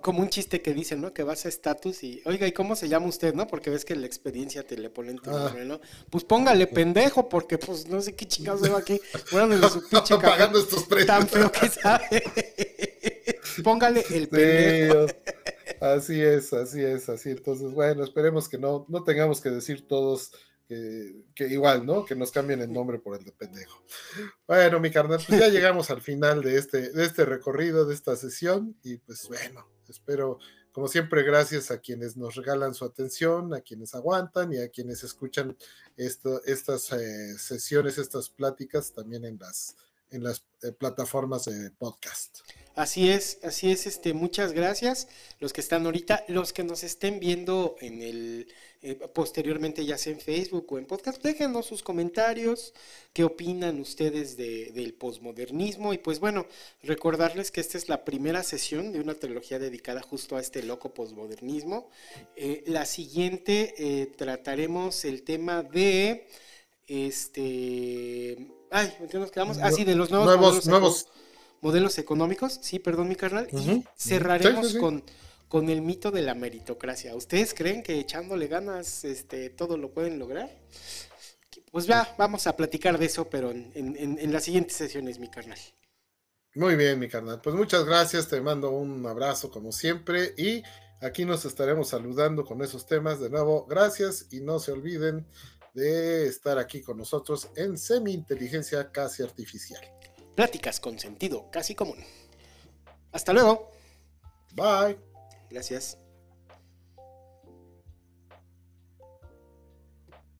Como un chiste que dicen, ¿no? Que vas a estatus y, oiga, ¿y cómo se llama usted, no? Porque ves que la experiencia te le ponen tu ah. nombre, ¿no? Pues póngale pendejo, porque pues no sé qué chingados veo aquí. Bueno, su pinche pagando estos precios. Tan feo que sabe. póngale el pendejo. Así es, así es, así. Entonces, bueno, esperemos que no, no tengamos que decir todos que, igual, ¿no? Que nos cambien el nombre por el de pendejo. Bueno, mi carnal, pues ya llegamos al final de este, de este recorrido, de esta sesión, y pues bueno, espero, como siempre, gracias a quienes nos regalan su atención, a quienes aguantan y a quienes escuchan esto, estas eh, sesiones, estas pláticas también en las, en las eh, plataformas de podcast. Así es, así es, este, muchas gracias. Los que están ahorita, los que nos estén viendo en el eh, posteriormente, ya sea en Facebook o en podcast, déjenos sus comentarios, qué opinan ustedes de, del posmodernismo. Y pues bueno, recordarles que esta es la primera sesión de una trilogía dedicada justo a este loco posmodernismo. Eh, la siguiente eh, trataremos el tema de este. Ay, ¿qué nos quedamos? Ah, sí, de los nuevos. nuevos modelos económicos, sí, perdón mi carnal, y cerraremos con con el mito de la meritocracia. ¿Ustedes creen que echándole ganas este, todo lo pueden lograr? Pues ya, vamos a platicar de eso, pero en, en las siguientes sesiones, mi carnal. Muy bien, mi carnal. Pues muchas gracias, te mando un abrazo como siempre y aquí nos estaremos saludando con esos temas. De nuevo, gracias y no se olviden de estar aquí con nosotros en Semi Inteligencia Casi Artificial. Pláticas con sentido casi común. Hasta luego. Bye. Gracias.